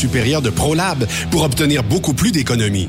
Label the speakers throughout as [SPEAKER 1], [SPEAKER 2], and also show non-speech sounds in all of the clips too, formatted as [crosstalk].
[SPEAKER 1] supérieure de ProLab pour obtenir beaucoup plus d'économies.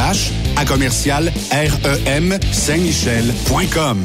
[SPEAKER 1] RH à commercial REM Saint-Michel.com.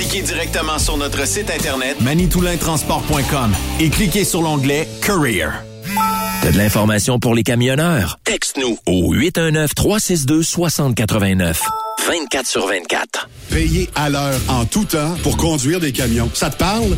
[SPEAKER 2] Appliquez directement sur notre site internet manitoulintransport.com et cliquez sur l'onglet Career.
[SPEAKER 3] T'as de l'information pour les camionneurs? Texte-nous au 819-362-6089. 24 sur 24.
[SPEAKER 1] Payer à l'heure en tout temps pour conduire des camions. Ça te parle?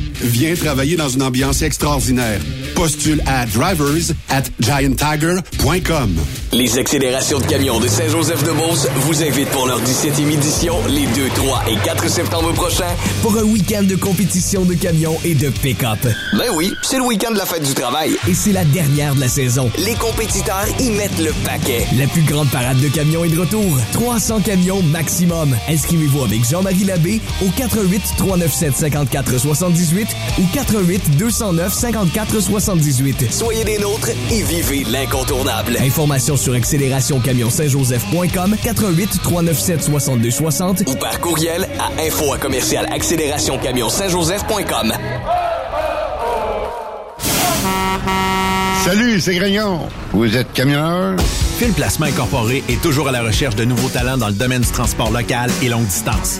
[SPEAKER 1] Viens travailler dans une ambiance extraordinaire. Postule à drivers at gianttiger.com.
[SPEAKER 3] Les accélérations de camions de Saint-Joseph-de-Beauce vous invitent pour leur 17e édition les 2, 3 et 4 septembre prochains pour un week-end de compétition de camions et de pick-up. Ben oui, c'est le week-end de la fête du travail. Et c'est la dernière de la saison. Les compétiteurs y mettent le paquet. La plus grande parade de camions est de retour. 300 camions maximum. Inscrivez-vous avec Jean-Marie Labbé au 88 397 54 78 ou 88 209 54 78. Soyez des nôtres et vivez l'incontournable. Informations sur accélérationcamionsaintjoseph.com 88 397 62 60 ou par courriel à info à commercial accélérationcamionsaintjoseph.com.
[SPEAKER 4] Salut, c'est Grignon. Vous êtes camionneur?
[SPEAKER 2] Fil Placement Incorporé est toujours à la recherche de nouveaux talents dans le domaine du transport local et longue distance.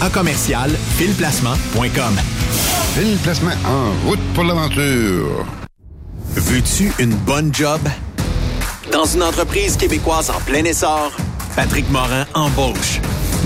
[SPEAKER 2] à commercial filplacement.com.
[SPEAKER 4] Fil Placement en route pour l'aventure.
[SPEAKER 2] Veux-tu une bonne job? Dans une entreprise québécoise en plein essor, Patrick Morin embauche.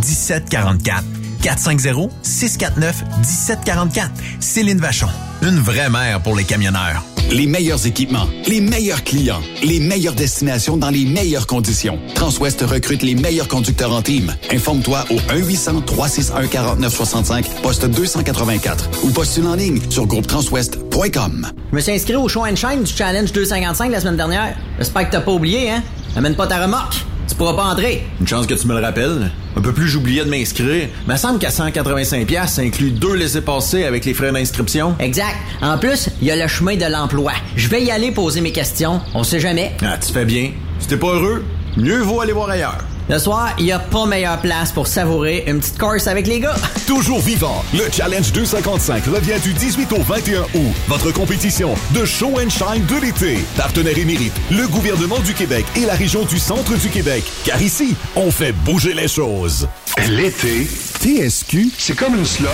[SPEAKER 2] 1744. 450 649 1744. Céline Vachon. Une vraie mère pour les camionneurs.
[SPEAKER 5] Les meilleurs équipements, les meilleurs clients, les meilleures destinations dans les meilleures conditions. Transwest recrute les meilleurs conducteurs en team. Informe-toi au 1-800-361-4965, poste 284 ou postule en ligne sur groupetranswest.com.
[SPEAKER 6] Je me suis inscrit au Show and Shine du Challenge 255 la semaine dernière. J'espère que t'as pas oublié, hein? Amène pas ta remorque. Tu pourras pas entrer.
[SPEAKER 2] Une chance que tu me le rappelles. Un peu plus j'oubliais de m'inscrire. Me semble qu'à 185 pièces, ça inclut deux laissés-passer avec les frais d'inscription.
[SPEAKER 6] Exact. En plus, il y a le chemin de l'emploi. Je vais y aller poser mes questions. On sait jamais.
[SPEAKER 2] Ah, tu fais bien. Si t'es pas heureux, mieux vaut aller voir ailleurs.
[SPEAKER 6] Le soir, il n'y a pas meilleure place pour savourer une petite course avec les gars. [laughs]
[SPEAKER 7] Toujours vivant, le Challenge 255 revient du 18 au 21 août. Votre compétition de show and shine de l'été. Partenaire émérite, le gouvernement du Québec et la région du centre du Québec. Car ici, on fait bouger les choses.
[SPEAKER 4] L'été,
[SPEAKER 1] TSQ,
[SPEAKER 4] c'est comme une slush.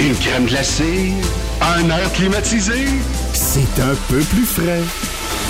[SPEAKER 4] Une crème glacée, un air climatisé.
[SPEAKER 1] c'est un peu plus frais.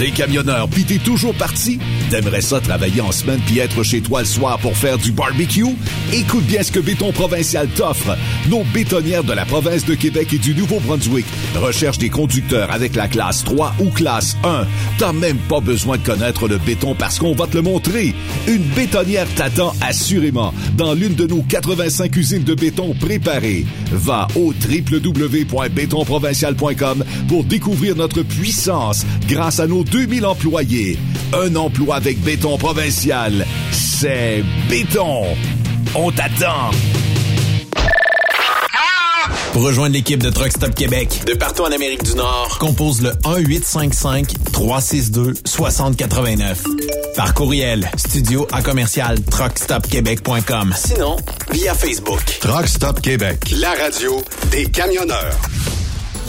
[SPEAKER 7] T'es camionneur pis t'es toujours parti? T'aimerais ça travailler en semaine puis être chez toi le soir pour faire du barbecue? Écoute bien ce que Béton Provincial t'offre. Nos bétonnières de la province de Québec et du Nouveau-Brunswick recherchent des conducteurs avec la classe 3 ou classe 1. T'as même pas besoin de connaître le béton parce qu'on va te le montrer. Une bétonnière t'attend assurément dans l'une de nos 85 usines de béton préparées. Va au www.bétonprovincial.com pour découvrir notre puissance grâce à nos 2000 employés. Un emploi avec béton provincial, c'est béton. On t'attend.
[SPEAKER 2] Pour rejoindre l'équipe de Truck Stop Québec, de partout en Amérique du Nord, compose le 1-855-362-6089. Par courriel, studio à commercial truckstopquebec.com. Sinon, via Facebook.
[SPEAKER 1] Truck Stop Québec. La radio des camionneurs.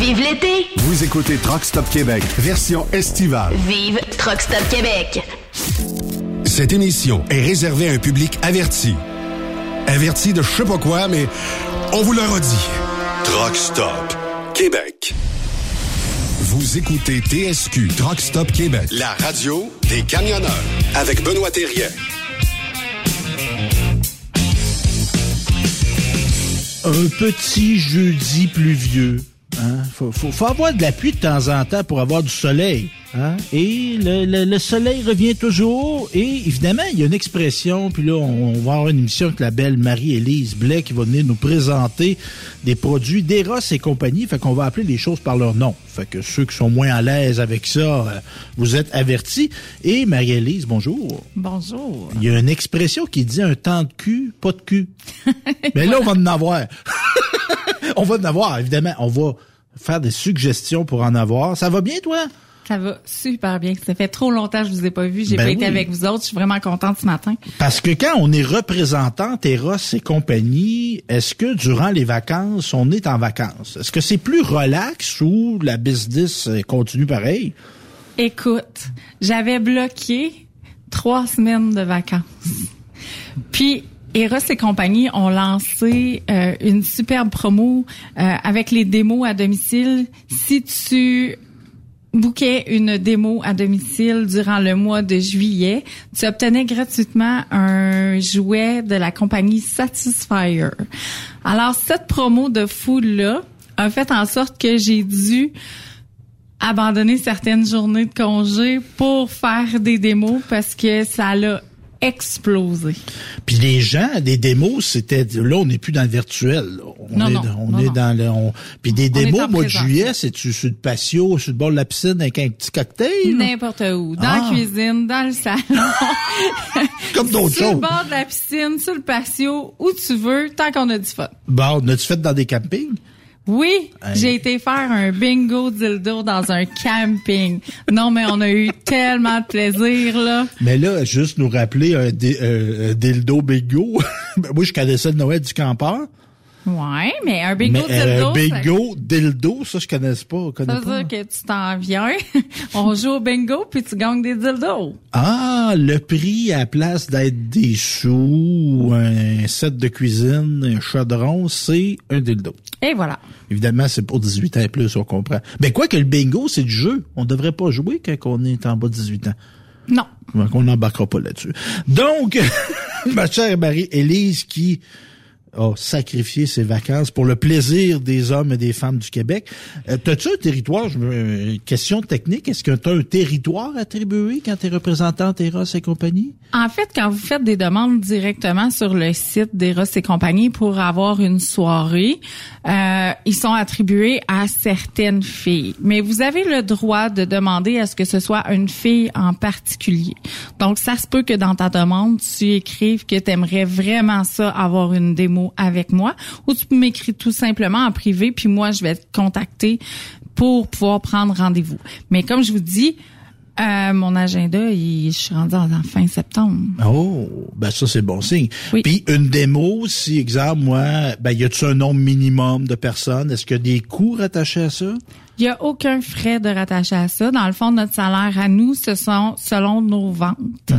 [SPEAKER 8] Vive l'été!
[SPEAKER 1] Vous écoutez Truck Stop Québec, version estivale.
[SPEAKER 8] Vive Truck Stop Québec!
[SPEAKER 1] Cette émission est réservée à un public averti. Averti de je sais pas quoi, mais on vous le redit. Truck Stop Québec. Vous écoutez TSQ Truck Stop Québec, la radio des camionneurs avec Benoît Thérien.
[SPEAKER 9] Un petit jeudi pluvieux. Hein? Faut, faut, faut avoir de la pluie de temps en temps pour avoir du soleil. Hein? Et le, le, le soleil revient toujours. Et évidemment, il y a une expression. Puis là, on, on va avoir une émission avec la belle Marie-Élise Blais qui va venir nous présenter des produits d'Eros et compagnie. Fait qu'on va appeler les choses par leur nom. Fait que ceux qui sont moins à l'aise avec ça, euh, vous êtes avertis. Et Marie-Élise, bonjour.
[SPEAKER 10] Bonjour.
[SPEAKER 9] Il y a une expression qui dit un temps de cul, pas de cul. [laughs] Mais là, on va en avoir. [laughs] [laughs] on va en avoir, évidemment. On va faire des suggestions pour en avoir. Ça va bien, toi?
[SPEAKER 10] Ça va super bien. Ça fait trop longtemps que je vous ai pas vu. J'ai
[SPEAKER 9] Ben
[SPEAKER 10] pas été avec vous autres. Je suis vraiment contente ce matin.
[SPEAKER 9] Parce que quand on est représentant Eros et compagnie, est-ce que durant les vacances, on est en vacances? Est-ce que c'est plus relax ou la business euh, continue pareil?
[SPEAKER 10] Écoute, j'avais bloqué trois semaines de vacances. Puis Eros et compagnie ont lancé euh, une superbe promo euh, avec les démos à domicile. Si tu bouquais une démo à domicile durant le mois de juillet, tu obtenais gratuitement un jouet de la compagnie Satisfyer. Alors cette promo de fou là a fait en sorte que j'ai dû abandonner certaines journées de congé pour faire des démos parce que ça l'a explosé.
[SPEAKER 9] Puis les gens, des démos, c'était là, on n'est plus dans le virtuel. là. On
[SPEAKER 10] Non,
[SPEAKER 9] est,
[SPEAKER 10] non,
[SPEAKER 9] on
[SPEAKER 10] non,
[SPEAKER 9] est dans le. on- Puis des
[SPEAKER 10] On
[SPEAKER 9] démos mois de juillet, c'est-tu sur le patio, sur le bord de la piscine avec un petit cocktail?
[SPEAKER 10] N'importe où, dans
[SPEAKER 9] Ah.
[SPEAKER 10] la cuisine, dans le salon, [laughs]
[SPEAKER 9] Comme d'autres
[SPEAKER 10] sur le
[SPEAKER 9] choses.
[SPEAKER 10] bord de la piscine, sur le patio, où tu veux, tant qu'on a du fun.
[SPEAKER 9] Bon, on a-tu fait dans des campings?
[SPEAKER 10] Oui,
[SPEAKER 9] Hey.
[SPEAKER 10] j'ai été faire un bingo dildo dans un camping. Non, mais on a eu tellement de plaisir, là.
[SPEAKER 9] Mais là, juste nous rappeler un, dé- euh, un dildo bingo. [laughs] Ben, Moi, je connaissais le Noël du campeur.
[SPEAKER 10] Ouais, mais un bingo
[SPEAKER 9] mais euh,
[SPEAKER 10] dildo,
[SPEAKER 9] un bingo dildo, ça, je connais pas. connais
[SPEAKER 10] ça, ça
[SPEAKER 9] pas.
[SPEAKER 10] veut dire que tu t'en viens, [laughs] on joue au bingo, puis tu gagnes des dildos.
[SPEAKER 9] Ah, le prix à la place d'être des sous, un set de cuisine, un chaudron, c'est un dildo.
[SPEAKER 10] Et voilà.
[SPEAKER 9] Évidemment, c'est pour 18 ans et plus, on comprend. Mais quoi que le bingo, c'est du jeu. On devrait pas jouer quand on est en bas de 18 ans.
[SPEAKER 10] Non.
[SPEAKER 9] Donc, on n'embarquera pas là-dessus. Donc, [laughs] ma chère Marie-Élise qui a sacrifié ses vacances pour le plaisir des hommes et des femmes du Québec. Euh, T'as-tu un territoire, je euh, question technique, est-ce que tu as un territoire attribué quand tu es représentante Eros et compagnie?
[SPEAKER 10] En fait, quand vous faites des demandes directement sur le site d'Eros et compagnie pour avoir une soirée, euh, ils sont attribués à certaines filles. Mais vous avez le droit de demander à ce que ce soit une fille en particulier. Donc, ça se peut que dans ta demande, tu écrives que tu aimerais vraiment ça avoir une démo avec moi ou tu peux m'écrire tout simplement en privé puis moi, je vais te contacter pour pouvoir prendre rendez-vous. Mais comme je vous dis, euh, mon agenda, il, je suis rendue en, en fin septembre.
[SPEAKER 9] Oh, ben ça c'est bon signe.
[SPEAKER 10] Oui.
[SPEAKER 9] Puis une démo, si exemple moi, ben y a-tu un nombre minimum de personnes? Est-ce qu'il y a des coûts rattachés à ça?
[SPEAKER 10] Il y a aucun frais de rattaché à ça. Dans le fond, notre salaire à nous, ce sont selon nos ventes.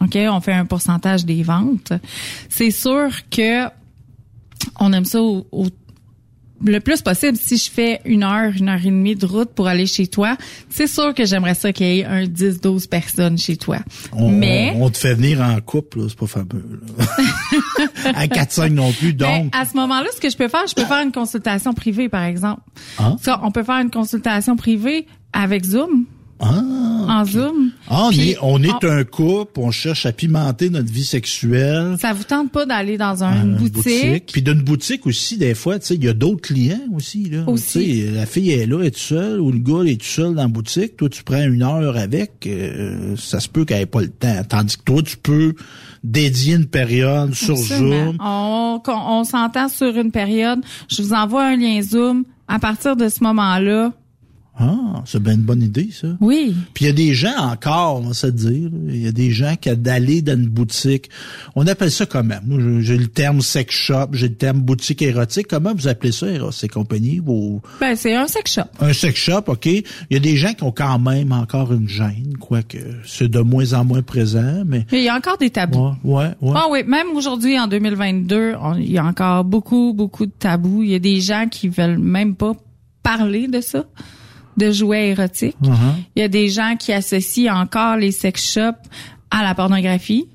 [SPEAKER 10] OK? On fait un pourcentage des ventes. C'est sûr que on aime ça au, au- le plus possible. Si je fais une heure, une heure et demie de route pour aller chez toi, c'est sûr que j'aimerais ça qu'il y ait un 10-12 personnes chez toi.
[SPEAKER 9] on,
[SPEAKER 10] Mais...
[SPEAKER 9] on, on te fait venir en couple, là, c'est pas fameux. [laughs] à 4-5 non plus,
[SPEAKER 10] Ben,
[SPEAKER 9] donc.
[SPEAKER 10] à ce moment-là, ce que je peux faire, je peux faire une consultation privée, par exemple.
[SPEAKER 9] Ah.
[SPEAKER 10] Ça, on peut faire une consultation privée avec Zoom.
[SPEAKER 9] Ah,
[SPEAKER 10] En Zoom.
[SPEAKER 9] Ah, on
[SPEAKER 10] Puis,
[SPEAKER 9] est, on est un couple, on cherche à pimenter notre vie sexuelle.
[SPEAKER 10] Ça vous tente pas d'aller dans
[SPEAKER 9] à
[SPEAKER 10] une
[SPEAKER 9] une
[SPEAKER 10] boutique?
[SPEAKER 9] Puis d'une boutique aussi, des fois, tu sais, il y a d'autres clients aussi. Là.
[SPEAKER 10] Aussi.
[SPEAKER 9] La fille est là, elle est toute seule, ou le gars est tout seul dans la boutique. Toi, tu prends une heure avec, euh, ça se peut qu'elle ait pas le temps. Tandis que toi, tu peux dédier une période sur. Zoom.
[SPEAKER 10] On s'entend sur une période. Je vous envoie un lien Zoom. À partir de ce moment-là,
[SPEAKER 9] Ah, c'est bien une bonne idée, ça.
[SPEAKER 10] Oui.
[SPEAKER 9] Puis il y a des gens encore, on va se dire, il y a des gens qui d'aller dans une boutique. On appelle ça comment? Moi, j'ai le terme sex shop, j'ai le terme boutique érotique. Comment vous appelez ça, Eros et compagnie? Ou...
[SPEAKER 10] Ben, c'est un sex shop.
[SPEAKER 9] Un sex shop, OK. Il y a des gens qui ont quand même encore une gêne, quoique c'est de moins en moins présent, mais...
[SPEAKER 10] Il y a encore des tabous.
[SPEAKER 9] Ouais, ouais.
[SPEAKER 10] Ah oui, même aujourd'hui, en 2022, on- il y a encore beaucoup, beaucoup de tabous. Il y a des gens qui veulent même pas parler de ça, de jouets érotiques.
[SPEAKER 9] Uh-huh.
[SPEAKER 10] Il y a des gens qui associent encore les sex shops à la pornographie,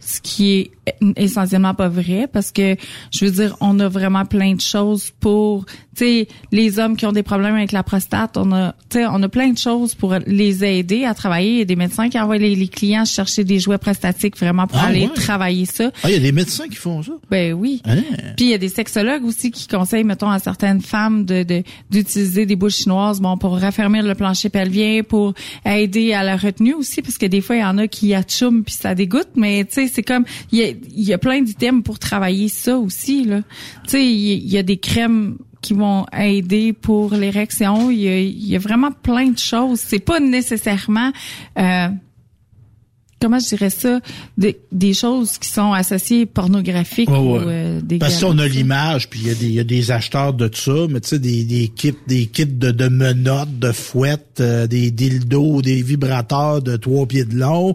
[SPEAKER 10] ce qui est essentiellement pas vrai parce que je veux dire on a vraiment plein de choses pour sais les hommes qui ont des problèmes avec la prostate on a on a plein de choses pour les aider à travailler il y a des médecins qui envoient les, les clients chercher des jouets prostatiques vraiment pour
[SPEAKER 9] Ah,
[SPEAKER 10] aller
[SPEAKER 9] ouais.
[SPEAKER 10] travailler ça
[SPEAKER 9] Ah, il y a des médecins qui font ça?
[SPEAKER 10] ben oui.
[SPEAKER 9] Hein?
[SPEAKER 10] Puis il y a des sexologues aussi qui conseillent, mettons, à certaines femmes de de- d'utiliser des boules chinoises, bon, pour raffermir le plancher pelvien, pour aider à la retenue aussi, parce que des fois il y en a qui atchoum puis ça dégoûte, mais tu sais, c'est comme il y a, y a plein d'items pour travailler ça aussi là. Tu sais, il y, il y a des crèmes qui vont aider pour l'érection. Il y a, il y a vraiment plein de choses. C'est pas nécessairement euh, comment je dirais ça, des, des choses qui sont associées pornographiques
[SPEAKER 9] Ouais,
[SPEAKER 10] ou euh, des
[SPEAKER 9] Parce qu'on a l'image, puis il y, des- y a des acheteurs de ça, mais tu sais, des, des kits, des kits de, de menottes, de fouettes, euh, des dildos, des vibrateurs de trois pieds de long.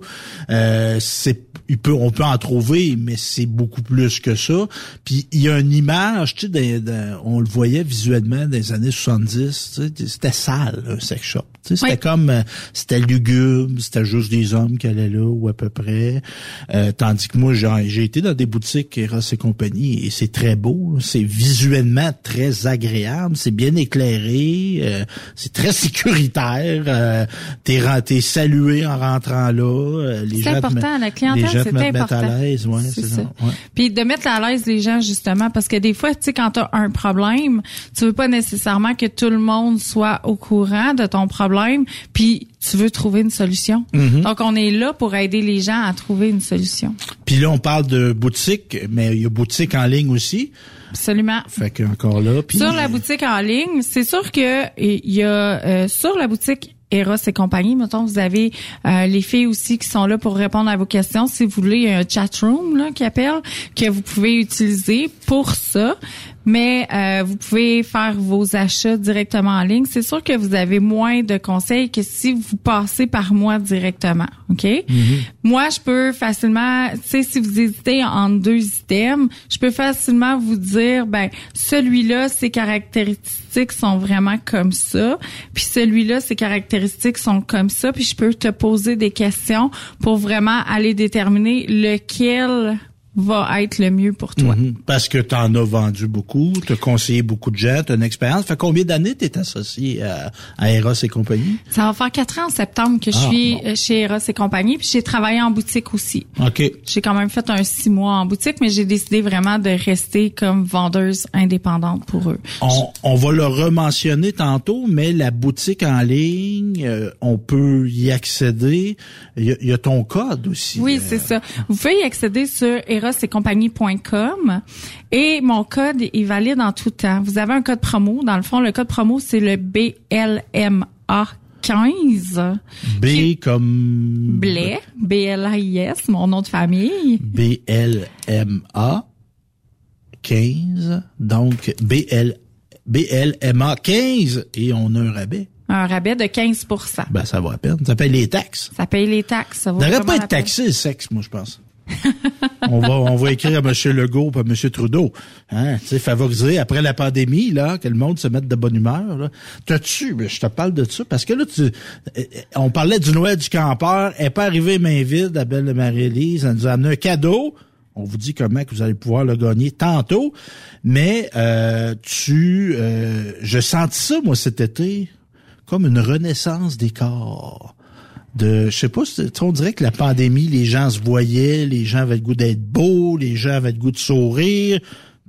[SPEAKER 9] Euh, c'est il peut, on peut en trouver, mais c'est beaucoup plus que ça. Puis il y a une image, tu sais, on le voyait visuellement dans les années 70, tu sais, c'était sale, un sex shop. Tu sais, C'était comme, euh, c'était lugubre, c'était juste des hommes qui allaient là, à peu près. Euh, tandis que moi, j'ai été dans des boutiques Eros et compagnie, et c'est très beau. C'est visuellement très agréable, c'est bien éclairé, euh, c'est très sécuritaire. Euh, t'es, salué en rentrant là. euh, les
[SPEAKER 10] C'est important, la clientèle, c'est important.
[SPEAKER 9] à l'aise, ouais,
[SPEAKER 10] C'est ça.
[SPEAKER 9] ouais.
[SPEAKER 10] Puis de mettre à l'aise les gens justement parce que des fois tu sais quand tu as un problème, tu veux pas nécessairement que tout le monde soit au courant de ton problème, puis tu veux trouver une solution.
[SPEAKER 9] Mhm.
[SPEAKER 10] Donc on est là pour aider les gens à trouver une solution.
[SPEAKER 9] Puis là, on parle de boutique, mais il y a boutique en ligne aussi.
[SPEAKER 10] Absolument.
[SPEAKER 9] Fait que encore là. Puis
[SPEAKER 10] Sur la boutique en ligne, c'est sûr que il y a euh, sur la boutique Eros et compagnie, mettons, vous avez euh, les filles aussi qui sont là pour répondre à vos questions. Si vous voulez, il y a un chat room là, qui appelle, que vous pouvez utiliser pour ça. Mais euh, vous pouvez faire vos achats directement en ligne. C'est sûr que vous avez moins de conseils que si vous passez par moi directement. OK? Moi, je peux facilement, tu sais, si vous hésitez entre deux items, je peux facilement vous dire, ben, celui-là, ses caractéristiques sont vraiment comme ça, puis celui-là, ses caractéristiques sont comme ça, puis je peux te poser des questions pour vraiment aller déterminer lequel va être le mieux pour toi.
[SPEAKER 9] Mhm. Parce que tu en as vendu beaucoup, tu as conseillé beaucoup de gens, tu as une expérience. Fait combien d'années tu es associé à, à Eros et compagnie?
[SPEAKER 10] Ça va faire quatre ans en septembre que je
[SPEAKER 9] Ah,
[SPEAKER 10] suis
[SPEAKER 9] bon.
[SPEAKER 10] euh, chez Eros et compagnie, puis j'ai travaillé en boutique aussi.
[SPEAKER 9] OK.
[SPEAKER 10] J'ai quand même fait un six mois en boutique, mais j'ai décidé vraiment de rester comme vendeuse indépendante pour eux.
[SPEAKER 9] On, on va le rementionner tantôt, mais la boutique en ligne, euh, on peut y accéder. Il y, y a ton code aussi.
[SPEAKER 10] Oui, c'est ça. Vous pouvez y accéder sur erosetcompagnie.com et mon code est valide en tout temps. Vous avez un code promo. Dans le fond, le code promo, c'est le BLMA 15.
[SPEAKER 9] B comme
[SPEAKER 10] Blais, B-L-A-I-S, mon nom de famille.
[SPEAKER 9] BLMA 15. Donc BL BLMA 15 et on a un rabais.
[SPEAKER 10] Un rabais de 15
[SPEAKER 9] Ben ça va à peine. Ça paye les taxes.
[SPEAKER 10] Ça paye les taxes. Ça vaut
[SPEAKER 9] Ça devrait
[SPEAKER 10] vraiment
[SPEAKER 9] pas être taxé le sexe, moi je pense. [laughs] on va on va écrire à M. Legault et à M. Trudeau. Hein, favoriser après la pandémie, là, que le monde se mette de bonne humeur. T'as-tu, je te parle de ça, parce que là, tu, euh, on parlait du Noël du campeur, elle est pas arrivée main vide, la belle Marie-Élise, elle nous a amené un cadeau. On vous dit comment que vous allez pouvoir le gagner tantôt. Mais euh, tu euh, je sentis ça, moi, cet été, comme une renaissance des corps de je sais pas on dirait que la pandémie les gens se voyaient les gens avaient le goût d'être beaux les gens avaient le goût de sourire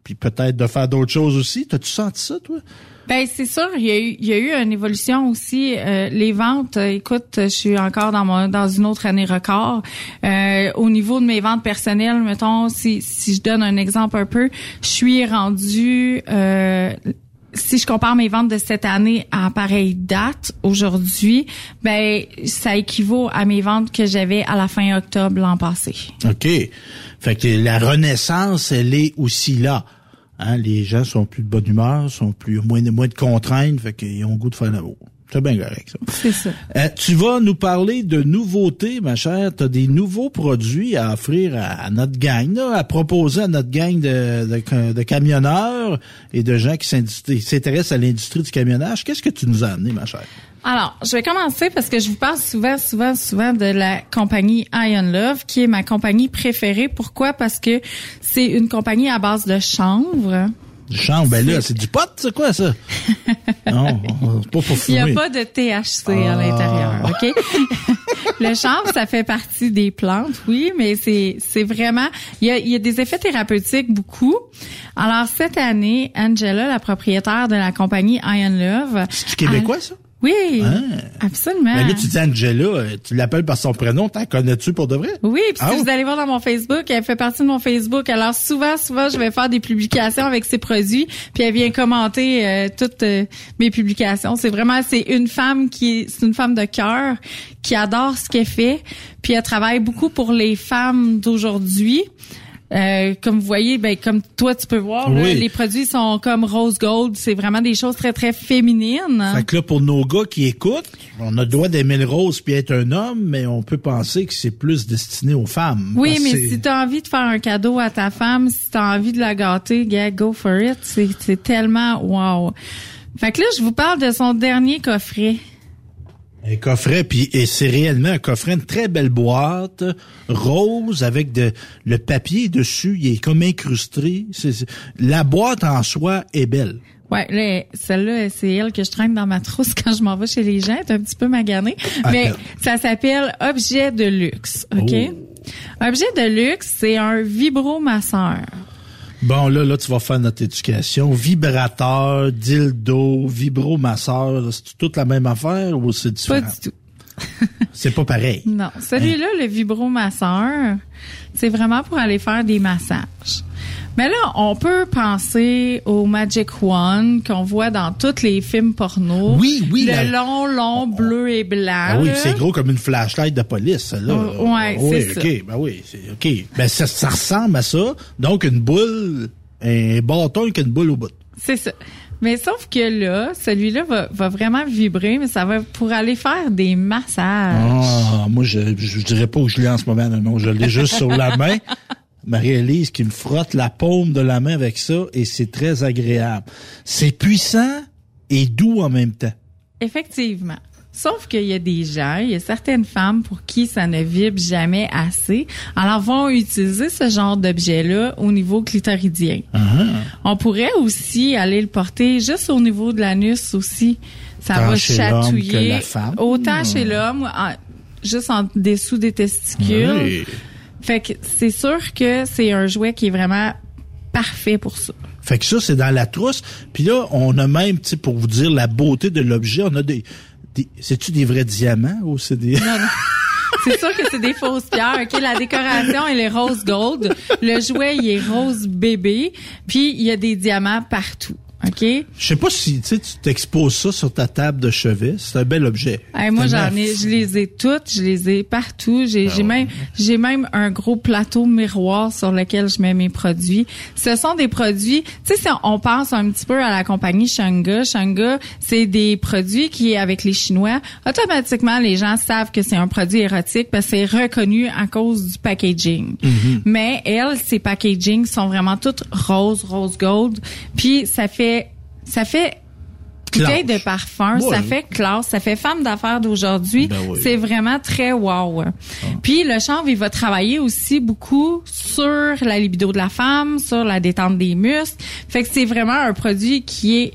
[SPEAKER 9] puis peut-être de faire d'autres choses aussi t'as-tu senti ça toi?
[SPEAKER 10] Ben c'est sûr, il y a eu, une évolution aussi. Euh, les ventes, euh, écoute, je suis encore dans mon, dans une autre année record. Euh, au niveau de mes ventes personnelles, mettons, si, si je donne un exemple un peu, je suis rendue si je compare mes ventes de cette année à pareille date aujourd'hui, ben ça équivaut à mes ventes que j'avais à la fin octobre l'an passé.
[SPEAKER 9] OK. Fait que la renaissance, elle est aussi là. Hein, les gens sont plus de bonne humeur, sont plus moins de moins de contraintes, fait qu'ils ont goût de faire l'amour. C'est bien correct, ça.
[SPEAKER 10] C'est ça.
[SPEAKER 9] Euh, tu vas nous parler de nouveautés, ma chère. Tu as des nouveaux produits à offrir à, notre gang, là, à proposer à notre gang de, de, de camionneurs et de gens qui s'intéressent à l'industrie du camionnage. Qu'est-ce que tu nous as amené, ma chère?
[SPEAKER 10] Alors, je vais commencer parce que je vous parle souvent, souvent, souvent de la compagnie Iron Love, qui est ma compagnie préférée. Pourquoi? Parce que c'est une compagnie à base de chanvre.
[SPEAKER 9] Du chanvre, ben là, c'est du pot, c'est quoi ça? [laughs] non, pas pour fumer.
[SPEAKER 10] Il n'y a pas de THC à ah. l'intérieur, OK? [laughs] le chanvre, ça fait partie des plantes, oui, mais c'est c'est vraiment il y a, y a des effets thérapeutiques beaucoup. Alors cette année, Angela, la propriétaire de la compagnie Iron Love,
[SPEAKER 9] c'est québécois ça?
[SPEAKER 10] Oui, ah. absolument.
[SPEAKER 9] Mais là, tu dis Angela, euh, tu l'appelles par son prénom, t'en connais-tu pour de vrai?
[SPEAKER 10] Oui, puis si ah vous allez voir dans mon Facebook, elle fait partie de mon Facebook. Alors souvent, souvent, je vais faire des publications avec ses produits, puis elle vient commenter euh, toutes euh, mes publications. C'est vraiment, c'est une femme qui, c'est une femme de cœur qui adore ce qu'elle fait, puis elle travaille beaucoup pour les femmes d'aujourd'hui. Euh, comme vous voyez, ben comme toi tu peux voir, les produits sont comme rose gold. C'est vraiment des choses très très féminines.
[SPEAKER 9] Fait que là pour nos gars qui écoutent, on a le droit d'aimer le rose puis être un homme, mais on peut penser que c'est plus destiné aux femmes.
[SPEAKER 10] Oui, mais si tu as envie de faire un cadeau à ta femme, si tu as envie de la gâter, gars, go for it. C'est tellement wow. Fait que là, je vous parle de son dernier coffret.
[SPEAKER 9] Un coffret, puis et c'est réellement un coffret, une très belle boîte rose avec de le papier dessus, il est comme incrusté. la boîte en soi est belle.
[SPEAKER 10] Ouais, celle-là, c'est elle que je traîne dans ma trousse quand je m'en vais chez les gens. C'est un petit peu magané. Mais ça s'appelle Objet de luxe, OK? Oh. Objet de luxe, c'est un vibromasseur.
[SPEAKER 9] Bon, là, là, tu vas faire notre éducation. Vibrateur, dildo, vibromasseur, c'est toute la même affaire ou c'est différent?
[SPEAKER 10] Pas du tout. [laughs]
[SPEAKER 9] c'est pas pareil.
[SPEAKER 10] Non. Celui-là, le vibromasseur, c'est vraiment pour aller faire des massages. Mais là, on peut penser au Magic One qu'on voit dans tous les films porno.
[SPEAKER 9] Oui, oui.
[SPEAKER 10] Le long, long bleu et blanc. Ah
[SPEAKER 9] oui, c'est gros comme une flashlight de police, là.
[SPEAKER 10] Oh, ouais,
[SPEAKER 9] c'est ça. OK, ben oui, c'est OK. Ben ça, ça ressemble à ça. Donc une boule, un bâton avec une boule au bout.
[SPEAKER 10] C'est ça. Mais sauf que là, celui-là va, va, vraiment vibrer, mais ça va pour aller faire des massages.
[SPEAKER 9] Ah, moi, je, je, dirais pas où je l'ai en ce moment. Non, non je l'ai juste sur la [laughs] main. Marie-Élise qui me frotte la paume de la main avec ça et c'est très agréable. C'est puissant et doux en même temps.
[SPEAKER 10] Effectivement. Sauf qu'il y a des gens, il y a certaines femmes pour qui ça ne vibre jamais assez. Alors vont utiliser ce genre d'objet-là au niveau clitoridien.
[SPEAKER 9] Ah.
[SPEAKER 10] On pourrait aussi aller le porter juste au niveau de l'anus aussi. Ça va chatouiller. Autant chez l'homme, juste en dessous des testicules. Fait que c'est sûr que c'est un jouet qui est vraiment parfait pour ça.
[SPEAKER 9] Fait que ça, c'est dans la trousse. Puis là, on a même, tu pour vous dire la beauté de l'objet, on a des... C'est-tu des vrais diamants ou c'est des...
[SPEAKER 10] Non, non. C'est sûr que c'est des fausses pierres. OK, la décoration, elle est rose gold. Le jouet, il est rose bébé. Puis, il y a des diamants partout. OK?
[SPEAKER 9] Je sais pas si tu t'exposes ça sur ta table de chevet. C'est un bel objet.
[SPEAKER 10] moi, j'en ai, je les ai toutes, je les ai partout. J'ai ah même, j'ai même un gros plateau miroir sur lequel je mets mes produits. Ce sont des produits, tu sais, si on pense un petit peu à la compagnie Shanga, Shanga, c'est des produits qui, avec les Chinois, automatiquement, les gens savent que c'est un produit érotique parce que c'est reconnu à cause du packaging.
[SPEAKER 9] Mm-hmm.
[SPEAKER 10] Mais elles, ces packaging sont vraiment toutes rose, rose gold. Puis ça fait ça fait bouteille de parfum, ça fait classe, ça fait femme d'affaires d'aujourd'hui.
[SPEAKER 9] Ben
[SPEAKER 10] c'est vraiment très wow. Ah. Puis le chanvre, il va travailler aussi beaucoup sur la libido de la femme, sur la détente des muscles. Fait que c'est vraiment un produit qui est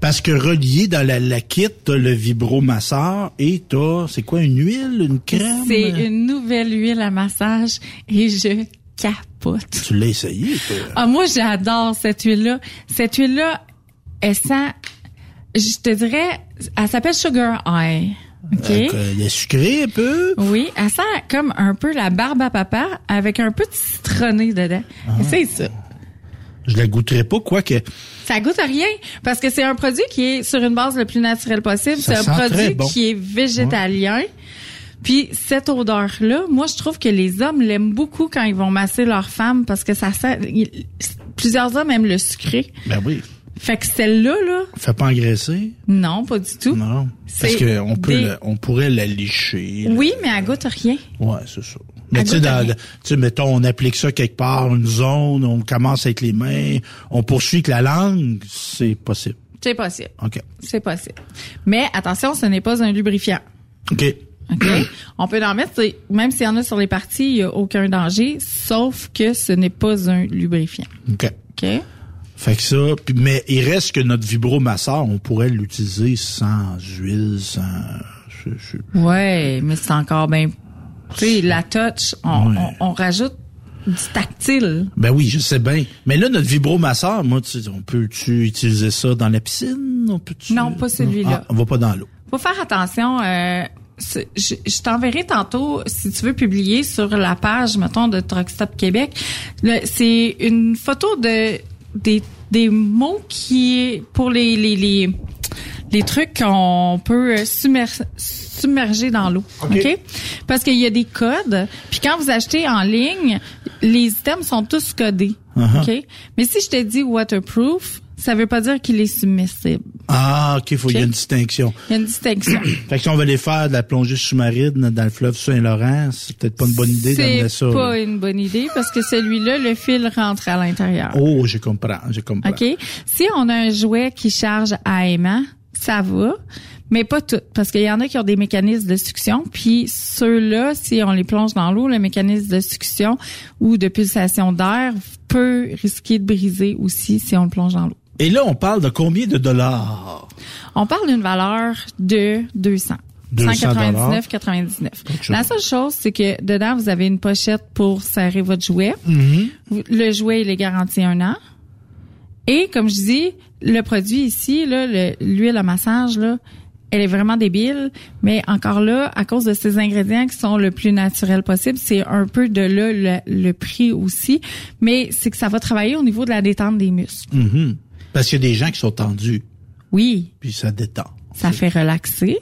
[SPEAKER 9] parce que relié dans la, la kit, t'as le vibromasseur et t'as, c'est quoi, une huile, une crème?
[SPEAKER 10] C'est une nouvelle huile à massage et je capote.
[SPEAKER 9] Tu l'as essayé, toi?
[SPEAKER 10] Ah, moi, j'adore cette huile-là. Cette huile-là, elle sent, je te dirais, elle s'appelle Sugar Eye. OK?
[SPEAKER 9] elle est sucrée un peu?
[SPEAKER 10] Oui, elle sent comme un peu la barbe à papa avec un peu de citronné dedans.
[SPEAKER 9] Ah.
[SPEAKER 10] C'est ça.
[SPEAKER 9] Je la goûterai pas, quoique.
[SPEAKER 10] Ça goûte à rien parce que c'est un produit qui est sur une base le plus naturelle possible. C'est un produit
[SPEAKER 9] bon.
[SPEAKER 10] qui est végétalien. Puis cette odeur-là, moi je trouve que les hommes l'aiment beaucoup quand ils vont masser leur femme parce que ça sent. plusieurs hommes aiment le sucré.
[SPEAKER 9] Ben oui.
[SPEAKER 10] Fait que celle-là, là,
[SPEAKER 9] Fait pas engraisser.
[SPEAKER 10] non, pas du tout.
[SPEAKER 9] Non. Parce
[SPEAKER 10] C'est
[SPEAKER 9] que on peut,
[SPEAKER 10] des-
[SPEAKER 9] la- on pourrait la licher. là.
[SPEAKER 10] Oui, mais elle goûte rien.
[SPEAKER 9] Ouais, c'est ça. Mais tu sais, mettons, on applique ça quelque part, une zone, on commence avec les mains, on poursuit avec la langue, c'est possible.
[SPEAKER 10] C'est possible.
[SPEAKER 9] OK.
[SPEAKER 10] C'est possible. Mais attention, ce n'est pas un lubrifiant.
[SPEAKER 9] OK.
[SPEAKER 10] OK? [clears throat] On peut en mettre, même s'il y en a sur les parties, il n'y a aucun danger, sauf que ce n'est pas un lubrifiant.
[SPEAKER 9] OK.
[SPEAKER 10] OK?
[SPEAKER 9] Fait que ça, puis- mais il reste que notre vibromasseur, on pourrait l'utiliser sans huile, sans... je- je-
[SPEAKER 10] Ouais, mais c'est encore bien. Tu sais, la touch, on, on, on rajoute du tactile.
[SPEAKER 9] Ben oui, je sais bien. Mais là, notre vibromasseur, moi, tu sais, on peut-tu utiliser ça dans la piscine? On peut
[SPEAKER 10] Non, pas celui-là.
[SPEAKER 9] Ah, on va pas dans l'eau.
[SPEAKER 10] Faut faire attention. Euh, je, je t'enverrai tantôt, si tu veux publier sur la page, mettons, de Truck Stop Québec. C'est une photo de des, des mots qui pour les les les, les trucs qu'on peut euh, submer- submerger dans l'eau. OK? Parce qu'il y a des codes. Puis quand vous achetez en ligne, les items sont tous codés.
[SPEAKER 9] Uh-huh.
[SPEAKER 10] OK? Mais si je te dis waterproof, ça veut pas dire qu'il est submersible.
[SPEAKER 9] Ah, OK, faut, il y a une distinction.
[SPEAKER 10] Il y a une distinction. [clears throat]
[SPEAKER 9] Fait que si on veut aller faire de la plongée sous-marine dans le fleuve Saint-Laurent, c'est peut-être pas une bonne idée d'amener ça.
[SPEAKER 10] C'est pas une bonne idée parce que celui-là, le fil rentre à l'intérieur.
[SPEAKER 9] Oh, je comprends, je comprends.
[SPEAKER 10] OK? Si on a un jouet qui charge à aimant, ça va, mais pas tout. Parce qu'il y en a qui ont des mécanismes de succion, puis ceux-là, si on les plonge dans l'eau, le mécanisme de succion ou de pulsation d'air peut risquer de briser aussi si on le plonge dans l'eau.
[SPEAKER 9] Et là, on parle de combien de dollars?
[SPEAKER 10] On parle d'une valeur de 200.
[SPEAKER 9] 200
[SPEAKER 10] 199,99. La seule chose, c'est que dedans, vous avez une pochette pour serrer votre jouet.
[SPEAKER 9] Mm-hmm.
[SPEAKER 10] Le jouet, il est garanti un an. Et comme je dis, le produit ici, l'huile à massage, là, elle est vraiment débile. Mais encore là, à cause de ces ingrédients qui sont le plus naturel possible, c'est un peu de là le, le prix aussi. Mais c'est que ça va travailler au niveau de la détente des muscles.
[SPEAKER 9] Mhm. Parce qu'il y a des gens qui sont tendus,
[SPEAKER 10] Oui,
[SPEAKER 9] puis ça détend.
[SPEAKER 10] ça fait relaxer.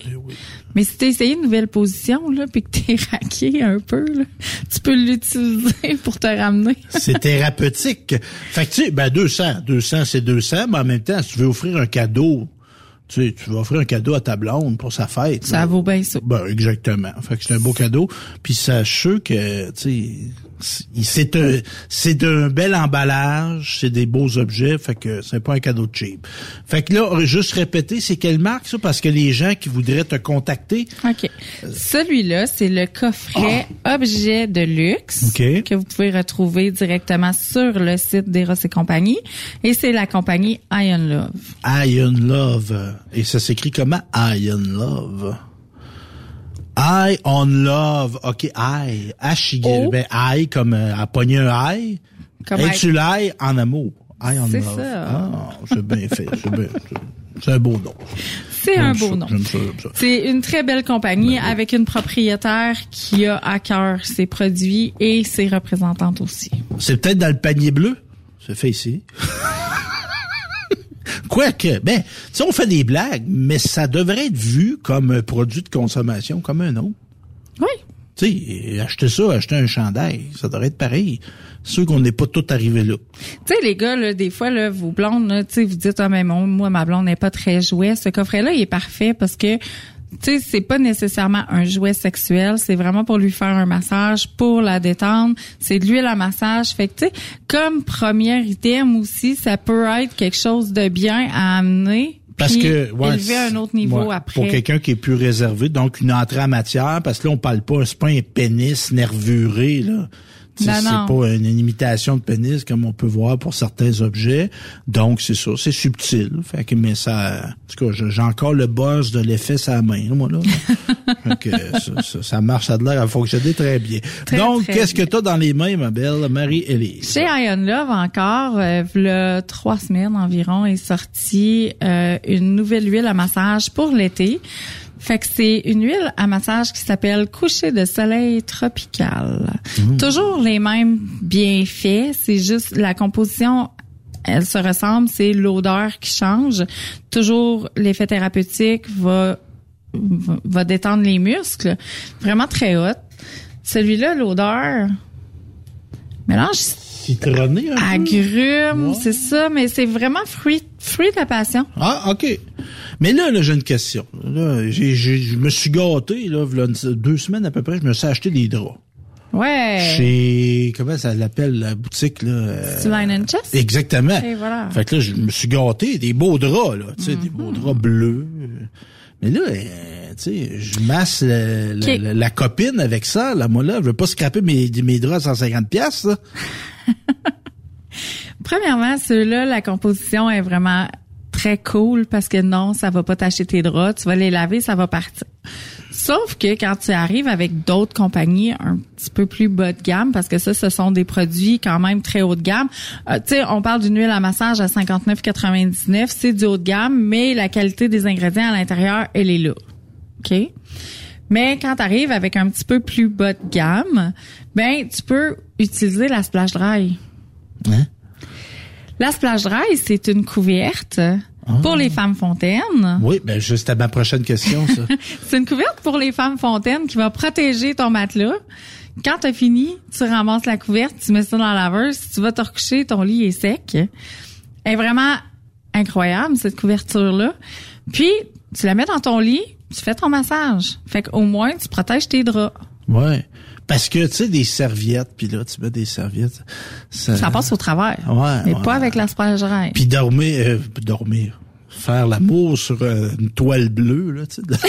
[SPEAKER 10] Mais si tu essayé une nouvelle position, là, puis que t'es [laughs] raqué un peu, là, tu peux l'utiliser pour te ramener.
[SPEAKER 9] C'est thérapeutique. Fait que tu sais, ben 200, 200 c'est 200, mais en même temps, si tu veux offrir un cadeau, tu sais, tu vas offrir un cadeau à ta blonde pour sa fête.
[SPEAKER 10] Ça
[SPEAKER 9] là.
[SPEAKER 10] vaut bien ça.
[SPEAKER 9] Ben exactement. Fait que c'est un beau cadeau. Puis sache que, tu sais, c'est un c'est un bel emballage, c'est des beaux objets, fait que c'est pas un cadeau cheap. Fait que là, juste répéter, c'est quelle marque ça? Parce que les gens qui voudraient te contacter,
[SPEAKER 10] OK. Celui-là, c'est le coffret objet de luxe
[SPEAKER 9] OK.
[SPEAKER 10] que vous pouvez retrouver directement sur le site d'Eros et compagnie. Et c'est la compagnie Iron Love.
[SPEAKER 9] Iron Love. Et ça s'écrit comment? Iron Love? I on love. OK, I. H.
[SPEAKER 10] Oh.
[SPEAKER 9] Ben, I comme euh, à pogner un I.
[SPEAKER 10] Comme
[SPEAKER 9] Et tu l'ail en amour? I on
[SPEAKER 10] C'est
[SPEAKER 9] love.
[SPEAKER 10] ça.
[SPEAKER 9] Ah, c'est bien fait. C'est bien- c'est un beau nom.
[SPEAKER 10] C'est un beau
[SPEAKER 9] ça,
[SPEAKER 10] nom. C'est une très belle compagnie avec une propriétaire qui a à cœur ses produits et ses représentantes aussi.
[SPEAKER 9] C'est peut-être dans le panier bleu. C'est fait ici. [laughs] Quoique, ben, tu sais, on fait des blagues, mais ça devrait être vu comme un produit de consommation, comme un autre.
[SPEAKER 10] Oui.
[SPEAKER 9] Tu sais, acheter ça, acheter un chandail, ça devrait être pareil. C'est sûr qu'on n'est pas tout arrivé là.
[SPEAKER 10] Tu sais, les gars, là, des fois, là, vos blondes, là, vous dites, ah, mais mon- moi, ma blonde n'est pas très jouet. Ce coffret-là, il est parfait parce que, tu sais, c'est pas nécessairement un jouet sexuel. C'est vraiment pour lui faire un massage, pour la détendre. C'est de l'huile à massage. Fait que, tu sais, comme premier item aussi, ça peut être quelque chose de bien à amener.
[SPEAKER 9] Parce
[SPEAKER 10] puis
[SPEAKER 9] que ouais,
[SPEAKER 10] élever à un autre niveau
[SPEAKER 9] ouais,
[SPEAKER 10] après.
[SPEAKER 9] Pour quelqu'un qui est plus réservé, donc une entrée en matière, parce que là on parle pas, c'est pas un pénis nervuré là. C'est pas une, une imitation de pénis comme on peut voir pour certains objets. Donc c'est ça, c'est subtil. Fait que mais ça, en tout cas, j'ai encore le buzz de l'effet la main, moi là. [laughs] fait que ça, ça, ça marche, ça a l'air à fonctionner très bien.
[SPEAKER 10] Très,
[SPEAKER 9] donc qu'est-ce que tu as dans les mains, ma belle Marie-Élise?
[SPEAKER 10] Chez Iron Love encore, euh, v'là trois semaines environ, est sortie euh, une nouvelle huile à massage pour l'été. Fait que c'est une huile à massage qui s'appelle coucher de soleil tropical. Toujours les mêmes bienfaits, c'est juste la composition elles se ressemblent, c'est l'odeur qui change. Toujours l'effet thérapeutique va, va va détendre les muscles. Vraiment très hot. Celui-là, l'odeur mélange
[SPEAKER 9] Citronné,
[SPEAKER 10] agrumes, c'est ça, mais c'est vraiment fruit, fruit de la passion.
[SPEAKER 9] Ah, OK. Mais là, là j'ai une question. Là, je me suis gâté, là, deux semaines à peu près, je me suis acheté des draps.
[SPEAKER 10] Ouais.
[SPEAKER 9] Chez, comment ça l'appelle, la boutique, là? euh,
[SPEAKER 10] Line and Chest?
[SPEAKER 9] Exactement.
[SPEAKER 10] Et voilà.
[SPEAKER 9] Fait que là, je me suis gâté, des beaux draps, là, tu sais, des beaux draps bleus. Mais là, euh, tu sais, je masse la, la-
[SPEAKER 10] Ok.
[SPEAKER 9] la- la copine avec ça, là, moi, là, je veux pas scraper mes, mes draps à 150 pièces là. [laughs]
[SPEAKER 10] Premièrement, ceux-là, la composition est vraiment très cool parce que non, ça va pas tâcher tes draps. Tu vas les laver, ça va partir. Sauf que quand tu arrives avec d'autres compagnies un petit peu plus bas de gamme, parce que ça, ce sont des produits quand même très haut de gamme. Euh, tu sais, on parle d'une huile à massage à 59,99, c'est du haut de gamme, mais la qualité des ingrédients à l'intérieur, elle est là. OK? Mais quand tu arrives avec un petit peu plus bas de gamme, ben tu peux utiliser la splash dry.
[SPEAKER 9] Hein?
[SPEAKER 10] La splash dry, c'est une couverte pour les femmes fontaines.
[SPEAKER 9] Oui, ben, juste à ma prochaine question, ça. [laughs]
[SPEAKER 10] C'est une couverte pour les femmes fontaines qui va protéger ton matelas. Quand t'as fini, tu ramasses la couverte, tu mets ça dans la laveuse, tu vas te recoucher, ton lit est sec. Elle est vraiment incroyable, cette couverture-là. Puis, tu la mets dans ton lit, tu fais ton massage. Fait qu'au moins, tu protèges tes draps.
[SPEAKER 9] Ouais. Parce que, tu sais, des serviettes, puis là, tu mets des serviettes. Ça,
[SPEAKER 10] Ça passe au travers.
[SPEAKER 9] Ouais,
[SPEAKER 10] Mais
[SPEAKER 9] ouais.
[SPEAKER 10] pas avec la.
[SPEAKER 9] Puis dormir, euh, dormir. Faire l'amour sur euh, une toile bleue, là, tu sais. de- [laughs]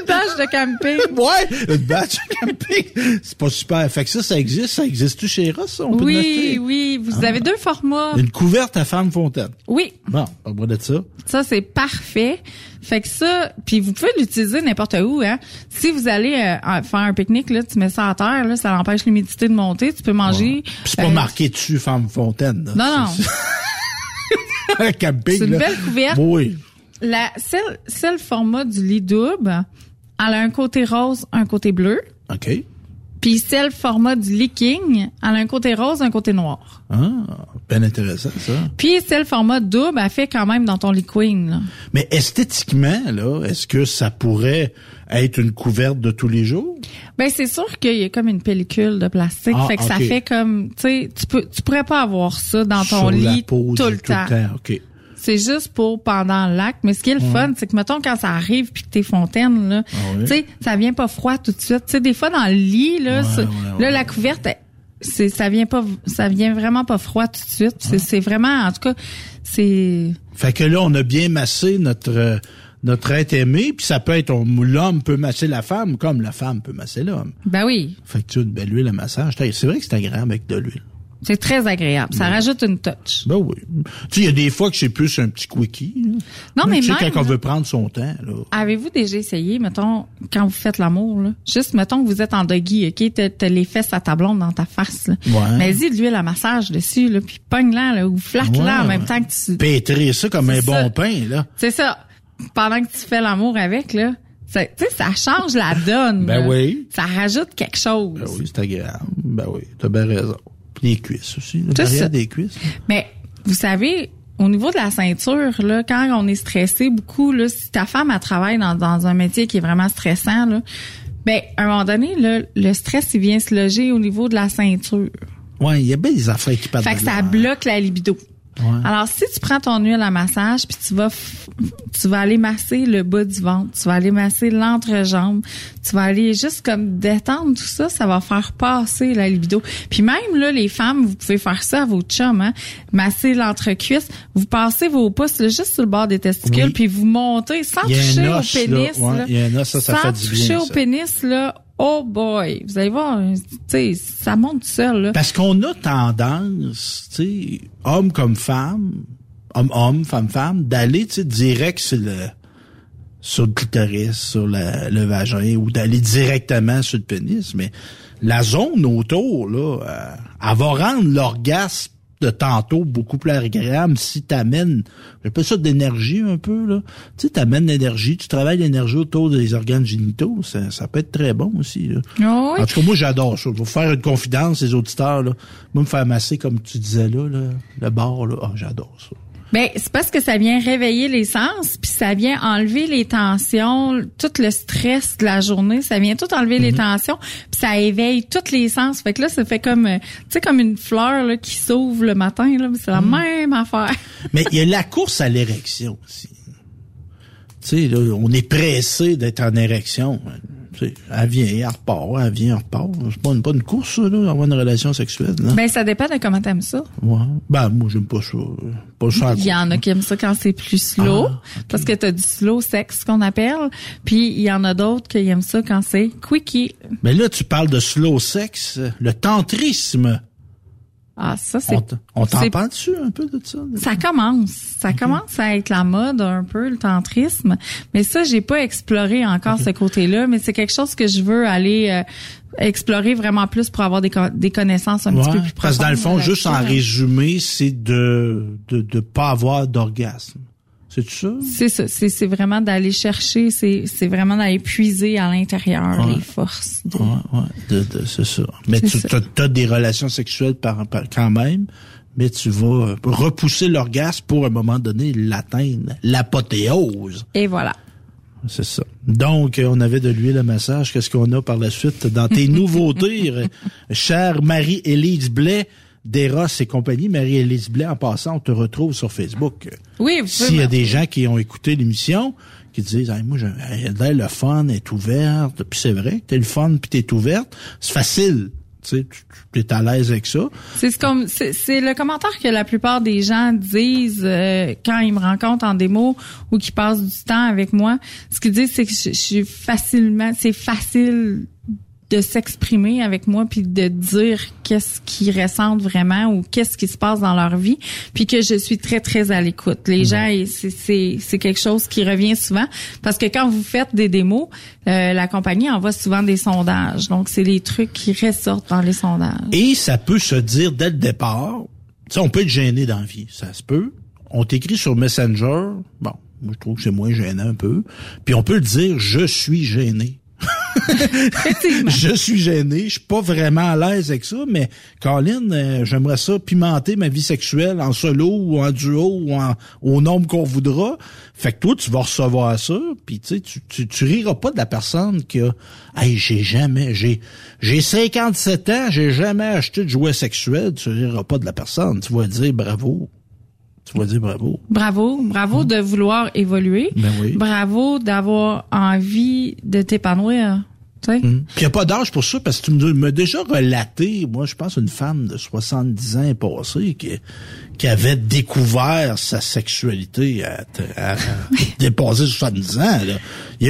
[SPEAKER 10] Une bâche de camping. [laughs]
[SPEAKER 9] ouais, une batch camping. C'est pas super. Fait que ça, ça existe. Ça existe-tu chez Ross, ça? On peut
[SPEAKER 10] Oui, oui. Vous
[SPEAKER 9] Ah.
[SPEAKER 10] avez deux formats.
[SPEAKER 9] Une couverte à femme fontaine.
[SPEAKER 10] Oui.
[SPEAKER 9] Bon, pas moi de ça.
[SPEAKER 10] Ça, c'est parfait. Fait que ça, puis vous pouvez l'utiliser n'importe où. Hein. Si vous allez euh, faire un pique-nique, là, tu mets ça à terre, là, ça empêche l'humidité de monter. Tu peux manger.
[SPEAKER 9] Puis c'est pas
[SPEAKER 10] euh,
[SPEAKER 9] marqué dessus femme fontaine. là.
[SPEAKER 10] Non, non. [laughs] [laughs]
[SPEAKER 9] Camping,
[SPEAKER 10] C'est une
[SPEAKER 9] là.
[SPEAKER 10] belle couverte.
[SPEAKER 9] Oui.
[SPEAKER 10] La, celle, celle format du lit double, elle a un côté rose, un côté bleu.
[SPEAKER 9] OK.
[SPEAKER 10] Puis celle format du lit king, elle a un côté rose, un côté noir.
[SPEAKER 9] Ah, bien intéressant, ça.
[SPEAKER 10] Puis celle format double, elle fait quand même dans ton lit queen. Là.
[SPEAKER 9] Mais esthétiquement, là, est-ce que ça pourrait être une couverte de tous les jours?
[SPEAKER 10] Ben c'est sûr qu'il y a comme une pellicule de plastique,
[SPEAKER 9] Ah,
[SPEAKER 10] fait que ça fait comme tu sais tu peux tu pourrais pas avoir ça dans ton
[SPEAKER 9] Sur
[SPEAKER 10] lit
[SPEAKER 9] peau
[SPEAKER 10] tout
[SPEAKER 9] du-
[SPEAKER 10] le temps.
[SPEAKER 9] OK.
[SPEAKER 10] C'est juste pour pendant le lac, mais ce qui est le
[SPEAKER 9] Ouais.
[SPEAKER 10] fun, c'est que mettons quand ça arrive puis que t'es fontaine là,
[SPEAKER 9] Ah oui.
[SPEAKER 10] tu sais ça vient pas froid tout de suite. Tu sais des fois dans le lit là,
[SPEAKER 9] Ouais,
[SPEAKER 10] ça-
[SPEAKER 9] ouais,
[SPEAKER 10] là la couverte c'est ça vient pas ça vient vraiment pas froid tout de suite. C'est c'est vraiment en tout cas c'est
[SPEAKER 9] Fait que là, on a bien massé notre euh, notre être aimé, puis ça peut être on- l'homme peut masser la femme comme la femme peut masser l'homme.
[SPEAKER 10] ben oui,
[SPEAKER 9] Fait que tu as une belle huile à massage. C'est vrai que c'est agréable avec de l'huile.
[SPEAKER 10] c'est très agréable. Ça rajoute une touch.
[SPEAKER 9] Ben oui. Tu sais, il y a des fois que c'est plus un petit quickie. là.
[SPEAKER 10] Non, mais
[SPEAKER 9] tu sais,
[SPEAKER 10] même,
[SPEAKER 9] quand on veut prendre son temps, là.
[SPEAKER 10] Avez-vous déjà essayé, mettons, quand vous faites l'amour, là, juste, mettons que vous êtes en doggy, OK, t'as, t'as les fesses à ta blonde dans ta face, là.
[SPEAKER 9] Ouais.
[SPEAKER 10] Mais dis de l'huile à massage dessus, là, puis pogne-la, là, ou flatte-la
[SPEAKER 9] Ouais,
[SPEAKER 10] en même temps que tu...
[SPEAKER 9] Pétrir ça comme un bon pain, là.
[SPEAKER 10] C'est ça. Pendant que tu fais l'amour avec, là, ça- tu sais, ça change la donne.
[SPEAKER 9] Ben
[SPEAKER 10] là.
[SPEAKER 9] oui.
[SPEAKER 10] Ça rajoute quelque chose.
[SPEAKER 9] Ben oui, c'est agréable. Ben oui, t'as bien raison. Puis les cuisses aussi.
[SPEAKER 10] Tout
[SPEAKER 9] des cuisses.
[SPEAKER 10] Mais vous savez, au niveau de la ceinture, là, quand on est stressé beaucoup, là, si ta femme elle travaille dans, dans un métier qui est vraiment stressant, là, ben à un moment donné, là, le stress il vient se loger au niveau de la ceinture.
[SPEAKER 9] Ouais, il y a bien des affaires qui partent
[SPEAKER 10] Fait que ça bloque la libido.
[SPEAKER 9] Ouais.
[SPEAKER 10] Alors, si tu prends ton huile à massage, puis tu vas, tu vas aller masser le bas du ventre, tu vas aller masser l'entrejambe, tu vas aller juste comme détendre tout ça, ça va faire passer la libido. Puis même là, les femmes, vous pouvez faire ça à vos chums, hein, masser l'entrecuisse, vous passez vos pouces là, juste sur le bord des testicules,
[SPEAKER 9] Oui.
[SPEAKER 10] puis vous montez sans toucher au
[SPEAKER 9] là.
[SPEAKER 10] pénis.
[SPEAKER 9] Ouais,
[SPEAKER 10] là.
[SPEAKER 9] il y a un os, ça, ça
[SPEAKER 10] sans
[SPEAKER 9] fait
[SPEAKER 10] toucher
[SPEAKER 9] bien,
[SPEAKER 10] au pénis, là. Oh boy, vous allez voir, sais, ça monte tout seul, là.
[SPEAKER 9] Parce qu'on a tendance, tu homme comme femme, homme-homme, femme-femme, d'aller, direct sur le, sur le clitoris, sur le vagin, ou d'aller directement sur le pénis. Mais la zone autour, là, euh, elle va rendre l'orgasme de tantôt beaucoup plus agréable si t'amènes, j'appelle ça d'énergie un peu, là. Tu sais, t'amènes l'énergie, tu travailles l'énergie autour des organes génitaux, ça, ça peut être très bon aussi, là.
[SPEAKER 10] Oh oui.
[SPEAKER 9] En tout cas, moi, j'adore ça. Vous faire une confidence, les auditeurs, là. Moi, me faire masser, comme tu disais là, là le bar, là. Ah, j'adore ça.
[SPEAKER 10] Ben, c'est parce que ça vient réveiller les sens, puis ça vient enlever les tensions, tout le stress de la journée, ça vient tout enlever les tensions, puis ça éveille tous les sens. Fait que là, ça fait comme, euh, tu sais, comme une fleur là, qui s'ouvre le matin, là, c'est la même affaire. [laughs]
[SPEAKER 9] Mais il y a la course à l'érection aussi. Tu sais, là, on est pressé d'être en érection. Elle vient, elle repart, elle vient, elle repart. C'est pas une, pas une course, ça, là, avoir une relation sexuelle. Là.
[SPEAKER 10] Ben, ça dépend de comment t'aimes ça.
[SPEAKER 9] Ouais. Ben, moi, j'aime pas ça. Pas ça
[SPEAKER 10] Il y en a qui aiment ça quand c'est plus slow, parce que t'as du slow sex qu'on appelle, puis il y en a d'autres qui aiment ça quand c'est quickie.
[SPEAKER 9] Mais là, tu parles de slow sex, le tantrisme.
[SPEAKER 10] Ah, ça, c'est...
[SPEAKER 9] On t- On t'en
[SPEAKER 10] c'est-
[SPEAKER 9] parle dessus un peu de ça?
[SPEAKER 10] Ça commence. Ça commence à être la mode un peu, le tantrisme. Mais ça, j'ai pas exploré encore ce côté-là, mais c'est quelque chose que je veux aller euh, explorer vraiment plus pour avoir des, co- des connaissances un petit peu plus profondes.
[SPEAKER 9] parce que dans le fond, juste en résumé, c'est de, de, de pas avoir d'orgasme. C'est ça?
[SPEAKER 10] C'est ça. C'est, vraiment d'aller chercher, c'est, vraiment d'aller puiser à l'intérieur
[SPEAKER 9] Ouais.
[SPEAKER 10] les forces. de-
[SPEAKER 9] Ouais, ouais, c'est ça. Mais tu
[SPEAKER 10] ça.
[SPEAKER 9] as, des relations sexuelles par, par- quand même, mais tu vas repousser l'orgasme pour à un moment donné l'atteindre. L'apothéose.
[SPEAKER 10] Et voilà.
[SPEAKER 9] C'est ça. Donc, on avait de l'huile à massage. Qu'est-ce qu'on a par la suite dans tes [laughs] nouveautés, euh, chère Marie-Élise Blais, d'Eros et compagnie. Marie-Élise Blais, en passant, on te retrouve sur Facebook.
[SPEAKER 10] Oui,
[SPEAKER 9] S'il y a des gens qui ont écouté l'émission, qui disent, Hey, moi, elle le fun, est ouverte, puis c'est vrai t'es le fun, puis t'es ouverte, c'est facile. Tu es à l'aise avec ça.
[SPEAKER 10] C'est ce comme c'est c'est le commentaire que la plupart des gens disent euh, quand ils me rencontrent en démo ou qui passent du temps avec moi. Ce qu'ils disent c'est que je, je suis facilement c'est facile de s'exprimer avec moi puis de dire qu'est-ce qu'ils ressentent vraiment ou qu'est-ce qui se passe dans leur vie puis que je suis très très à l'écoute. Les gens c'est c'est quelque chose qui revient souvent parce que quand vous faites des démos, euh, la compagnie envoie souvent des sondages. Donc c'est les trucs qui ressortent dans les sondages.
[SPEAKER 9] Et ça peut se dire dès le départ. Tu sais, on peut être gêné dans la vie, ça se peut. On t'écrit sur Messenger, bon, moi je trouve que c'est moins gênant un peu. Puis on peut le dire, je suis gêné. Je suis gêné, je suis pas vraiment à l'aise avec ça, mais Colin, euh, j'aimerais ça pimenter ma vie sexuelle en solo ou en duo ou en, au nombre qu'on voudra. Fait que toi, tu vas recevoir ça, puis tu tu, tu, riras pas de la personne qui a Hey, j'ai jamais, j'ai j'ai 57 ans, j'ai jamais acheté de jouets sexuels, tu riras pas de la personne, tu vas dire bravo. Tu vas dire bravo.
[SPEAKER 10] Bravo, bravo de vouloir évoluer.
[SPEAKER 9] Ben oui.
[SPEAKER 10] Bravo d'avoir envie de t'épanouir. Sais?
[SPEAKER 9] Puis il n'y a pas d'âge pour ça, parce que tu me- m'as déjà relaté, moi je pense une femme de 70 ans passée qui, qui avait découvert sa sexualité à, à, à [laughs] dépasser 70 ans.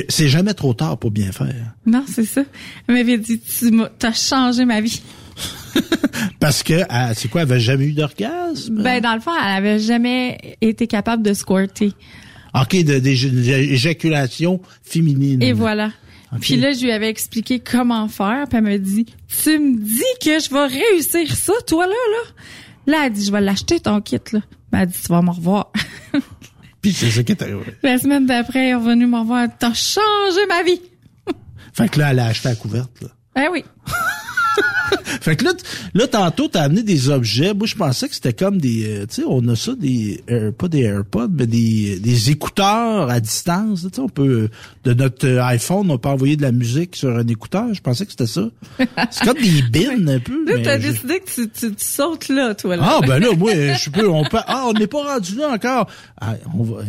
[SPEAKER 9] C'est jamais trop tard pour bien faire.
[SPEAKER 10] Non, c'est ça. Elle m'avait dit, tu m'as t'as changé ma vie. [laughs]
[SPEAKER 9] Parce que, elle- c'est quoi, elle avait jamais eu d'orgasme?
[SPEAKER 10] Ben, dans le fond, elle avait jamais été capable de squirter.
[SPEAKER 9] OK, de- d'éjaculation féminine.
[SPEAKER 10] Et voilà. Puis là, je lui avais expliqué comment faire, puis elle me dit, tu me dis que je vais réussir ça, toi, là, là? Là, elle dit, je vais l'acheter, ton kit, là. Ben, elle dit, tu vas me revoir. [laughs]
[SPEAKER 9] Puis c'est ça qui est arrivé.
[SPEAKER 10] La semaine d'après, elle est revenue me revoir, t'as changé ma vie.
[SPEAKER 9] Fait que là, elle a acheté la couverte. Là.
[SPEAKER 10] Ben oui. [laughs] [laughs]
[SPEAKER 9] Fait que là, là tantôt, t'as amené des objets. Moi, je pensais que c'était comme des... euh, tu sais, on a ça, des... Pas des AirPods, mais des, des écouteurs à distance. Tu sais, on peut... De notre euh, iPhone, on peut envoyer de la musique sur un écouteur. Je pensais que c'était ça. C'est comme des [laughs] bins, un peu.
[SPEAKER 10] Là, t'as décidé que tu, tu, tu sautes là, toi, là.
[SPEAKER 9] Ah ben là, moi, [laughs] je peux, on peut, ah, on n'est pas rendu là encore. Ah, on va,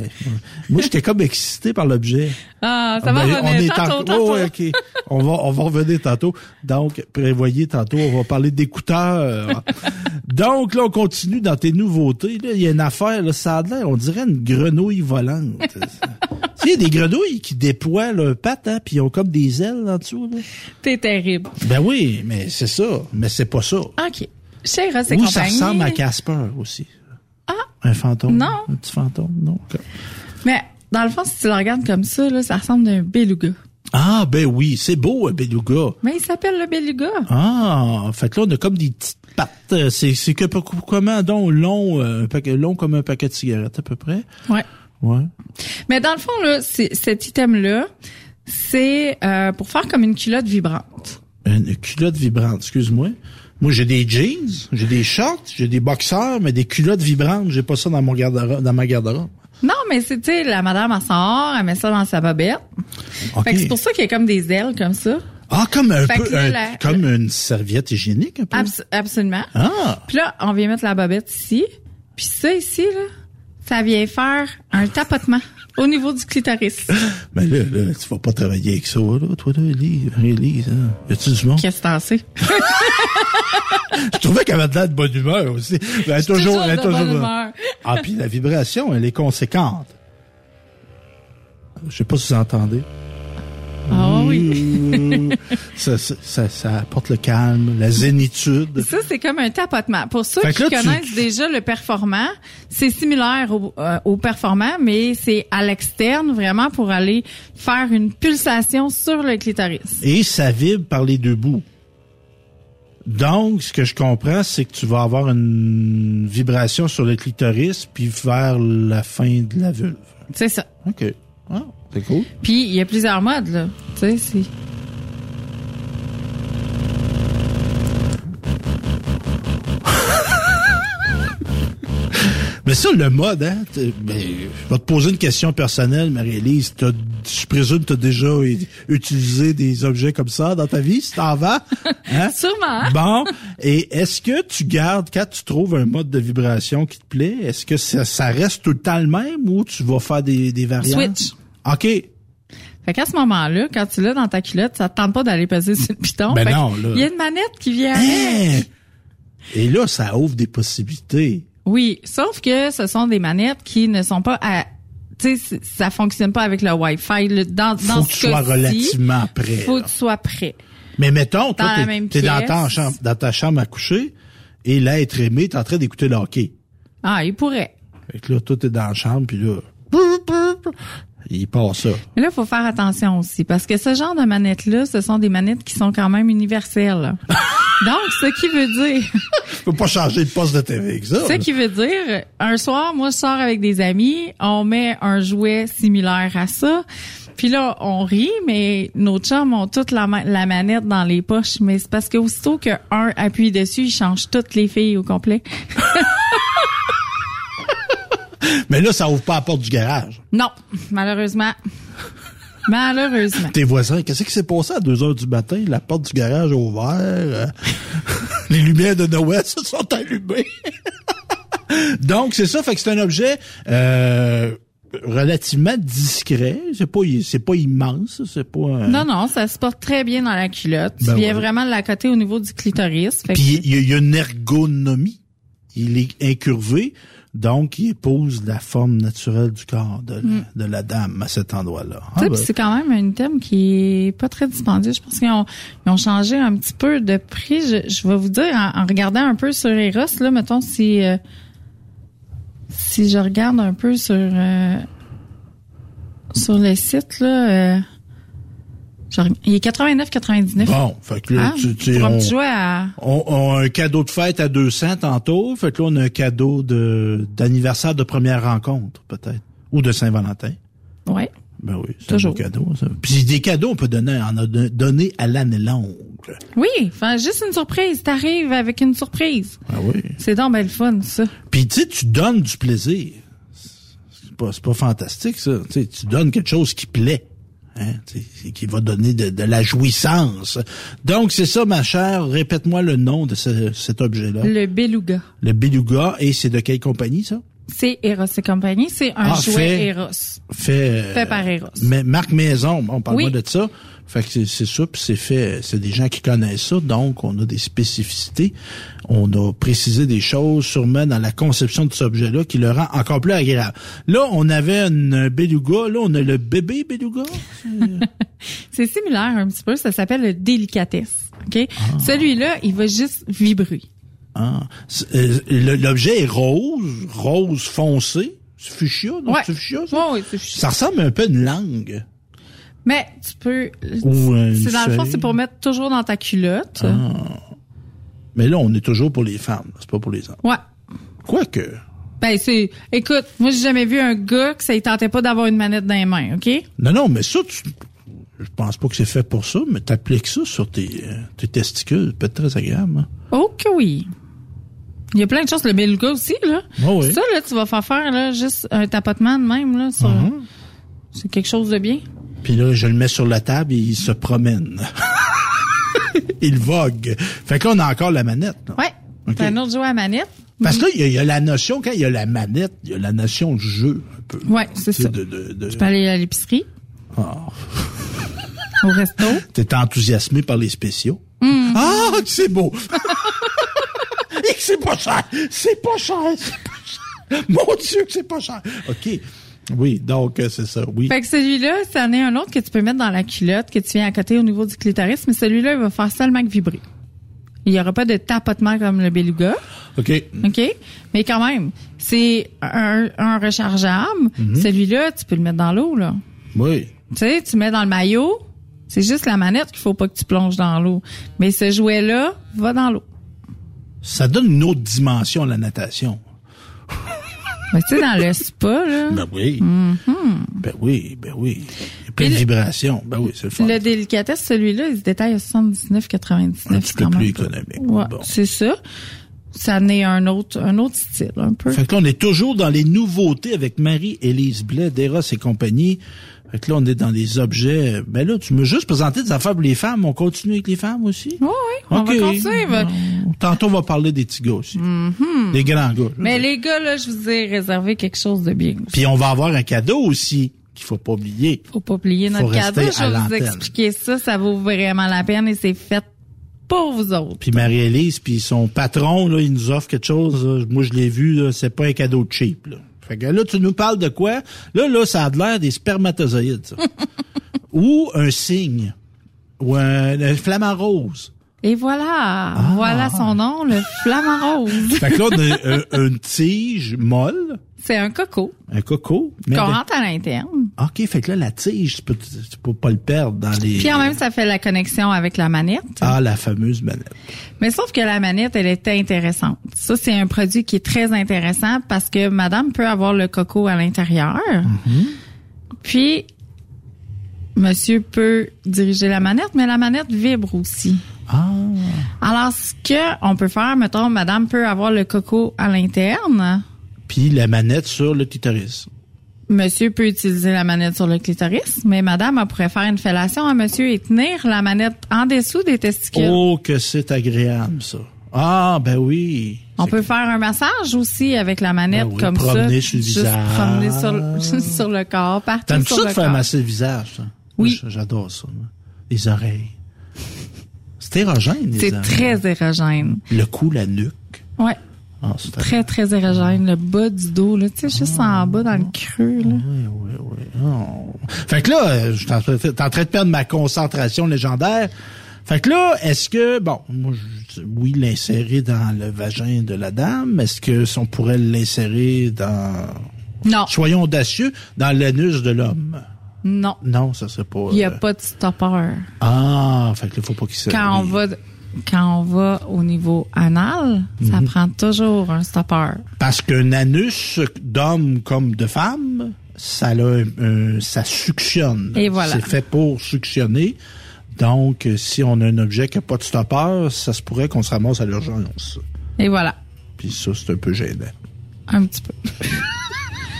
[SPEAKER 9] moi, j'étais comme excité par l'objet.
[SPEAKER 10] Ah, ça va
[SPEAKER 9] ben,
[SPEAKER 10] revenir
[SPEAKER 9] en-
[SPEAKER 10] tantôt,
[SPEAKER 9] oh,
[SPEAKER 10] tantôt.
[SPEAKER 9] ouais, ok. On va, on va revenir tantôt. Donc, prévoyez tantôt, on va parler d'écouteurs. [laughs] Donc, là, on continue dans tes nouveautés. Là, il y a une affaire, là, ça a l'air, on dirait une grenouille volante. tu sais, [laughs] il y a des grenouilles qui déploient leurs pattes, hein, puis ils ont comme des ailes en dessous.
[SPEAKER 10] T'es terrible.
[SPEAKER 9] Ben oui, mais c'est ça. Mais c'est pas ça.
[SPEAKER 10] OK. Chez Ross et
[SPEAKER 9] Ou ça ressemble à Casper aussi.
[SPEAKER 10] Ah.
[SPEAKER 9] Un fantôme.
[SPEAKER 10] Non.
[SPEAKER 9] Un petit fantôme, non.
[SPEAKER 10] Mais, dans le fond, si tu le regardes comme ça, là, ça ressemble à un beluga.
[SPEAKER 9] Ah, ben oui, c'est beau, un beluga.
[SPEAKER 10] Mais il s'appelle le beluga.
[SPEAKER 9] Ah, fait que là, on a comme des petites pattes. Euh, C'est c'est que comment donc long, euh, un paquet, long comme un paquet de cigarettes à peu près?
[SPEAKER 10] Ouais.
[SPEAKER 9] Ouais.
[SPEAKER 10] Mais dans le fond, là, c'est- cet item-là, c'est euh, pour faire comme une culotte vibrante.
[SPEAKER 9] Une culotte vibrante, excuse-moi. Moi, j'ai des jeans, j'ai des shorts, j'ai des boxers, mais des culottes vibrantes, j'ai pas ça dans mon garde dans ma garde-robe.
[SPEAKER 10] Non, mais c'est, tu sais, la madame, elle sort, elle met ça dans sa bobette.
[SPEAKER 9] Ok.
[SPEAKER 10] Fait que c'est pour ça qu'il y a comme des ailes comme ça.
[SPEAKER 9] Ah, comme un
[SPEAKER 10] Fait
[SPEAKER 9] peu,
[SPEAKER 10] que là,
[SPEAKER 9] un-
[SPEAKER 10] la-
[SPEAKER 9] comme une serviette hygiénique, un peu?
[SPEAKER 10] Abs- absolument.
[SPEAKER 9] Ah.
[SPEAKER 10] Puis là, on vient mettre la bobette ici. Puis ça ici, là, ça vient faire un tapotement au niveau du clitoris.
[SPEAKER 9] Mais [laughs] là, là, tu vas pas travailler avec ça, là, toi, là, Elise. Elise, hein. Y a-tu du monde?
[SPEAKER 10] Qu'est-ce que t'en sais? [laughs]
[SPEAKER 9] Je trouvais qu'elle avait de de bonne humeur aussi. Elle est toujours, elle est toujours.
[SPEAKER 10] bonne humeur.
[SPEAKER 9] Ah, puis la vibration, elle est conséquente. Je sais pas si vous entendez.
[SPEAKER 10] Ah oui.
[SPEAKER 9] Mmh. [laughs] ça, ça, ça, ça apporte le calme, la zénitude.
[SPEAKER 10] Ça, c'est comme un tapotement. Pour ceux
[SPEAKER 9] Fait
[SPEAKER 10] qui
[SPEAKER 9] tu-
[SPEAKER 10] connaissent déjà le performant, c'est similaire au, euh, au performant, mais c'est à l'externe, vraiment, pour aller faire une pulsation sur le clitoris.
[SPEAKER 9] Et ça vibre par les deux bouts. Donc, ce que je comprends, c'est que tu vas avoir une vibration sur le clitoris, puis vers la fin de la vulve.
[SPEAKER 10] C'est ça.
[SPEAKER 9] OK. Ah, c'est cool.
[SPEAKER 10] Puis, il y a plusieurs modes, là. Tu sais, c'est... [laughs]
[SPEAKER 9] Mais ça, le mode, hein, ben, je vais te poser une question personnelle, Marie-Élise. Je présume que tu as déjà utilisé des objets comme ça dans ta vie, si t'en vas. [laughs] Hein?
[SPEAKER 10] Sûrement.
[SPEAKER 9] Bon. Et est-ce que tu gardes, quand tu trouves un mode de vibration qui te plaît, est-ce que ça, ça reste tout le temps le même ou tu vas faire des, des variantes?
[SPEAKER 10] Switch.
[SPEAKER 9] OK.
[SPEAKER 10] Fait qu'à ce moment-là, quand tu l'as dans ta culotte, ça te tente pas d'aller peser sur le piton.
[SPEAKER 9] Ben non, là.
[SPEAKER 10] Il y a une manette qui vient
[SPEAKER 9] Hein? Et là, ça ouvre des possibilités.
[SPEAKER 10] Oui, sauf que ce sont des manettes qui ne sont pas à tu sais, ça fonctionne pas avec le Wi-Fi. Le- dans,
[SPEAKER 9] Faut
[SPEAKER 10] dans
[SPEAKER 9] que
[SPEAKER 10] ce
[SPEAKER 9] tu sois relativement prêt.
[SPEAKER 10] Faut
[SPEAKER 9] là.
[SPEAKER 10] que tu sois prêt.
[SPEAKER 9] Mais mettons, toi, t'es, t'es dans, ta chambre, dans ta chambre à coucher et l'être aimé t'es en train d'écouter le hockey.
[SPEAKER 10] Ah, il pourrait.
[SPEAKER 9] Fait que là, toi, t'es dans la chambre, puis là, il passe ça.
[SPEAKER 10] Mais là, il faut faire attention aussi, parce que ce genre de manettes-là, ce sont des manettes qui sont quand même universelles. [laughs] Donc, ce qui veut dire,
[SPEAKER 9] Tu peux pas changer de poste de TV avec ça.
[SPEAKER 10] ce qui veut dire, un soir, moi, je sors avec des amis, on met un jouet similaire à ça, puis là, on rit, mais nos chums ont toute la, ma- la manette dans les poches, mais c'est parce que aussitôt qu'un appuie dessus, il change toutes les filles au complet. [laughs]
[SPEAKER 9] Mais là, ça ouvre pas la porte du garage.
[SPEAKER 10] Non, malheureusement. [laughs] Malheureusement.
[SPEAKER 9] Tes voisins, qu'est-ce qui s'est passé à 2 heures du matin? La porte du garage est ouverte. euh, [laughs] Les lumières de Noël se sont allumées. [laughs] Donc, c'est ça. Fait que c'est un objet euh, relativement discret. C'est pas, c'est pas immense. C'est pas...
[SPEAKER 10] Non, non, ça se porte très bien dans la culotte.
[SPEAKER 9] Ben
[SPEAKER 10] tu viens
[SPEAKER 9] ouais.
[SPEAKER 10] vraiment de la côté au niveau du clitoris.
[SPEAKER 9] Puis il y, a- il y a une ergonomie. Il est incurvé, donc il épouse la forme naturelle du corps de, la-
[SPEAKER 10] Mm.
[SPEAKER 9] de la dame à cet endroit-là. Ah, ben,
[SPEAKER 10] c'est quand même un item qui est pas très dispendieux. Je pense qu'ils ont, ils ont changé un petit peu de prix. Je, je vais vous dire, en, en regardant un peu sur Eros, là, mettons, si, euh, si je regarde un peu sur, euh, sur le site, là, euh, il est 89,99.
[SPEAKER 9] Bon, fait que là,
[SPEAKER 10] Ah,
[SPEAKER 9] tu, tu- on,
[SPEAKER 10] petit jouet à...
[SPEAKER 9] on- on a un cadeau de fête à 200 tantôt. Fait que là, on a un cadeau de d'anniversaire de première rencontre, peut-être. Ou de Saint-Valentin.
[SPEAKER 10] Ouais.
[SPEAKER 9] Ben oui, c'est
[SPEAKER 10] Toujours.
[SPEAKER 9] un beau cadeau, ça. Puis des cadeaux, on peut donner, en a don- donné à l'année longue.
[SPEAKER 10] Oui, enfin, juste une surprise. T'arrives avec une surprise.
[SPEAKER 9] Ah oui.
[SPEAKER 10] C'est donc ben le fun, ça.
[SPEAKER 9] Puis tu sais, tu donnes du plaisir. C'est pas, c'est pas fantastique, ça. Tu sais, tu donnes quelque chose qui plaît. Hein, qui va donner de, de la jouissance. Donc, c'est ça, ma chère. Répète-moi le nom de ce- cet objet-là.
[SPEAKER 10] Le beluga.
[SPEAKER 9] Le beluga. Et c'est de quelle compagnie, ça?
[SPEAKER 10] C'est Eros et compagnie. C'est un
[SPEAKER 9] Ah,
[SPEAKER 10] jouet
[SPEAKER 9] fait-
[SPEAKER 10] Eros.
[SPEAKER 9] Fait, euh,
[SPEAKER 10] Fait par Eros.
[SPEAKER 9] Mais marque maison, on parle
[SPEAKER 10] Oui.
[SPEAKER 9] pas de ça. Fait que c'est- ça, puis c'est fait, c'est des gens qui connaissent ça, donc on a des spécificités. On a précisé des choses sûrement dans la conception de cet objet-là qui le rend encore plus agréable. Là, on avait un, beluga, là, on a le bébé beluga. [laughs]
[SPEAKER 10] C'est similaire un petit peu. Ça s'appelle le délicatesse. OK? Celui-là, il va juste vibrer.
[SPEAKER 9] Ah. Euh, L'objet est rose, rose foncé. C'est fuchsia, non?
[SPEAKER 10] Ouais.
[SPEAKER 9] C'est fuchsia, ça?
[SPEAKER 10] Ouais, ouais, c'est fuchsia.
[SPEAKER 9] Ça ressemble un peu à une langue.
[SPEAKER 10] Mais tu peux... C'est dans le fond, c'est pour mettre toujours dans ta culotte.
[SPEAKER 9] Ah. Mais là, on est toujours pour les femmes, c'est pas pour les hommes.
[SPEAKER 10] Ouais.
[SPEAKER 9] Quoique.
[SPEAKER 10] Ben, c'est, écoute, moi, j'ai jamais vu un gars que ça ne tentait pas d'avoir une manette dans les mains, OK?
[SPEAKER 9] Non, non, mais ça, tu, je pense pas que c'est fait pour ça, mais t'appliques ça sur tes, tes testicules, ça peut être très agréable. Hein?
[SPEAKER 10] Oh que oui. Il y a plein de choses. Le beluga aussi, là.
[SPEAKER 9] Oh oui.
[SPEAKER 10] Ça, là, tu vas faire faire, là, juste un tapotement de même, là, sur...
[SPEAKER 9] Mhm.
[SPEAKER 10] C'est quelque chose de bien.
[SPEAKER 9] Puis là, je le mets sur la table et il se promène. [laughs] il vogue. Fait que là, on a encore la manette. là.
[SPEAKER 10] Ouais.
[SPEAKER 9] OK.
[SPEAKER 10] C'est un autre jouet à manette.
[SPEAKER 9] Parce que là, il y, a- il y a la notion, quand il y a la manette, il y a la notion de jeu, un peu.
[SPEAKER 10] Ouais, c'est ça.
[SPEAKER 9] De, de, de-
[SPEAKER 10] Tu peux aller à l'épicerie,
[SPEAKER 9] Ah.
[SPEAKER 10] au resto. [laughs]
[SPEAKER 9] T'es enthousiasmé par les spéciaux.
[SPEAKER 10] Mm.
[SPEAKER 9] Ah, c'est beau! [laughs] Et que c'est pas cher! C'est pas cher! C'est pas cher! Mon Dieu, que c'est pas cher! OK. Oui, donc, euh, c'est ça, oui.
[SPEAKER 10] Fait que celui-là, c'en est un autre que tu peux mettre dans la culotte, que tu viens à côté au niveau du clitoris, mais celui-là, il va faire seulement que vibrer. Il y aura pas de tapotement comme le beluga.
[SPEAKER 9] OK.
[SPEAKER 10] OK? Mais quand même, c'est un, un rechargeable.
[SPEAKER 9] Mhm.
[SPEAKER 10] Celui-là, tu peux le mettre dans l'eau, là.
[SPEAKER 9] Oui.
[SPEAKER 10] Tu sais, tu mets dans le maillot, c'est juste la manette qu'il faut pas que tu plonges dans l'eau. Mais ce jouet-là va dans l'eau.
[SPEAKER 9] Ça donne une autre dimension à la natation.
[SPEAKER 10] Mais tu sais, dans le spa, là.
[SPEAKER 9] Ben oui.
[SPEAKER 10] mhm.
[SPEAKER 9] Ben oui, ben oui. Il y a plein de vibrations. Ben oui, c'est le fun.
[SPEAKER 10] Le délicatesse, celui-là, il se détaille à 79,99.
[SPEAKER 9] Un petit peu plus économique.
[SPEAKER 10] Ouais,
[SPEAKER 9] Bon.
[SPEAKER 10] c'est ça. Ça est un autre, un autre style, un peu.
[SPEAKER 9] Fait que là, on est toujours dans les nouveautés avec Marie-Élise Blais, d'Eros et compagnie. Fait que là, on est dans les objets. Ben là, tu me juste présenter des affaires pour les femmes. On continue avec les femmes aussi?
[SPEAKER 10] Oui, oui, on va continuer.
[SPEAKER 9] Tantôt, on va parler des petits gars aussi.
[SPEAKER 10] Mhm.
[SPEAKER 9] Des grands gars.
[SPEAKER 10] Mais les gars, là, je vous ai réservé quelque chose de bien.
[SPEAKER 9] Puis on va avoir un cadeau aussi qu'il faut pas oublier.
[SPEAKER 10] Faut pas oublier notre cadeau. Je vais vous expliquer ça. Ça vaut vraiment la peine et c'est fait pour vous autres.
[SPEAKER 9] Puis Marie-Élise, puis son patron, là, il nous offre quelque chose. là. Moi, je l'ai vu, c'est pas un cadeau cheap. Là. Fait que là, tu nous parles de quoi? Là, là, ça a l'air des spermatozoïdes, ça. [laughs] Ou un cygne. Ou un, un flamant rose.
[SPEAKER 10] Et voilà. Voilà son nom, le flamant rose.
[SPEAKER 9] Fait que là, on a un- une tige molle,
[SPEAKER 10] C'est un coco
[SPEAKER 9] un coco.
[SPEAKER 10] qu'on rentre à l'interne.
[SPEAKER 9] OK, fait que là, la tige, tu peux, tu peux pas le perdre dans les...
[SPEAKER 10] Puis en même, ça fait la connexion avec la manette.
[SPEAKER 9] Ah, la fameuse manette.
[SPEAKER 10] Mais sauf que la manette, elle est intéressante. Ça, c'est un produit qui est très intéressant parce que madame peut avoir le coco à l'intérieur. Puis, monsieur peut diriger la manette, mais la manette vibre aussi.
[SPEAKER 9] Ah.
[SPEAKER 10] Alors, ce que on peut faire, mettons, madame peut avoir le coco à l'interne.
[SPEAKER 9] Puis la manette sur le clitoris.
[SPEAKER 10] Monsieur peut utiliser la manette sur le clitoris, mais madame, elle pourrait faire une fellation à monsieur et tenir la manette en dessous des testicules.
[SPEAKER 9] Oh, que c'est agréable, ça. Ah, ben oui.
[SPEAKER 10] On peut faire un massage aussi avec la manette
[SPEAKER 9] Ben oui,
[SPEAKER 10] comme
[SPEAKER 9] promener
[SPEAKER 10] ça.
[SPEAKER 9] sur le
[SPEAKER 10] Juste
[SPEAKER 9] visage.
[SPEAKER 10] promener sur, le- [laughs] sur le corps, partout sur
[SPEAKER 9] ça
[SPEAKER 10] le
[SPEAKER 9] de faire
[SPEAKER 10] corps.
[SPEAKER 9] masser le visage, ça?
[SPEAKER 10] Oui.
[SPEAKER 9] J'adore ça. Les oreilles. C'est érogène,
[SPEAKER 10] C'est très érogène.
[SPEAKER 9] Le cou, la nuque.
[SPEAKER 10] Ouais.
[SPEAKER 9] Ah,
[SPEAKER 10] Très, très érogène. Le bas du dos, là. Tu sais, juste en bas, dans le creux, là.
[SPEAKER 9] Oh. Fait que là, euh, je suis en train t'es en train de perdre ma concentration légendaire. Fait que là, est-ce que, bon, moi, je, oui, l'insérer dans le vagin de la dame, est-ce que si on pourrait l'insérer dans,
[SPEAKER 10] Non.
[SPEAKER 9] soyons audacieux, dans l'anus de l'homme?
[SPEAKER 10] Non.
[SPEAKER 9] Non, ça serait pas...
[SPEAKER 10] Il n'y a
[SPEAKER 9] euh,
[SPEAKER 10] pas de stopper.
[SPEAKER 9] Ah, fait que là, faut pas qu'il se...
[SPEAKER 10] Quand on va, quand on va au niveau anal, ça
[SPEAKER 9] Mhm.
[SPEAKER 10] prend toujours un stopper.
[SPEAKER 9] Parce qu'un anus d'homme comme de femme, ça un- ça suctionne.
[SPEAKER 10] Et voilà.
[SPEAKER 9] C'est fait pour suctionner. Donc, euh, si on a un objet qui n'a pas de stopper, ça se pourrait qu'on se ramasse à l'urgence.
[SPEAKER 10] Et voilà.
[SPEAKER 9] Puis ça, c'est un peu gênant.
[SPEAKER 10] Un petit peu. [laughs]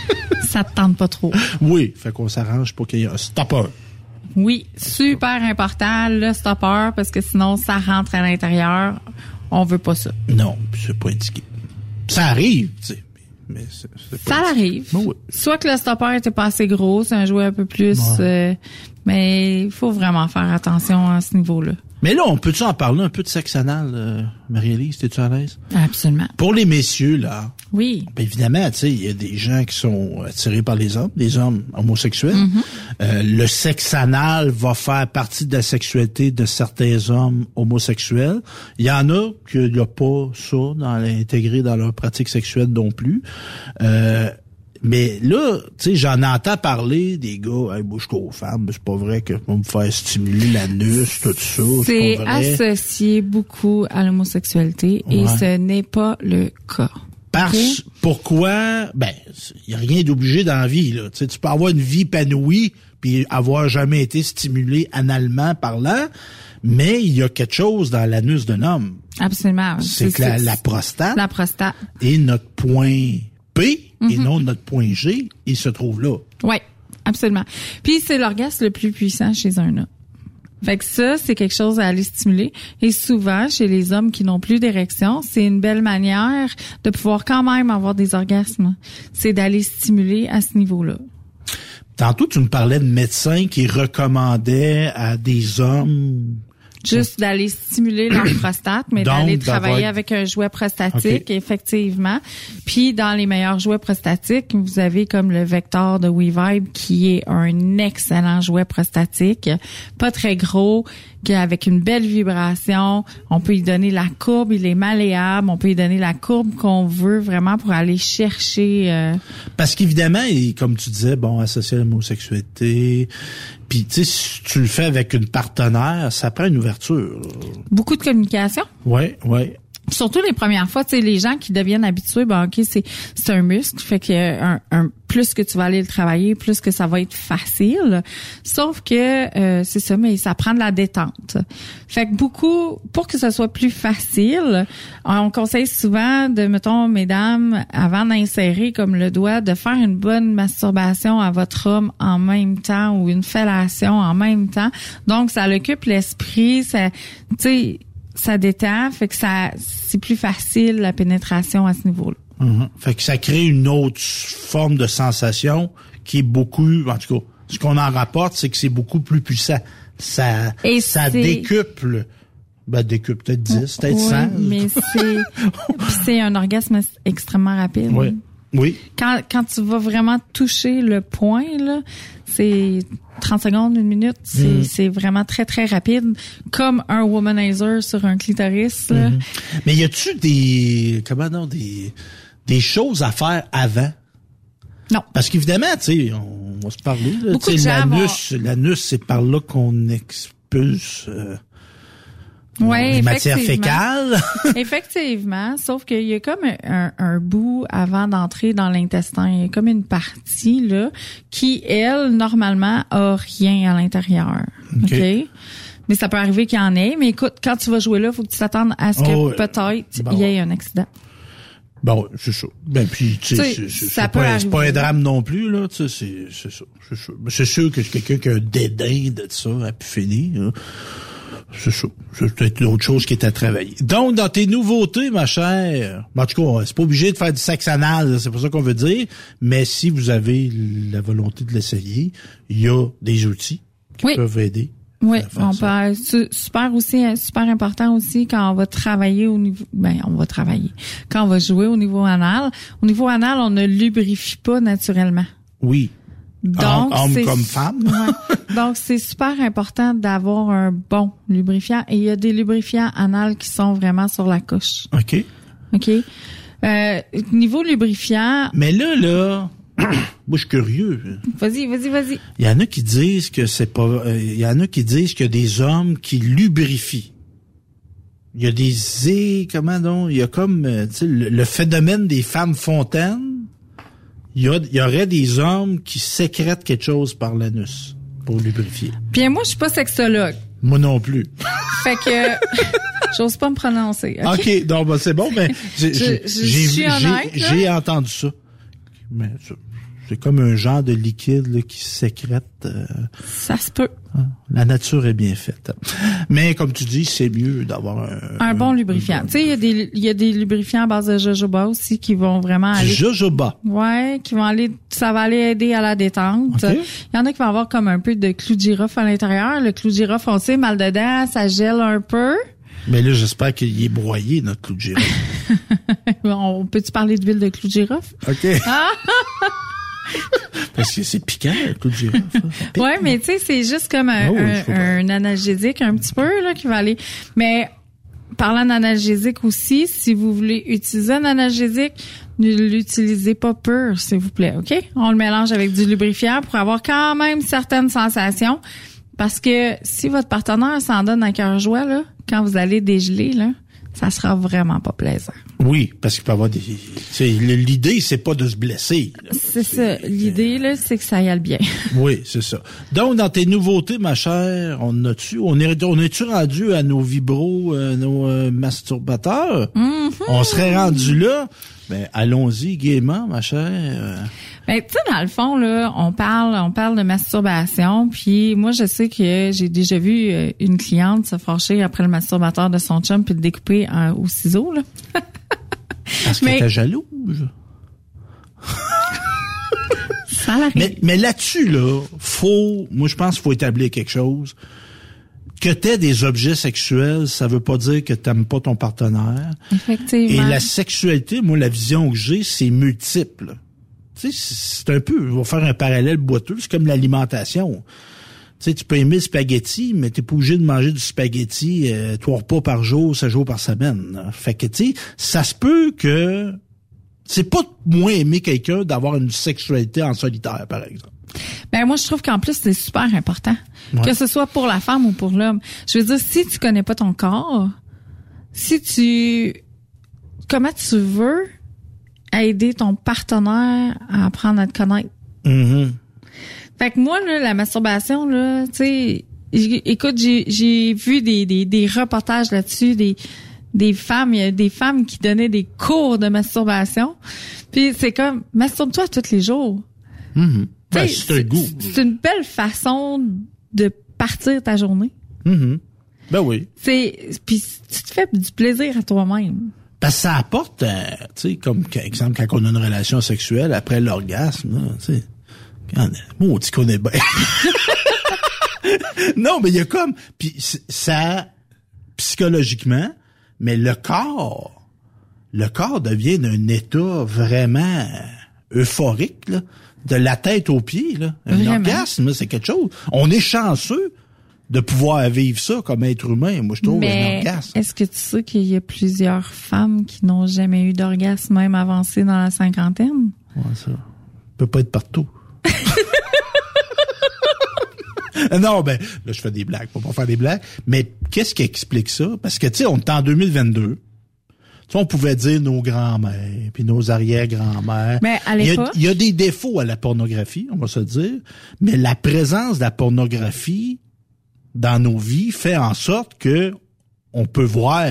[SPEAKER 10] [laughs] ça te tente pas trop.
[SPEAKER 9] Oui, fait qu'on s'arrange pour qu'il y ait un stopper.
[SPEAKER 10] Oui, super important, le stopper, parce que sinon, ça rentre à l'intérieur. On veut pas ça.
[SPEAKER 9] Non, c'est pas indiqué. Ça arrive, tu sais. Mais pas
[SPEAKER 10] Ça
[SPEAKER 9] indiqué.
[SPEAKER 10] arrive.
[SPEAKER 9] Ben oui.
[SPEAKER 10] Soit que le stopper était pas assez gros, c'est un jouet un peu plus... euh, mais il faut vraiment faire attention à ce niveau-là.
[SPEAKER 9] Mais là, on peut-tu en parler un peu de sexe anal, euh, Marie-Élise? T'es-tu à l'aise?
[SPEAKER 10] Absolument.
[SPEAKER 9] Pour les messieurs, là,
[SPEAKER 10] Oui.
[SPEAKER 9] Ben évidemment, tu sais, il y a des gens qui sont attirés par les hommes, des hommes homosexuels. Euh, le sexe anal va faire partie de la sexualité de certains hommes homosexuels. Il y en a qui n'ont pas ça dans intégré dans leur pratique sexuelle non plus. Euh, Mais là, tu sais, j'en entends parler des gars, hey, bouge aux femmes, c'est pas vrai que vont me faire stimuler l'anus, tout ça.
[SPEAKER 10] C'est associé beaucoup à l'homosexualité et ce n'est pas le cas.
[SPEAKER 9] Parce, pourquoi, ben, il y a rien d'obligé dans la vie, là. Tu sais, tu peux avoir une vie épanouie puis avoir jamais été stimulé analement parlant, mais il y a quelque chose dans l'anus d'un homme.
[SPEAKER 10] Absolument.
[SPEAKER 9] C'est que la, la prostate
[SPEAKER 10] La prostate.
[SPEAKER 9] et notre point P et
[SPEAKER 10] Mhm.
[SPEAKER 9] non notre point G, il se trouve là.
[SPEAKER 10] Oui, absolument. Puis c'est l'orgasme le plus puissant chez un homme. Fait que ça, c'est quelque chose à aller stimuler. Et souvent, chez les hommes qui n'ont plus d'érection, c'est une belle manière de pouvoir quand même avoir des orgasmes. C'est d'aller stimuler à ce niveau-là.
[SPEAKER 9] Tantôt, tu me parlais de médecins qui recommandaient à des hommes
[SPEAKER 10] Juste d'aller stimuler leur [coughs] prostate, mais d'aller travailler avec un jouet prostatique, effectivement. Puis dans les meilleurs jouets prostatiques, vous avez comme le Vector de WeVibe qui est un excellent jouet prostatique, pas très gros, qui avec une belle vibration. On peut y donner la courbe, il est malléable. On peut y donner la courbe qu'on veut vraiment pour aller chercher. euh,
[SPEAKER 9] Parce qu'évidemment, comme tu disais, bon, associé à l'homosexualité, puis tu sais, si tu le fais avec une partenaire, ça prend une ouverture.
[SPEAKER 10] beaucoup de communication.
[SPEAKER 9] Ouais, ouais.
[SPEAKER 10] Surtout les premières fois, tu sais, les gens qui deviennent habitués, ben ok, c'est c'est un muscle, fait que un, un- plus que tu vas aller le travailler, plus que ça va être facile. Sauf que euh, c'est ça, mais ça prend de la détente. Fait que beaucoup, pour que ce soit plus facile, on conseille souvent de, mettons, mesdames, avant d'insérer comme le doigt, de faire une bonne masturbation à votre homme en même temps ou une fellation en même temps. Donc ça l'occupe l'esprit, ça, tu sais ça détend, fait que ça c'est plus facile la pénétration à ce niveau-là.
[SPEAKER 9] Mhm. Fait que ça crée une autre forme de sensation qui est beaucoup, en tout cas, ce qu'on en rapporte, c'est que c'est beaucoup plus puissant. Ça,
[SPEAKER 10] Et
[SPEAKER 9] ça
[SPEAKER 10] c'est-
[SPEAKER 9] décuple. Ben, décuple peut-être 10, peut-être
[SPEAKER 10] Oui,
[SPEAKER 9] 100.
[SPEAKER 10] mais [laughs] c'est c'est un orgasme extrêmement rapide.
[SPEAKER 9] Oui. Oui.
[SPEAKER 10] Quand quand tu vas vraiment toucher le point là, c'est 30 secondes, une minute, c'est
[SPEAKER 9] Mhm.
[SPEAKER 10] c'est vraiment très très rapide comme un womanizer sur un clitoris là.
[SPEAKER 9] Mhm. Mais y a-tu des, comment non, des, des choses à faire avant?
[SPEAKER 10] Non.
[SPEAKER 9] Parce qu'évidemment, tu sais, on va se parler, l'anus, l'anus, c'est par là qu'on expulse, euh,
[SPEAKER 10] Ouais,
[SPEAKER 9] les matières
[SPEAKER 10] effectivement.
[SPEAKER 9] fécales. [laughs]
[SPEAKER 10] Effectivement, sauf qu'il y a comme un, un bout avant d'entrer dans l'intestin. Il y a comme une partie là qui, elle, normalement, a rien à l'intérieur.
[SPEAKER 9] OK.
[SPEAKER 10] OK? Mais ça peut arriver qu'il y en ait. Mais écoute, quand tu vas jouer là, faut que tu t'attendes à ce que
[SPEAKER 9] Oh,
[SPEAKER 10] peut-être
[SPEAKER 9] Bon.
[SPEAKER 10] il y ait un accident.
[SPEAKER 9] Bon, c'est ça. Ben puis tu sais, c'est- pas, pas un drame non plus là. Tu sais, c'est ça. C'est C'est sûr que c'est quelqu'un qui a un dédain de ça a pu finir. hein. C'est ça. C'est peut-être autre chose qui est à travailler. Donc, dans tes nouveautés, ma chère, en tout cas, c'est pas obligé de faire du sexe anal, c'est pas ça qu'on veut dire, mais si vous avez la volonté de l'essayer, il y a des outils qui
[SPEAKER 10] Oui.
[SPEAKER 9] peuvent aider.
[SPEAKER 10] Oui, on peut, su- super aussi, euh, super important aussi quand on va travailler au niveau, ben on va travailler, quand on va jouer au niveau anal. Au niveau anal, on ne lubrifie pas naturellement.
[SPEAKER 9] Oui.
[SPEAKER 10] Donc,
[SPEAKER 9] Homme
[SPEAKER 10] c'est-
[SPEAKER 9] comme femme. [laughs]
[SPEAKER 10] Ouais. Donc, c'est super important d'avoir un bon lubrifiant. Et il y a des lubrifiants anal qui sont vraiment sur la couche.
[SPEAKER 9] OK.
[SPEAKER 10] OK? Euh, niveau lubrifiant,
[SPEAKER 9] Mais là, là, [clears throat] moi, je suis curieux.
[SPEAKER 10] vas-y, vas-y, vas-y.
[SPEAKER 9] Il y en a qui disent que c'est pas. euh, Il y en a qui disent qu'il y a des hommes qui lubrifient. Il y a des comment donc? Il y a comme euh, tu sais, le, le phénomène des femmes fontaines. Il y, a, il y aurait des hommes qui sécrètent quelque chose par l'anus pour lubrifier.
[SPEAKER 10] Bien, moi, je suis pas sexologue.
[SPEAKER 9] Moi non plus.
[SPEAKER 10] Fait que [laughs] j'ose pas me prononcer. OK?
[SPEAKER 9] OK, donc ben, c'est bon, mais [laughs] j'ai entendu ça. Mais ça, c'est comme un genre de liquide là, qui sécrète. euh,
[SPEAKER 10] Ça se peut.
[SPEAKER 9] La nature est bien faite. Mais comme tu dis, c'est mieux d'avoir un,
[SPEAKER 10] Un bon lubrifiant. Tu sais, il y a des il y a des lubrifiants à base de jojoba aussi qui vont vraiment aller
[SPEAKER 9] jojoba.
[SPEAKER 10] Ouais, qui vont aller, ça va aller aider à la détente. Il y en a qui vont avoir comme un peu de clou de girofle à l'intérieur. Le clou de girofle, on sait, mal dedans, ça gèle un peu.
[SPEAKER 9] Mais là, j'espère qu'il est broyé, notre clou de girofle. [laughs]
[SPEAKER 10] on peut-tu parler d'huile de clou de girofle?
[SPEAKER 9] OK.
[SPEAKER 10] Ah! [laughs]
[SPEAKER 9] Parce que c'est piquant, le clou de girofle. ça. Ça pique.
[SPEAKER 10] Ouais, mais tu sais, c'est juste comme un,
[SPEAKER 9] Oh,
[SPEAKER 10] un- un analgésique un petit peu là qui va aller. Mais parlant d'analgésique aussi, si vous voulez utiliser un analgésique, ne l'utilisez pas pur, s'il vous plaît, OK? On le mélange avec du lubrifiant pour avoir quand même certaines sensations. Parce que si votre partenaire s'en donne à cœur joie, là, quand vous allez dégeler, là, ça sera vraiment pas plaisant.
[SPEAKER 9] Oui, parce qu'il peut y avoir des. L'idée, c'est pas de se blesser.
[SPEAKER 10] C'est ça. L'idée, là, c'est que ça y aille bien. [laughs]
[SPEAKER 9] Oui, c'est ça. Donc, dans tes nouveautés, ma chère, on a-tu, on est, on est-tu rendu à nos vibros, euh, nos euh, masturbateurs?
[SPEAKER 10] Mm-hmm.
[SPEAKER 9] On serait rendu là? Ben, allons-y gaiement, ma chère.
[SPEAKER 10] Ben, tu sais, dans le fond, là, on parle, on parle de masturbation. Puis moi, je sais que j'ai déjà vu euh, une cliente se fâcher après le masturbateur de son chum puis le découper euh, au ciseau, là. [laughs]
[SPEAKER 9] Parce que
[SPEAKER 10] Mais-
[SPEAKER 9] t'es jalouse. [laughs]
[SPEAKER 10] Ça.
[SPEAKER 9] Mais, mais là-dessus, là, faut, moi, je pense qu'il faut établir quelque chose. Que t'aies des objets sexuels, ça veut pas dire que t'aimes pas ton partenaire. Et
[SPEAKER 10] Effectivement.
[SPEAKER 9] la sexualité, moi, la vision que j'ai, c'est multiple. Tu sais, c'est un peu, on va faire un parallèle boiteux, c'est comme l'alimentation. Tu sais, tu peux aimer le spaghetti, mais t'es pas obligé de manger du spaghetti euh, trois repas par jour, sept jours par semaine. Fait que, tu sais, ça se peut que c'est pas moins aimer quelqu'un d'avoir une sexualité en solitaire, par exemple.
[SPEAKER 10] Ben moi je trouve qu'en plus c'est super important
[SPEAKER 9] Ouais.
[SPEAKER 10] que ce soit pour la femme ou pour l'homme. Je veux dire si tu connais pas ton corps, si tu comment tu veux aider ton partenaire à apprendre à te connaître?
[SPEAKER 9] Mhm.
[SPEAKER 10] Fait que moi là la masturbation là, tu sais écoute j'ai j'ai vu des, des des reportages là-dessus des des femmes, il y a des femmes qui donnaient des cours de masturbation. Puis c'est comme masturbe-toi tous les jours.
[SPEAKER 9] Ben,
[SPEAKER 10] Tu sais,
[SPEAKER 9] c'est un goût.
[SPEAKER 10] C'est une belle façon de partir ta journée.
[SPEAKER 9] Mhm. Ben oui.
[SPEAKER 10] C'est puis tu te fais du plaisir à toi-même.
[SPEAKER 9] Parce que ça apporte, euh, tu sais, comme exemple quand on a une relation sexuelle après l'orgasme, là, tu sais. Quand, moi, on dit qu'on est bien. [laughs] non, mais il y a comme, puis ça, psychologiquement, mais le corps, le corps devient d'un état vraiment euphorique, là, de la tête aux pieds, là. Un orgasme, c'est quelque chose. On est chanceux de pouvoir vivre ça comme être humain. Moi, je trouve un orgasme.
[SPEAKER 10] est-ce que tu sais qu'il y a plusieurs femmes qui n'ont jamais eu d'orgasme même avancé dans la cinquantaine?
[SPEAKER 9] Ouais, ça peut pas être partout. [laughs] [laughs] non, ben, là, je fais des blagues, faut pas faire des blagues. Mais qu'est-ce qui explique ça? Parce que, tu sais, on est en 2022. Tu sais, on pouvait dire nos grands-mères, puis nos arrière-grands-mères.
[SPEAKER 10] Mais à
[SPEAKER 9] Il y a-
[SPEAKER 10] l'époque-
[SPEAKER 9] Il y, a des défauts à la pornographie, on va se dire. Mais la présence de la pornographie dans nos vies fait en sorte que on peut voir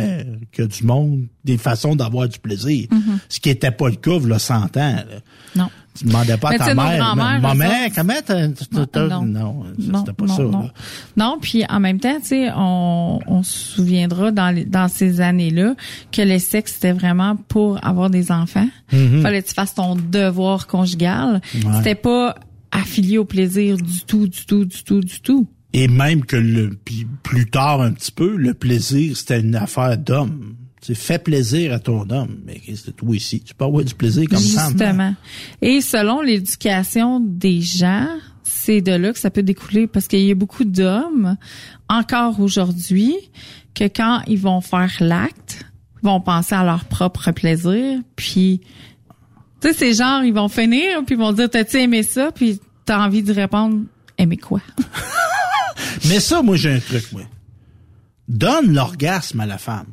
[SPEAKER 9] que du monde, des façons d'avoir du plaisir.
[SPEAKER 10] Mhm.
[SPEAKER 9] Ce qui était pas le cas, il y a 100 ans. là.
[SPEAKER 10] Non.
[SPEAKER 9] Tu demandais pas à ta mère.
[SPEAKER 10] grands-mères,
[SPEAKER 9] Ma
[SPEAKER 10] eux
[SPEAKER 9] mère,
[SPEAKER 10] autres-
[SPEAKER 9] comment t'as, t'as- t'as-
[SPEAKER 10] non.
[SPEAKER 9] non,
[SPEAKER 10] Non,
[SPEAKER 9] c'était pas
[SPEAKER 10] non,
[SPEAKER 9] ça.
[SPEAKER 10] non. puis en même temps, tu sais, on, on se souviendra dans, les- dans ces années-là que le sexe c'était vraiment pour avoir des enfants.
[SPEAKER 9] Mhm.
[SPEAKER 10] Fallait que tu fasses ton devoir conjugal.
[SPEAKER 9] Ouais.
[SPEAKER 10] C'était pas affilié au plaisir du tout, du tout, du tout, du tout.
[SPEAKER 9] Et même que le, puis plus tard un petit peu, le plaisir, c'était une affaire d'homme. Tu fais plaisir à ton homme. Mais qu'est-ce que toi ici? Tu peux avoir du plaisir comme femme.
[SPEAKER 10] Justement. Et selon l'éducation des gens, c'est de là que ça peut découler parce qu'il y a beaucoup d'hommes encore aujourd'hui que quand ils vont faire l'acte, ils vont penser à leur propre plaisir, puis tu sais c'est genre ils vont finir puis ils vont dire t'as-tu aimé ça? Puis t'as envie de répondre aimer quoi? [laughs]
[SPEAKER 9] Mais ça, moi, j'ai un truc, moi. Donne l'orgasme à la femme.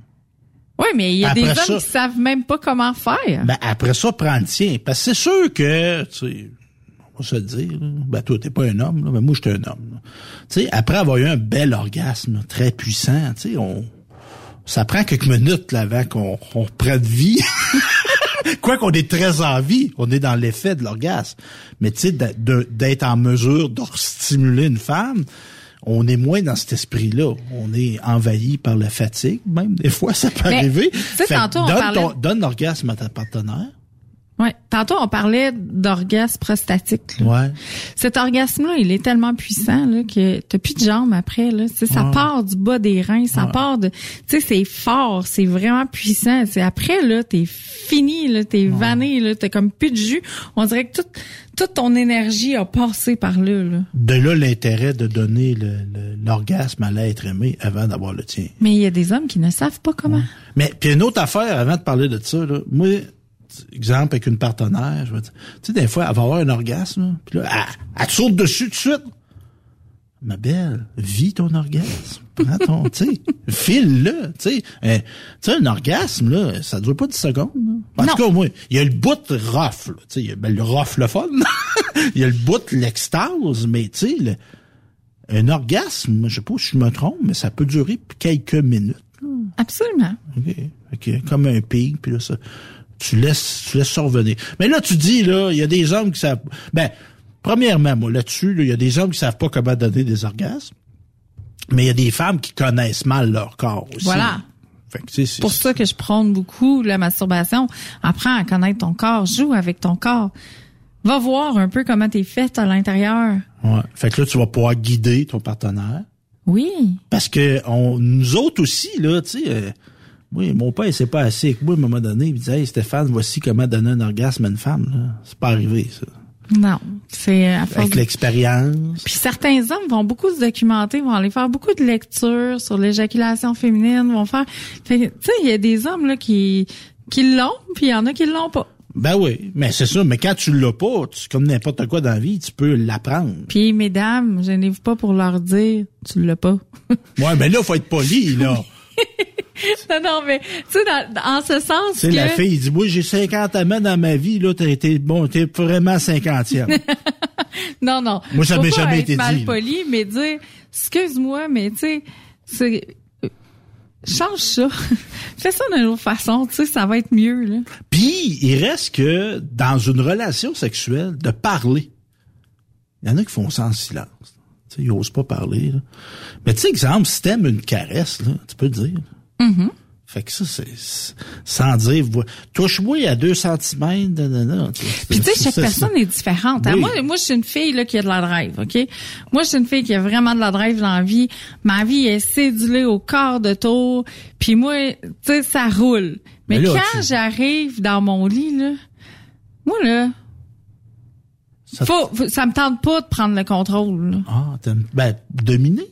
[SPEAKER 10] Oui, mais il y a
[SPEAKER 9] Après
[SPEAKER 10] des hommes
[SPEAKER 9] ça-
[SPEAKER 10] qui savent même pas comment faire.
[SPEAKER 9] Ben, après ça, prends le tien. Parce que c'est sûr que, tu sais, on va se le dire, ben, toi, t'es pas un homme, là, mais moi, je suis un homme. Tu sais, après avoir eu un bel orgasme, très puissant, tu sais, on, ça prend quelques minutes, là, avant qu'on on reprenne vie. [laughs] Quoi qu'on est très en vie, on est dans l'effet de l'orgasme. Mais tu sais, d'être en mesure de stimuler une femme, on est moins dans cet esprit-là. On est envahi par la fatigue, même des fois, ça peut
[SPEAKER 10] Mais,
[SPEAKER 9] arriver.
[SPEAKER 10] tu sais,
[SPEAKER 9] Fait
[SPEAKER 10] tantôt, on
[SPEAKER 9] donne,
[SPEAKER 10] parlait-
[SPEAKER 9] ton- donne l'orgasme à ta partenaire.
[SPEAKER 10] Ouais. Tantôt, on parlait d'orgasme prostatique. là.
[SPEAKER 9] Ouais.
[SPEAKER 10] Cet orgasme-là, il est tellement puissant là, que t'as plus de jambes après. Là. Ça
[SPEAKER 9] Ouais.
[SPEAKER 10] part du bas des reins, ça
[SPEAKER 9] Ouais.
[SPEAKER 10] part de... Tu sais, c'est fort, c'est vraiment puissant. C'est après, là, t'es fini, là, t'es vanné, là, t'as comme plus de jus. On dirait que toute, toute ton énergie a passé par là. là.
[SPEAKER 9] De là l'intérêt de donner l'orgasme à l'être aimé avant d'avoir le tien.
[SPEAKER 10] Mais il y a des hommes qui ne savent pas comment.
[SPEAKER 9] Mais puis une autre affaire avant de parler de ça, là, moi, exemple avec une partenaire, je vais dire, tu sais, des fois, elle va avoir un orgasme, puis là, elle, elle te saute dessus tout de suite. Ma belle, vis ton orgasme. Prends ton, tu sais, file-le, tu sais. Tu sais, un orgasme, là, ça dure pas 10 secondes. là. En tout cas, moi, il y a le bout de rough, là, tu sais, il y a ben, le rough, le fun. [laughs] Il y a le bout de l'extase, mais tu sais, un orgasme, je sais pas si je me trompe, mais ça peut durer quelques minutes.
[SPEAKER 10] Absolument.
[SPEAKER 9] OK. OK. Comme un pic, puis là, ça, tu laisses, tu laisses ça revenir. Mais là, tu dis, là, il y a des hommes qui savent, ben, premièrement, moi, là-dessus, là, il y a des hommes qui savent pas comment donner des orgasmes. Mais il y a des femmes qui connaissent mal leur corps aussi.
[SPEAKER 10] Voilà.
[SPEAKER 9] Fait que,
[SPEAKER 10] pour ça que je prône beaucoup la masturbation. Apprends à connaître ton corps, joue avec ton corps. Va voir un peu comment t'es faite à l'intérieur.
[SPEAKER 9] Ouais. Fait que là, tu vas pouvoir guider ton partenaire.
[SPEAKER 10] Oui.
[SPEAKER 9] Parce que on, nous autres aussi, là, tu sais, euh, oui, mon père, c'est pas assez avec moi, à un moment donné, il disait, hey, Stéphane, voici comment donner un orgasme à une femme, là. C'est pas arrivé, ça.
[SPEAKER 10] Non. C'est à force
[SPEAKER 9] Avec l'expérience.
[SPEAKER 10] Puis certains hommes vont beaucoup se documenter, vont aller faire beaucoup de lectures sur l'éjaculation féminine, vont faire. Tu sais, il y a des hommes là qui qui l'ont, puis il y en a qui l'ont pas.
[SPEAKER 9] Ben oui, mais c'est ça. Mais quand tu l'as pas, tu, comme n'importe quoi dans la vie, tu peux l'apprendre.
[SPEAKER 10] Puis mesdames, gênez-vous pas pour leur dire, tu l'as pas.
[SPEAKER 9] Ouais, mais là, faut être poli, là. [laughs] [laughs]
[SPEAKER 10] non, non, mais tu sais, dans- en ce sens
[SPEAKER 9] tu sais,
[SPEAKER 10] que
[SPEAKER 9] la fille, il dit, moi, j'ai 50 amants dans ma vie, là, t'as été, bon, t'es vraiment 50e. [laughs]
[SPEAKER 10] non, non.
[SPEAKER 9] Moi, ça m'est jamais été
[SPEAKER 10] mal
[SPEAKER 9] dit,
[SPEAKER 10] poli, mais dire, excuse-moi, mais tu sais, c'est euh, change ça. [laughs] Fais ça d'une autre façon, tu sais, ça va être mieux là.
[SPEAKER 9] Puis, il reste que, dans une relation sexuelle, de parler. Il y en a qui font ça en silence. Tu sais, ils osent pas parler, là. Mais tu sais, exemple, si t'aimes une caresse, là, tu peux le dire.
[SPEAKER 10] Mm-hmm.
[SPEAKER 9] Fait que ça, c'est sans dire, touche-moi à deux centimètres, nanana, tu sais.
[SPEAKER 10] Puis tu sais, chaque personne est différente. hein. Moi, moi, je suis une fille là qui a de la drive, ok? Moi, je suis une fille qui a vraiment de la drive dans la vie. Ma vie est cédulée au quart de tour. Puis moi, tu sais, ça roule. Mais,
[SPEAKER 9] Mais là,
[SPEAKER 10] quand
[SPEAKER 9] tu-
[SPEAKER 10] j'arrive dans mon lit là, moi là,
[SPEAKER 9] Ça-
[SPEAKER 10] faut, faut- ça me tente pas de prendre le contrôle. là.
[SPEAKER 9] Ah, ben, dominer.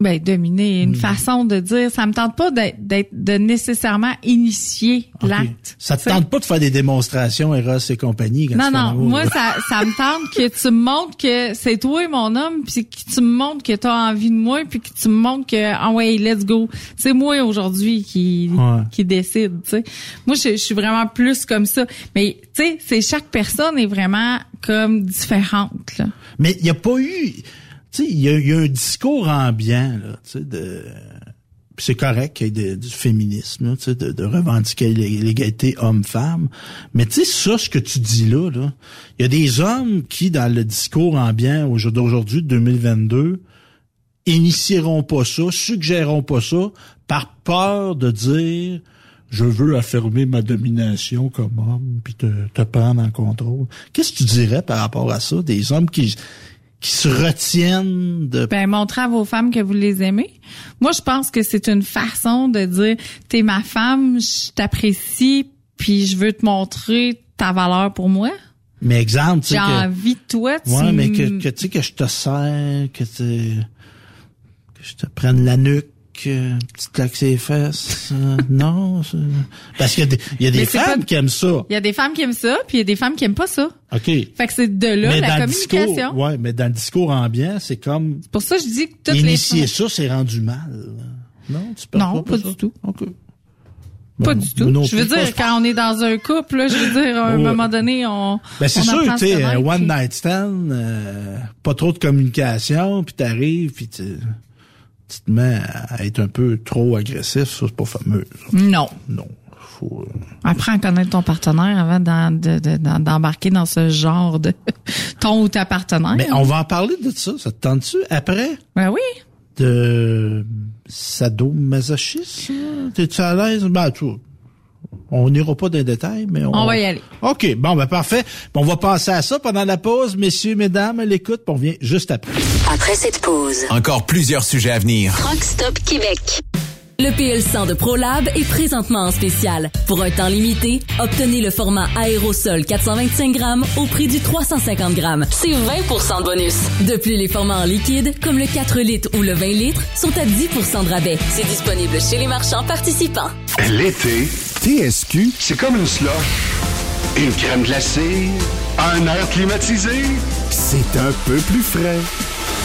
[SPEAKER 10] Ben dominer,
[SPEAKER 9] Hmm.
[SPEAKER 10] une façon de dire, ça me tente pas d'être, de nécessairement initier l'acte.
[SPEAKER 9] Ça te tente pas de faire des démonstrations Eros et compagnie quand
[SPEAKER 10] Non, non, moi, ça, ça me tente que tu me montres que c'est toi mon homme, puis que tu me montres que tu as envie de moi, puis que tu me montres que, ah ouais, let's go. C'est moi aujourd'hui qui,
[SPEAKER 9] Ouais.
[SPEAKER 10] qui décide, tu sais. Moi, je, je suis vraiment plus comme ça. Mais, tu sais, c'est chaque personne est vraiment comme différente, là.
[SPEAKER 9] Mais il n'y a pas eu... Tu sais, il y, y a un discours ambiant, là, tu sais, de... C'est correct qu'il y ait du féminisme, là, tu sais, de, de revendiquer l'é- l'égalité homme-femme. Mais tu sais, ça, ce que tu dis là, là, il y a des hommes qui, dans le discours ambiant au jour d'aujourd'hui, 2022, initieront pas ça, suggéreront pas ça, par peur de dire je veux affirmer ma domination comme homme, puis te, te prendre en contrôle. Qu'est-ce que tu dirais par rapport à ça, des hommes qui qui se retiennent de
[SPEAKER 10] Ben, montrez à vos femmes que vous les aimez. Moi, je pense que c'est une façon de dire, t'es ma femme, je t'apprécie, puis je veux te montrer ta valeur pour moi.
[SPEAKER 9] mais exemple, tu sais
[SPEAKER 10] J'ai envie de toi. Tu
[SPEAKER 9] ouais, mais que, que tu sais que je te sers, que tu que je te prenne la nuque, euh, petite claque ses fesses. euh, [laughs] non, c'est- parce qu'il y a des, il y a des
[SPEAKER 10] c'est
[SPEAKER 9] femmes
[SPEAKER 10] pas-
[SPEAKER 9] qui aiment ça.
[SPEAKER 10] Il y a des femmes qui aiment ça, puis il y a des femmes qui aiment pas ça.
[SPEAKER 9] OK.
[SPEAKER 10] Fait que c'est de là
[SPEAKER 9] mais
[SPEAKER 10] la
[SPEAKER 9] dans le
[SPEAKER 10] communication.
[SPEAKER 9] discours, ouais, mais dans le discours ambiant, c'est comme
[SPEAKER 10] Pour ça, je dis que toutes
[SPEAKER 9] initier
[SPEAKER 10] les
[SPEAKER 9] ça, c'est rendu mal. Non, tu peux
[SPEAKER 10] Non, pas
[SPEAKER 9] ça?
[SPEAKER 10] du tout.
[SPEAKER 9] OK.
[SPEAKER 10] Pas
[SPEAKER 9] Ben,
[SPEAKER 10] du tout.
[SPEAKER 9] non
[SPEAKER 10] Je veux dire, quand on est dans un couple, là, je veux dire, à un
[SPEAKER 9] Ouais.
[SPEAKER 10] moment donné, on.
[SPEAKER 9] Ben c'est sûr, tu sais, one night stand, euh, pas trop de communication, puis t'arrives, puis tu, tu te mets à être un peu trop agressif, ça c'est pas fameux. ça.
[SPEAKER 10] Non.
[SPEAKER 9] Non, faut. euh,
[SPEAKER 10] Apprends à connaître ton partenaire avant de- de- d'embarquer dans ce genre de [laughs] ton ou ta partenaire.
[SPEAKER 9] Mais on va en parler de ça. Ça te tente-tu après?
[SPEAKER 10] Ben oui.
[SPEAKER 9] de sadomasochisme T'es-tu à l'aise? Ben tu. On n'ira pas dans les détails, mais on...
[SPEAKER 10] On va y aller.
[SPEAKER 9] OK, bon, ben parfait. Bon, on va penser à ça pendant la pause. Messieurs, mesdames, l'écoute, puis on revient juste après.
[SPEAKER 8] Après cette pause,
[SPEAKER 2] Encore plusieurs sujets à venir.
[SPEAKER 8] Truck Stop Québec.
[SPEAKER 11] Le PL100 de ProLab est présentement en spécial. Pour un temps limité, obtenez le format aérosol 425 grammes au prix du 350 grammes. C'est 20% de bonus. De plus, les formats en liquide, comme le 4 litres ou le 20 litres, sont à 10% de rabais. C'est disponible chez les marchands participants.
[SPEAKER 4] L'été, TSQ, c'est comme une slush. Une crème glacée, un air climatisé. C'est un peu plus frais.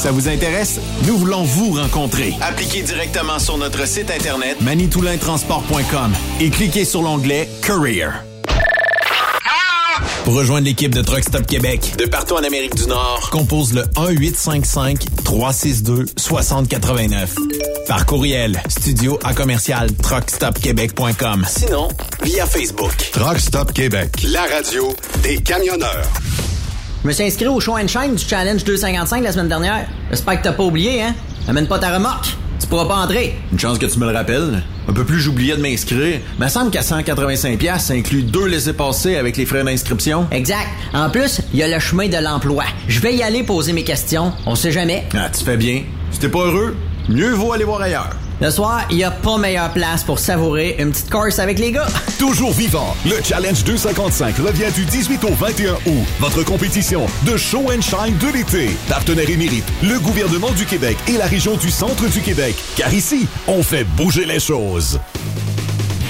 [SPEAKER 2] Ça vous intéresse? Nous voulons vous rencontrer. Appliquez directement sur notre site internet manitoulintransport.com et cliquez sur l'onglet Career. Pour rejoindre l'équipe de Truck Stop Québec, de partout en Amérique du Nord, compose le 1-855-362-6089. Par courriel, studio à commercial truckstopquebec.com. Sinon, via Facebook.
[SPEAKER 1] Truck Stop Québec, la radio des camionneurs.
[SPEAKER 6] Je me suis inscrit au show and shine du Challenge 255 la semaine dernière. J'espère que t'as pas oublié, hein? Amène pas ta remorque. Tu pourras pas entrer.
[SPEAKER 2] Une chance que tu me le rappelles. Un peu plus j'oubliais de m'inscrire. Mais il semble qu'à 185$, piastres, ça inclut deux laissés-passer avec les frais d'inscription.
[SPEAKER 6] Exact. En plus, il y a le chemin de l'emploi. Je vais y aller poser mes questions. On sait jamais.
[SPEAKER 2] Ah, tu fais bien. Si t'es pas heureux, mieux vaut aller voir ailleurs.
[SPEAKER 6] Le soir, il y a pas meilleure place pour savourer une petite course avec les gars. [laughs]
[SPEAKER 7] Toujours vivant, le Challenge 255 revient du 18 au 21 août. Votre compétition de show and shine de l'été. Partenaire émérite, le gouvernement du Québec et la région du centre du Québec. Car ici, on fait bouger les choses.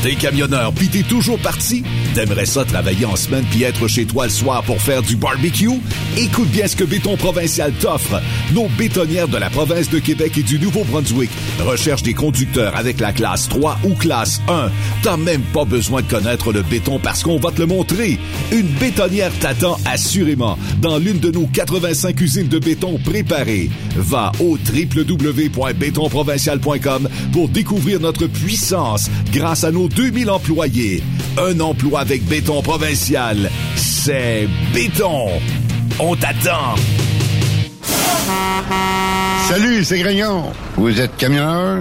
[SPEAKER 7] T'es camionneur pis t'es toujours parti? T'aimerais ça travailler en semaine puis être chez toi le soir pour faire du barbecue? Écoute bien ce que Béton Provincial t'offre. Nos bétonnières de la province de Québec et du Nouveau-Brunswick recherchent des conducteurs avec la classe 3 ou classe 1. T'as même pas besoin de connaître le béton parce qu'on va te le montrer. Une bétonnière t'attend assurément dans l'une de nos 85 usines de béton préparées. Va au www.bétonprovincial.com pour découvrir notre puissance grâce à nos 2000 employés. Un emploi avec béton provincial, c'est béton. On t'attend.
[SPEAKER 4] Salut, c'est Grignon. Vous êtes camionneur?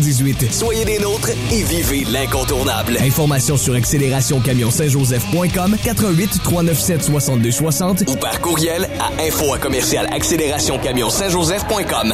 [SPEAKER 3] 78. Soyez des nôtres et vivez l'incontournable. Information sur accélérationcamion-saint-joseph.com 88 397 62 60 ou par courriel à info à commercial accélérationcamion-saint-joseph.com.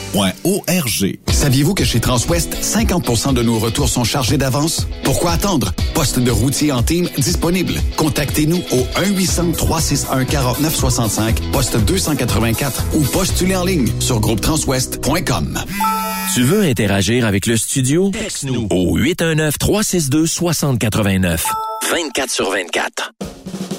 [SPEAKER 5] Saviez-vous que chez Transwest, 50% de nos retours sont chargés d'avance? Pourquoi attendre? Poste de routier en team disponible. Contactez-nous au 1-800-361-4965, poste 284 ou postulez en ligne sur groupetranswest.com.
[SPEAKER 12] Tu veux interagir avec le studio?
[SPEAKER 13] Texte-nous
[SPEAKER 12] au 819-362-6089. 24 sur 24.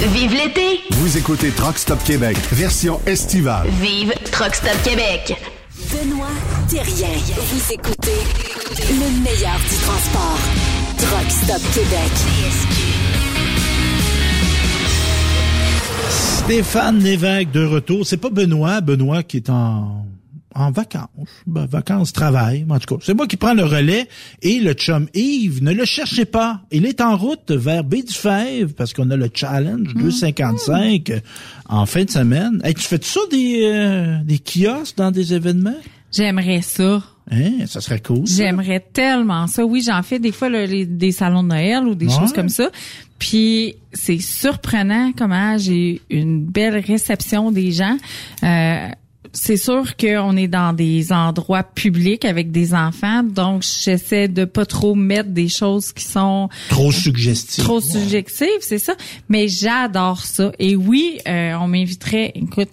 [SPEAKER 8] Vive l'été!
[SPEAKER 1] Vous écoutez Truck Stop Québec, version estivale.
[SPEAKER 8] Vive Truck Stop Québec!
[SPEAKER 11] Benoît Thérien. Vous écoutez le meilleur du transport. Truck Stop Québec.
[SPEAKER 9] Stéphane Lévesque de retour. C'est pas Benoît. Benoît qui est en, en vacances. Ben, vacances, travail. En tout cas, c'est moi qui prends le relais. Et le chum Yves, ne le cherchez pas. Il est en route vers du Fèvre parce qu'on a le challenge 255 en fin de semaine. Hey, tu fais ça des, euh, des kiosques dans des événements?
[SPEAKER 10] J'aimerais ça.
[SPEAKER 9] Hein, ça serait cool.
[SPEAKER 10] J'aimerais tellement ça. Oui, j'en fais des fois là, les- des salons de Noël ou des
[SPEAKER 9] Ouais.
[SPEAKER 10] choses comme ça. Puis c'est surprenant comment j'ai une belle réception des gens. Euh, c'est sûr qu'on est dans des endroits publics avec des enfants, donc j'essaie de pas trop mettre des choses qui sont
[SPEAKER 9] Trop suggestif.
[SPEAKER 10] trop subjectives, c'est ça. Mais j'adore ça. Et oui, euh, on m'inviterait, écoute,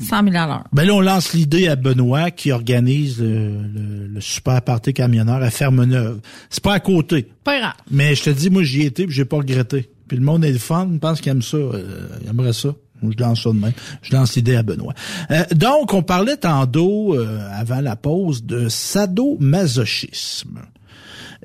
[SPEAKER 10] 100 000 à l'heure.
[SPEAKER 9] Ben là, on lance l'idée à Benoît qui organise le, le- le super party camionneur à Ferme-Neuve. C'est pas à côté.
[SPEAKER 10] Pas grave.
[SPEAKER 9] Mais je te dis, moi, j'y étais puis j'ai pas regretté. Puis le monde est le fun, je pense qu'il aime ça. euh, il aimerait ça. Moi, je lance ça de même. Je lance l'idée à Benoît. Euh, donc, on parlait tantôt, euh, avant la pause, de sadomasochisme.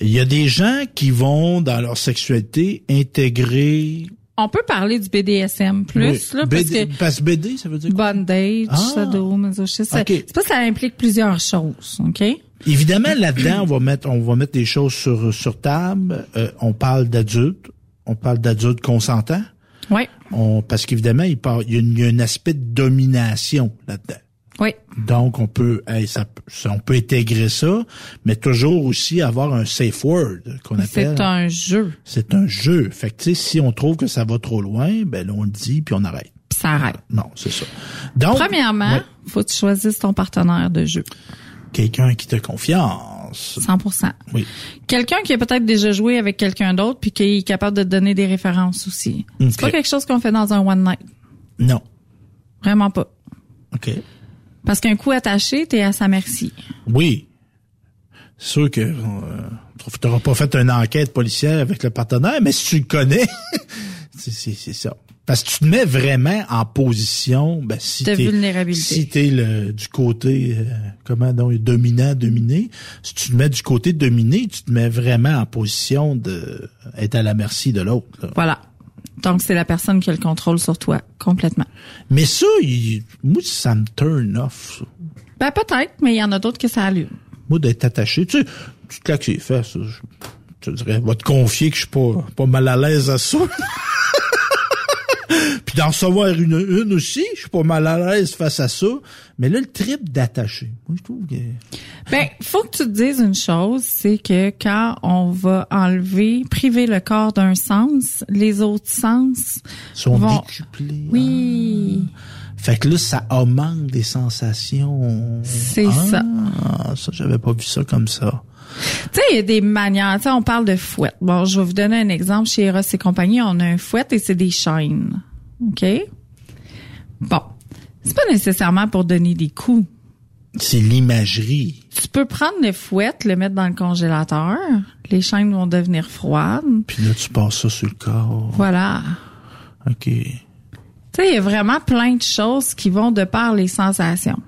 [SPEAKER 9] Il y a des gens qui vont, dans leur sexualité, intégrer...
[SPEAKER 10] On peut parler du BDSM plus,
[SPEAKER 9] Oui.
[SPEAKER 10] là, parce
[SPEAKER 9] BD
[SPEAKER 10] que
[SPEAKER 9] parce BD, ça veut dire quoi?
[SPEAKER 10] bondage,
[SPEAKER 9] Ah.
[SPEAKER 10] sadomasochisme, ça-
[SPEAKER 9] Ok.
[SPEAKER 10] c'est pas ça implique plusieurs choses, OK?
[SPEAKER 9] Évidemment, là-dedans, on va mettre, on va mettre des choses sur, sur table. Euh, on parle d'adultes. On parle d'adultes consentants.
[SPEAKER 10] Oui.
[SPEAKER 9] On, parce qu'évidemment, il, part- il y a une- il y a un aspect de domination là-dedans.
[SPEAKER 10] Oui.
[SPEAKER 9] Donc, on peut, hey, ça, ça- on peut intégrer ça, mais toujours aussi avoir un safe word qu'on appelle.
[SPEAKER 10] C'est un jeu.
[SPEAKER 9] C'est un jeu. Fait que, si on trouve que ça va trop loin, ben là, on le dit puis on arrête.
[SPEAKER 10] Puis ça arrête.
[SPEAKER 9] Non, c'est ça. Donc,
[SPEAKER 10] Premièrement,
[SPEAKER 9] ouais,
[SPEAKER 10] faut que tu choisisses ton partenaire de jeu.
[SPEAKER 9] quelqu'un qui te confiance.
[SPEAKER 10] 100
[SPEAKER 9] Oui.
[SPEAKER 10] Quelqu'un qui a peut-être déjà joué avec quelqu'un d'autre puis qui est capable de donner des références aussi. C'est pas quelque chose qu'on fait dans un one night.
[SPEAKER 9] Non.
[SPEAKER 10] Vraiment pas.
[SPEAKER 9] OK.
[SPEAKER 10] Parce qu'un coup attaché, t'es à sa merci.
[SPEAKER 9] Oui. C'est sûr que euh, tu n'auras pas fait une enquête policière avec le partenaire, mais si tu le connais, [laughs] c'est ça. Parce que tu te mets vraiment en position, ben, si
[SPEAKER 10] De
[SPEAKER 9] t'es,
[SPEAKER 10] vulnérabilité.
[SPEAKER 9] si t'es le, du côté, euh, comment donc, dominant, dominé, si tu te mets du côté dominé, tu te mets vraiment en position de être à la merci de l'autre. là.
[SPEAKER 10] Voilà. Donc, c'est la personne qui a le contrôle sur toi, complètement.
[SPEAKER 9] Mais ça, il- moi, ça me turn off, ça.
[SPEAKER 10] Ben, peut-être, mais il y en a d'autres que ça allume.
[SPEAKER 9] Moi, d'être attaché, tu sais, tu te claques les fesses, je, je te dirais, va te confier que je suis pas, pas mal à l'aise à ça. [laughs] [laughs] Puis d'en recevoir une, une aussi, je suis pas mal à l'aise face à ça. Mais là, le trip d'attacher, moi, je trouve que...
[SPEAKER 10] Ben, faut que tu te dises une chose, c'est que quand on va enlever, priver le corps d'un sens, les autres sens
[SPEAKER 9] Sont
[SPEAKER 10] vont...
[SPEAKER 9] décuplés.
[SPEAKER 10] Oui.
[SPEAKER 9] Fait que là, ça augmente des sensations.
[SPEAKER 10] C'est
[SPEAKER 9] Ah,
[SPEAKER 10] ça.
[SPEAKER 9] Ça, j'avais pas vu ça comme ça.
[SPEAKER 10] Tu sais, il y a des manières. Tu sais, on parle de fouette. Bon, je vais vous donner un exemple. Chez Eros et compagnie, on a un fouette et c'est des chaînes. OK? Bon. C'est pas nécessairement pour donner des coups.
[SPEAKER 9] C'est l'imagerie.
[SPEAKER 10] Tu peux prendre le fouette, le mettre dans le congélateur. Les chaînes vont devenir froides.
[SPEAKER 9] Puis là, tu passes ça sur le corps.
[SPEAKER 10] Voilà.
[SPEAKER 9] OK.
[SPEAKER 10] Tu sais, il y a vraiment plein de choses qui vont de par les sensations.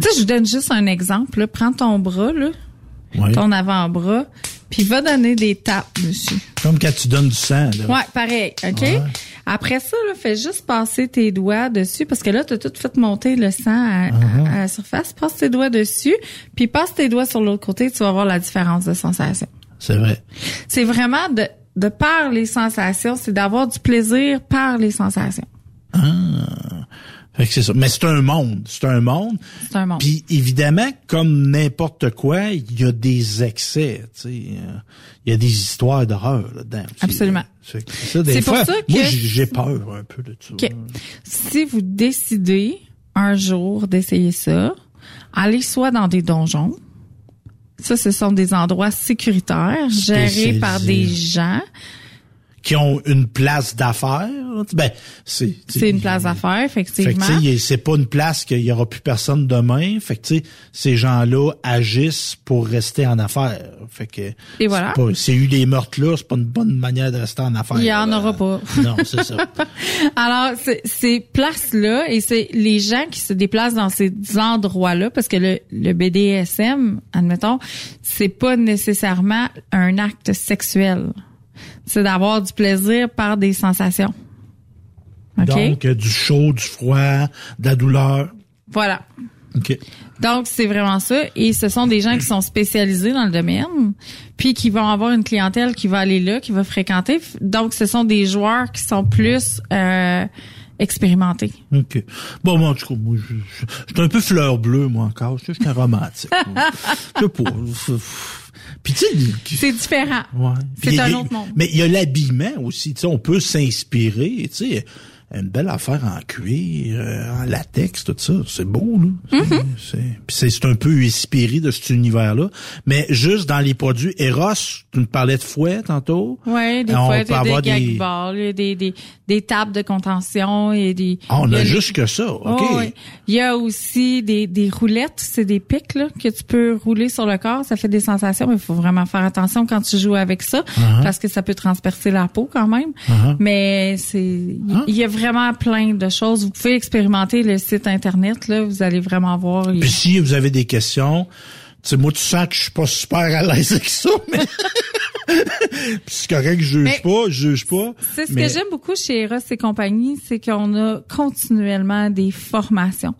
[SPEAKER 10] Tu sais, je vous donne juste un exemple. Là. Prends ton bras, là, Ton avant-bras, puis va donner des tapes dessus.
[SPEAKER 9] Comme quand tu donnes du sang, là.
[SPEAKER 10] Ouais, pareil, OK?
[SPEAKER 9] Ouais.
[SPEAKER 10] Après ça, là, fais juste passer tes doigts dessus parce que là, tu as tout fait monter le sang à,
[SPEAKER 9] Uh-huh.
[SPEAKER 10] à la surface. Passe tes doigts dessus, puis passe tes doigts sur l'autre côté, tu vas voir la différence de sensation.
[SPEAKER 9] C'est vrai.
[SPEAKER 10] C'est vraiment de, de par les sensations, c'est d'avoir du plaisir par les sensations.
[SPEAKER 9] Ah. Fait que c'est ça. Mais c'est un monde. C'est un monde.
[SPEAKER 10] C'est un monde.
[SPEAKER 9] Puis évidemment, comme n'importe quoi, il y a des excès. tu sais. Il y a des histoires d'horreur là-dedans. aussi.
[SPEAKER 10] Absolument.
[SPEAKER 9] Ça, des
[SPEAKER 10] C'est pour ça que-
[SPEAKER 9] moi, j'ai peur un peu de ça.
[SPEAKER 10] OK. Si vous décidez un jour d'essayer ça, allez soit dans des donjons. Ça, ce sont des endroits sécuritaires gérés par des gens.
[SPEAKER 9] Qui ont une place d'affaires. Ben, c'est.
[SPEAKER 10] C'est une place d'affaires,
[SPEAKER 9] Fait que,
[SPEAKER 10] effectivement.
[SPEAKER 9] c'est pas une place qu'il y aura plus personne demain. Fait que, ces gens-là agissent pour rester en affaires. Fait que.
[SPEAKER 10] Et voilà.
[SPEAKER 9] c'est pas- C'est eu des meurtres là, c'est pas une bonne manière de rester en affaires.
[SPEAKER 10] Il y en aura pas. [laughs]
[SPEAKER 9] Non, c'est ça. [laughs]
[SPEAKER 10] Alors, ces places-là, et c'est les gens qui se déplacent dans ces endroits-là, parce que le, le BDSM, admettons, c'est pas nécessairement un acte sexuel. C'est d'avoir du plaisir par des sensations. OK?
[SPEAKER 9] Donc, euh, du chaud, du froid, de la douleur.
[SPEAKER 10] Voilà.
[SPEAKER 9] OK.
[SPEAKER 10] Donc, c'est vraiment ça. Et ce sont des gens qui sont spécialisés dans le domaine, puis qui vont avoir une clientèle qui va aller là, qui va fréquenter. Donc, ce sont des joueurs qui sont plus euh, expérimentés.
[SPEAKER 9] OK. Bon, moi, en tout cas, moi, je, je, je suis un peu fleur bleue, moi, encore. Je suis un romantique. [laughs] Je sais pas. Puis, tu.
[SPEAKER 10] C'est différent.
[SPEAKER 9] Ouais.
[SPEAKER 10] C'est un
[SPEAKER 9] a-
[SPEAKER 10] autre monde.
[SPEAKER 9] Mais il y a l'habillement aussi. Tu sais, on peut s'inspirer. Tu sais, une belle affaire en cuir, euh, en latex, tout ça. C'est beau, là.
[SPEAKER 10] Mm-hmm.
[SPEAKER 9] C'est- Puis c'est c'est un peu inspiré de cet univers-là. Mais juste dans les produits Eros, tu me parlais de fouet tantôt.
[SPEAKER 10] Ouais, des
[SPEAKER 9] On peut
[SPEAKER 10] des,
[SPEAKER 9] avoir
[SPEAKER 10] des gag
[SPEAKER 9] des-
[SPEAKER 10] balls, des, des, des, tables de contention et des...
[SPEAKER 9] Ah, on a juste que ça, OK.
[SPEAKER 10] Oh. Il y a aussi des, des roulettes, c'est des pics là, que tu peux rouler sur le corps. Ça fait des sensations, mais il faut vraiment faire attention quand tu joues avec ça
[SPEAKER 9] Uh-huh.
[SPEAKER 10] parce que ça peut transpercer la peau quand même.
[SPEAKER 9] Uh-huh.
[SPEAKER 10] Mais c'est, il y a vraiment plein de choses. Vous pouvez expérimenter le site internet là, vous allez vraiment voir.
[SPEAKER 9] Puis si vous avez des questions, tu sais, moi, tu sens que je suis pas super à l'aise avec ça, [laughs] mais... Puis c'est correct, je juge
[SPEAKER 10] Mais-
[SPEAKER 9] pas, je juge pas.
[SPEAKER 10] C'est ce
[SPEAKER 9] mais-
[SPEAKER 10] que j'aime beaucoup chez Eros et compagnie, c'est qu'on a continuellement des formations.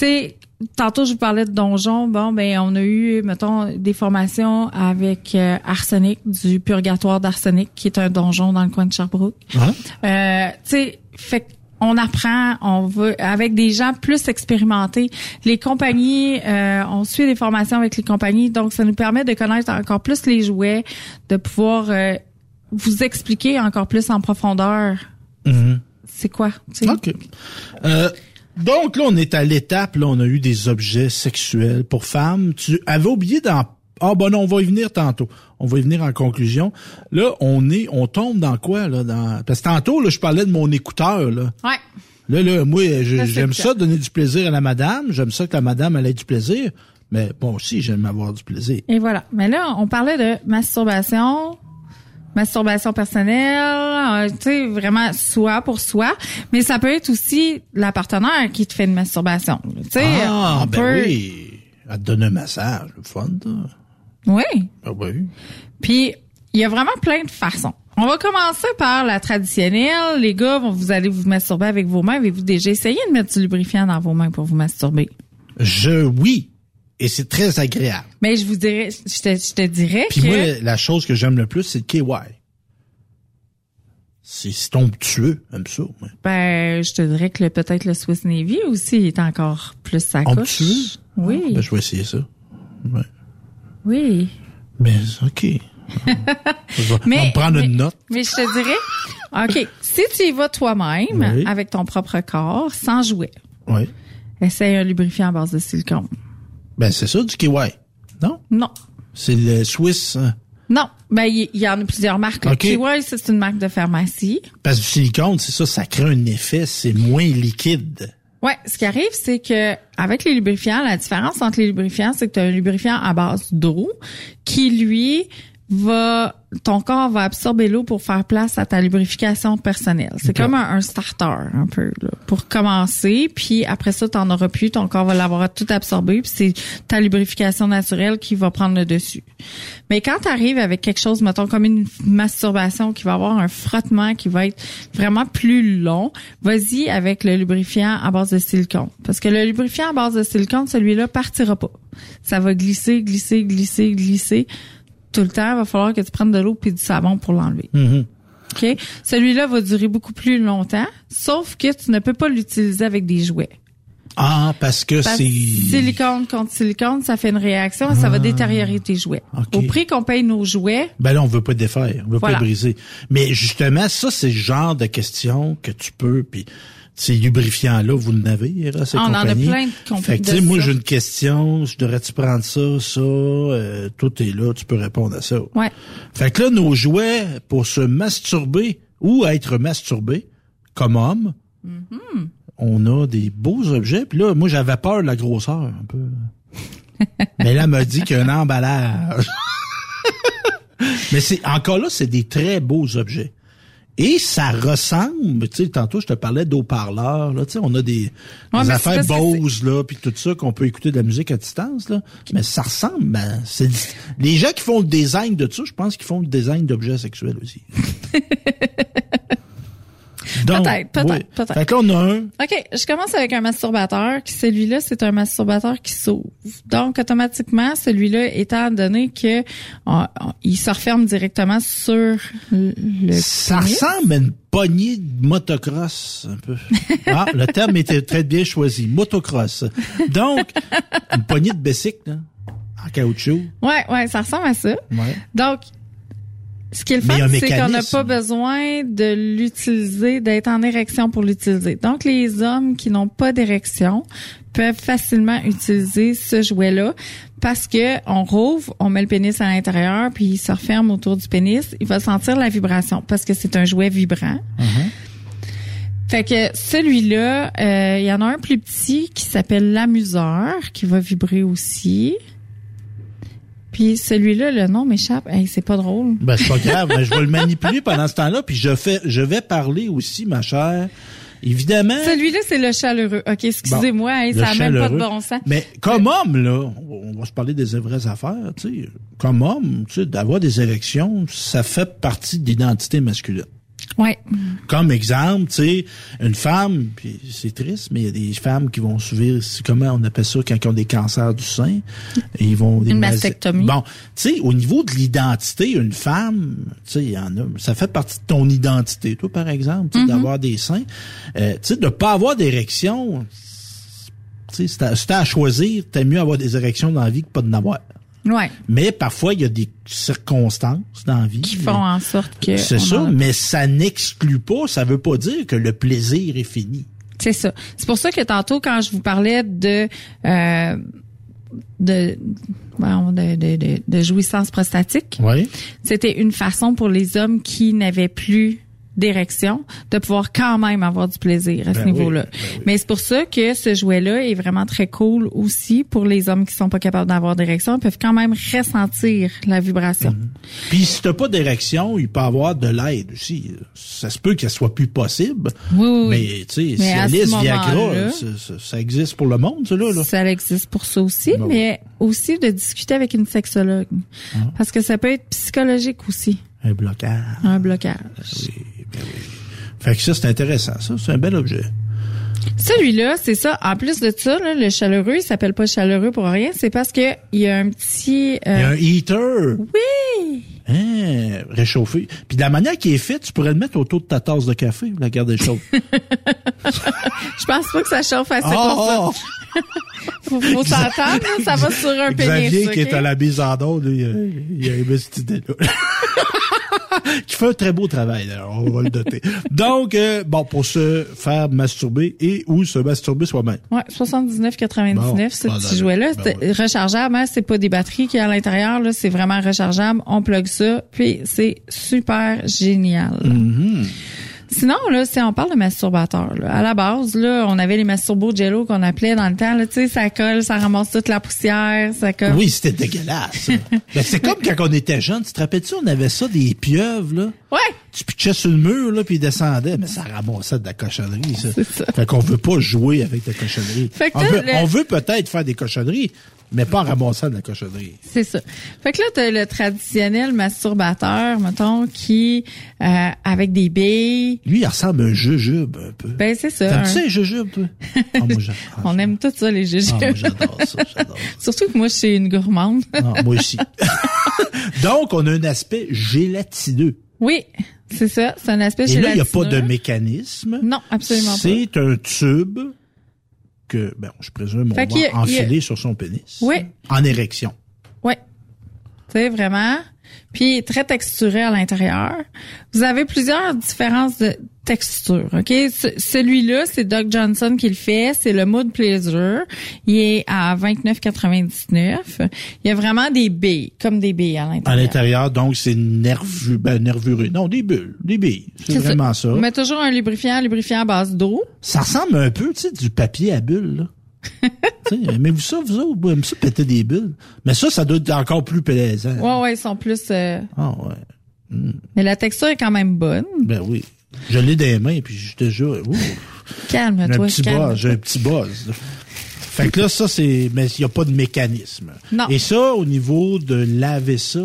[SPEAKER 10] Tu sais, tantôt je vous parlais de donjon, bon ben on a eu mettons des formations avec euh, Arsenic du purgatoire d'Arsenic qui est un donjon dans le coin de Sherbrooke. Euh, tu sais, fait on apprend, on va avec des gens plus expérimentés. Les compagnies, euh, on suit des formations avec les compagnies, donc ça nous permet de connaître encore plus les jouets, de pouvoir euh, vous expliquer encore plus en profondeur
[SPEAKER 9] Mhm.
[SPEAKER 10] c'est quoi. tu sais?
[SPEAKER 9] OK. Donc là, on est à l'étape, là, on a eu des objets sexuels pour femmes. Tu avais oublié dans... Ah bon, non, on va y venir tantôt. On va y venir en conclusion. Là, on est, on tombe dans quoi, là? Dans... Parce que tantôt, là, je parlais de mon écouteur, là.
[SPEAKER 10] Ouais.
[SPEAKER 9] Là, là, moi, j'aime ça donner du plaisir à la madame. J'aime ça que la madame, elle ait du plaisir. Mais bon, aussi, j'aime avoir du plaisir.
[SPEAKER 10] Et voilà. Mais là, on parlait de masturbation, masturbation personnelle, euh, tu sais, vraiment soi pour soi. Mais ça peut être aussi la partenaire qui te fait une masturbation. Tu sais,
[SPEAKER 9] Ah,
[SPEAKER 10] on
[SPEAKER 9] ben
[SPEAKER 10] peut-
[SPEAKER 9] oui. Elle te donne un massage. Le fun, ça.
[SPEAKER 10] Oui.
[SPEAKER 9] Ah oui.
[SPEAKER 10] Puis, il y a vraiment plein de façons. On va commencer par la traditionnelle. Les gars, vont- vous allez vous masturber avec vos mains. Avez-vous déjà essayé de mettre du lubrifiant dans vos mains pour vous masturber?
[SPEAKER 9] Je, oui. Et c'est très agréable.
[SPEAKER 10] Mais je vous dirais, je te, je te dirais
[SPEAKER 9] Puis
[SPEAKER 10] que...
[SPEAKER 9] moi, la- chose que j'aime le plus, c'est le KY. C'est onctueux, j'aime ça. moi.
[SPEAKER 10] Ben, je te dirais que peut-être le Swiss Navy aussi est encore plus sa couche.
[SPEAKER 9] Onctueux?
[SPEAKER 10] Oui.
[SPEAKER 9] Ben, je vais essayer ça. Ouais.
[SPEAKER 10] Oui.
[SPEAKER 9] Mais, OK. [laughs] je vais on va me prendre
[SPEAKER 10] mais,
[SPEAKER 9] une note.
[SPEAKER 10] Mais je te dirais, OK, si tu y vas toi-même,
[SPEAKER 9] Oui.
[SPEAKER 10] avec ton propre corps, sans jouet,
[SPEAKER 9] Oui.
[SPEAKER 10] essaye un lubrifiant à base de silicone.
[SPEAKER 9] Ben, c'est ça, du KY. Non?
[SPEAKER 10] Non.
[SPEAKER 9] C'est le Swiss. hein?
[SPEAKER 10] Non. Ben, il y, en a plusieurs marques.
[SPEAKER 9] OK.
[SPEAKER 10] Kiwi, c'est une marque de pharmacie.
[SPEAKER 9] Parce que du silicone, c'est ça, ça crée un effet, c'est moins liquide.
[SPEAKER 10] Ouais, ce qui arrive, c'est que avec les lubrifiants, la différence entre les lubrifiants, c'est que tu as un lubrifiant à base d'eau qui, lui, va ton corps va absorber l'eau pour faire place à ta lubrification personnelle. C'est comme un, un starter un peu là, pour commencer, puis après ça t'en auras plus, ton corps va l'avoir tout absorbé, puis c'est ta lubrification naturelle qui va prendre le dessus. Mais quand tu arrives avec quelque chose mettons comme une masturbation qui va avoir un frottement qui va être vraiment plus long, vas-y avec le lubrifiant à base de silicone parce que le lubrifiant à base de silicone, celui-là partira pas. Ça va glisser, glisser, glisser, glisser tout le temps, il va falloir que tu prennes de l'eau puis du savon pour l'enlever.
[SPEAKER 9] Mhm.
[SPEAKER 10] OK? Celui-là va durer beaucoup plus longtemps, sauf que tu ne peux pas l'utiliser avec des jouets.
[SPEAKER 9] Ah, parce que c'est...
[SPEAKER 10] silicone contre silicone, ça fait une réaction et ça va détériorer tes jouets. Au prix qu'on paye nos jouets,
[SPEAKER 9] Ben là, on veut pas défaire, on veut
[SPEAKER 10] Voilà.
[SPEAKER 9] pas briser. Mais justement, ça, c'est le genre de questions que tu peux, puis ces lubrifiants-là, vous en avez, Eros et
[SPEAKER 10] On en a plein de comp-
[SPEAKER 9] Fait que, tu
[SPEAKER 10] de
[SPEAKER 9] sais, moi, j'ai une question, je devrais-tu prendre ça, ça, euh, tout est là, tu peux répondre à ça.
[SPEAKER 10] ouais.
[SPEAKER 9] Fait que là, nos jouets pour se masturber ou être masturbé, comme homme,
[SPEAKER 10] Mm-hmm.
[SPEAKER 9] on a des beaux objets. Puis là, moi, j'avais peur de la grosseur, un peu. [laughs] Mais là, elle m'a dit qu'il y a un emballage. [laughs] Mais c'est encore là, c'est des très beaux objets. Et ça ressemble, tu sais, tantôt je te parlais d'eau-parleurs, là, tu sais, on a des,
[SPEAKER 10] Ouais,
[SPEAKER 9] des
[SPEAKER 10] mais
[SPEAKER 9] affaires Bose, là, puis tout ça, qu'on peut écouter de la musique à distance, là. Mais ça ressemble, ben, c'est, les gens qui font le design de ça, je pense qu'ils font le design d'objets sexuels aussi. [laughs] Donc,
[SPEAKER 10] Peut-être, peut-être,
[SPEAKER 9] oui.
[SPEAKER 10] peut-être.
[SPEAKER 9] Fait que là, on a un,
[SPEAKER 10] OK, je commence avec un masturbateur qui celui-là c'est un masturbateur qui s'ouvre. Donc automatiquement, celui-là étant donné que on- on- il se referme directement sur le le
[SPEAKER 9] ça
[SPEAKER 10] pénis.
[SPEAKER 9] ressemble à une poignée de motocross, un peu. [laughs] Ah, le terme était très bien choisi. Motocross. Donc, une poignée de bicycle, là, en caoutchouc.
[SPEAKER 10] Ouais, ouais, ça ressemble à ça.
[SPEAKER 9] Ouais.
[SPEAKER 10] Donc Ce qui est le fun, c'est qu'on n'a pas besoin de l'utiliser, d'être en érection pour l'utiliser. Donc, les hommes qui n'ont pas d'érection peuvent facilement utiliser ce jouet-là parce que on rouvre, on met le pénis à l'intérieur, puis il se referme autour du pénis. Il va sentir la vibration parce que c'est un jouet vibrant. Fait que celui-là, euh, il y en a un plus petit qui s'appelle l'amuseur, qui va vibrer aussi. Puis celui-là, le nom m'échappe. Hey, c'est pas drôle.
[SPEAKER 9] Ben, c'est pas [laughs] grave, mais je vais le manipuler pendant ce temps-là, puis je fais, je vais parler aussi, ma chère. Évidemment.
[SPEAKER 10] Celui-là, c'est le chaleureux. OK, excusez-moi,
[SPEAKER 9] Bon,
[SPEAKER 10] ça n'a même pas de bon sens.
[SPEAKER 9] Mais comme homme, là, on va se parler des vraies affaires, tu sais. Comme homme, tu sais, d'avoir des érections, ça fait partie de l'identité masculine.
[SPEAKER 10] Ouais.
[SPEAKER 9] Comme exemple, tu sais, une femme, puis c'est triste, mais il y a des femmes qui vont subir, comment on appelle ça quand ils ont des cancers du sein, et ils vont des
[SPEAKER 10] Une
[SPEAKER 9] mas-
[SPEAKER 10] mastectomie.
[SPEAKER 9] Bon, tu sais, au niveau de l'identité, une femme, tu sais, il y en a, ça fait partie de ton identité, toi par exemple,
[SPEAKER 10] Mhm.
[SPEAKER 9] d'avoir des seins, euh, tu sais, de pas avoir d'érection, tu sais, à, c'est à choisir, t'aimes mieux avoir des érections dans la vie que pas de n'avoir.
[SPEAKER 10] Ouais.
[SPEAKER 9] Mais parfois, il y a des circonstances dans la vie.
[SPEAKER 10] Qui font en sorte que.
[SPEAKER 9] C'est ça,
[SPEAKER 10] a-
[SPEAKER 9] mais ça n'exclut pas, ça veut pas dire que le plaisir est fini.
[SPEAKER 10] C'est ça. C'est pour ça que tantôt, quand je vous parlais de euh, de, de, de, de, de jouissance prostatique,
[SPEAKER 9] Oui.
[SPEAKER 10] c'était une façon pour les hommes qui n'avaient plus d'érection de pouvoir quand même avoir du plaisir à ce
[SPEAKER 9] Ben oui,
[SPEAKER 10] niveau-là. Mais c'est pour ça que ce jouet-là est vraiment très cool aussi pour les hommes qui sont pas capables d'avoir d'érection. Ils peuvent quand même ressentir la vibration.
[SPEAKER 9] Puis si t'as pas d'érection, il peut avoir de l'aide aussi. Ça se peut qu'elle soit plus possible.
[SPEAKER 10] Oui, oui.
[SPEAKER 9] Mais tu sais,
[SPEAKER 10] Mais à ce
[SPEAKER 9] Cialis,
[SPEAKER 10] moment-là-
[SPEAKER 9] Viagra, ça, ça- ça existe pour le monde, ça là.
[SPEAKER 10] Ça existe pour ça aussi,
[SPEAKER 9] Ben
[SPEAKER 10] mais aussi de discuter avec une sexologue.
[SPEAKER 9] Ah.
[SPEAKER 10] Parce que ça peut être psychologique aussi,
[SPEAKER 9] Un blocage.
[SPEAKER 10] un blocage.
[SPEAKER 9] Fait que ça, c'est intéressant. Ça, c'est un bel objet.
[SPEAKER 10] Celui-là, c'est ça. En plus de ça, là, le chaleureux, il s'appelle pas chaleureux pour rien. C'est parce que il y a un petit.
[SPEAKER 9] Il y a
[SPEAKER 10] euh,
[SPEAKER 9] un heater.
[SPEAKER 10] Oui.
[SPEAKER 9] Hein, réchauffé. Puis de la manière qui est faite, tu pourrais le mettre autour de ta tasse de café, la garder chaude. [laughs]
[SPEAKER 10] Je pense pas que ça chauffe assez pour
[SPEAKER 9] ah.
[SPEAKER 10] ça. [laughs] faut faut s'entendre, ça va sur un pénis.
[SPEAKER 9] Xavier, qui est à la mise en lui, il a, il a aimé cette idée-là. [laughs] qui fait un très beau travail, on va le noter. Donc, euh, bon, pour se faire masturber et ou se masturber soi-même.
[SPEAKER 10] Ouais, 79,99
[SPEAKER 9] Bon,
[SPEAKER 10] ce
[SPEAKER 9] bon,
[SPEAKER 10] petit
[SPEAKER 9] d'accord.
[SPEAKER 10] jouet-là.
[SPEAKER 9] Ben
[SPEAKER 10] rechargeable, hein, c'est pas des batteries qui y a à l'intérieur, là, c'est vraiment rechargeable. On plug ça, puis c'est super génial.
[SPEAKER 9] Mm-hmm.
[SPEAKER 10] Sinon, là, si on parle de masturbateur, là, à la base, là, on avait les masturbos jello qu'on appelait dans le temps, là, tu sais, ça colle, ça ramasse toute la poussière, ça colle.
[SPEAKER 9] Oui, c'était dégueulasse. ça. [laughs] Ben, c'est comme quand on était jeune, tu te rappelles-tu, on avait ça, des pieuvres, là?
[SPEAKER 10] Ouais.
[SPEAKER 9] Tu pitchais sur le mur, là, puis il descendait, mais ça ramassait de la cochonnerie, ça. Fait qu'on veut pas jouer avec de la cochonnerie.
[SPEAKER 10] Fait que
[SPEAKER 9] on,
[SPEAKER 10] là,
[SPEAKER 9] veut,
[SPEAKER 10] le-
[SPEAKER 9] on veut peut-être faire des cochonneries, mais pas en ramassant de la cochonnerie.
[SPEAKER 10] C'est ça. Fait que là, t'as le traditionnel masturbateur, mettons, qui, euh, avec des billes.
[SPEAKER 9] Lui, il ressemble à un jujube, un peu.
[SPEAKER 10] Ben, c'est ça.
[SPEAKER 9] T'aimes
[SPEAKER 10] un-
[SPEAKER 9] ça, les jujubes, toi? [laughs] Ah, moi.
[SPEAKER 10] On aime tout ça, les jujubes.
[SPEAKER 9] Ah, moi, j'adore ça, j'adore. [laughs]
[SPEAKER 10] Surtout que moi, je suis une gourmande.
[SPEAKER 9] Ah, moi aussi. [laughs] Donc, on a un aspect gélatineux.
[SPEAKER 10] Oui, c'est ça. C'est un aspect
[SPEAKER 9] Et là, il n'y a pas
[SPEAKER 10] gélatineux.
[SPEAKER 9] de mécanisme.
[SPEAKER 10] Non, absolument pas.
[SPEAKER 9] C'est un tube que, ben, je présume,
[SPEAKER 10] Fait
[SPEAKER 9] on
[SPEAKER 10] a-
[SPEAKER 9] va enfiler
[SPEAKER 10] a-
[SPEAKER 9] sur son pénis.
[SPEAKER 10] Oui.
[SPEAKER 9] En érection.
[SPEAKER 10] Oui. Tu sais, vraiment. Puis très texturé à l'intérieur. Vous avez plusieurs différences de texture, OK? Ce- Celui-là, c'est Doc Johnson qui le fait. C'est le Mood Pleasure. Il est à 29,99. Il y a vraiment des billes, comme des billes à
[SPEAKER 9] À
[SPEAKER 10] l'intérieur.
[SPEAKER 9] l'intérieur, donc, c'est nerveux, ben, nervureux. Non, des bulles, des billes. C'est vraiment ça.
[SPEAKER 10] On met toujours un lubrifiant, un lubrifiant à base d'eau.
[SPEAKER 9] Ça ressemble un peu, tu sais, du papier à bulles, là. [laughs] Aimez-vous ça, vous autres? Vous aimez ça péter des bulles? Mais ça, ça doit être encore plus plaisant.
[SPEAKER 10] Ouais, ouais, ils sont plus... euh,
[SPEAKER 9] Ah ouais.
[SPEAKER 10] Mais la texture est quand même bonne.
[SPEAKER 9] Ben oui. Je l'ai les mains, puis je te jure, ouh, j'ai un
[SPEAKER 10] Calme-toi,
[SPEAKER 9] petit
[SPEAKER 10] calme.
[SPEAKER 9] buzz, j'ai un petit buzz. Fait que là, ça, c'est, mais il n'y a pas de mécanisme.
[SPEAKER 10] Non.
[SPEAKER 9] Et ça, au niveau de laver ça,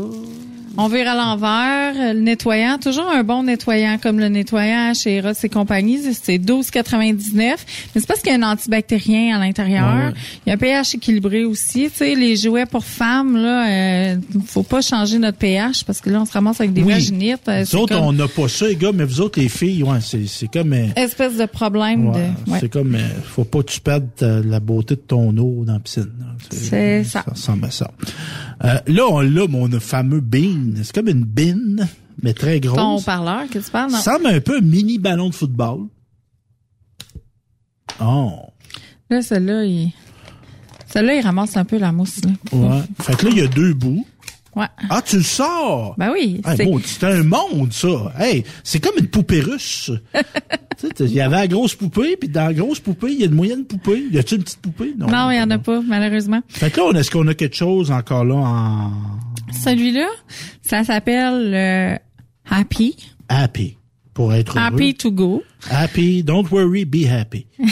[SPEAKER 10] On vire à l'envers, euh, le nettoyant, toujours un bon nettoyant comme le nettoyant chez Ross et compagnie, c'est 12,99. Mais c'est parce qu'il y a un antibactérien à l'intérieur.
[SPEAKER 9] Ouais.
[SPEAKER 10] Il y a un pH équilibré aussi. Tu sais, les jouets pour femmes, là, euh, faut pas changer notre pH parce que là, on se ramasse avec des
[SPEAKER 9] Oui.
[SPEAKER 10] vaginites. euh,
[SPEAKER 9] nous autres,
[SPEAKER 10] comme
[SPEAKER 9] on n'a pas ça, les gars, mais vous autres, les filles, ouais, c'est, c'est comme, euh,
[SPEAKER 10] espèce de problème
[SPEAKER 9] ouais,
[SPEAKER 10] de. ouais.
[SPEAKER 9] c'est comme, euh, faut pas que tu perdes la beauté de ton eau dans la piscine. là.
[SPEAKER 10] C'est ça.
[SPEAKER 9] Ça ressemble à ça. Euh, là, on l'a, mon fameux bean. C'est comme une bin, mais très grosse.
[SPEAKER 10] Ton parleur que tu parles, non?
[SPEAKER 9] Ça ressemble un peu un mini ballon de football. Oh.
[SPEAKER 10] Là, celle-là, il... Celle-là, il ramasse un peu la mousse, là.
[SPEAKER 9] Ouais. Fait que là, il y a deux bouts.
[SPEAKER 10] Ouais.
[SPEAKER 9] Ah, tu le sors?
[SPEAKER 10] Ben oui.
[SPEAKER 9] Hey,
[SPEAKER 10] c'est-
[SPEAKER 9] bon, c'est un monde, ça. Hey, c'est comme une poupée russe. [laughs] Tu sais, il y avait la grosse poupée, puis dans la grosse poupée, il y a une moyenne poupée. Y a-tu une petite poupée?
[SPEAKER 10] Non, il y en a pas, malheureusement.
[SPEAKER 9] Fait que là, on- est-ce qu'on a quelque chose encore là en
[SPEAKER 10] Celui-là, ça s'appelle euh, Happy.
[SPEAKER 9] happy? Pour être heureux.
[SPEAKER 10] Happy to go.
[SPEAKER 9] Happy. Don't worry, be happy. [laughs]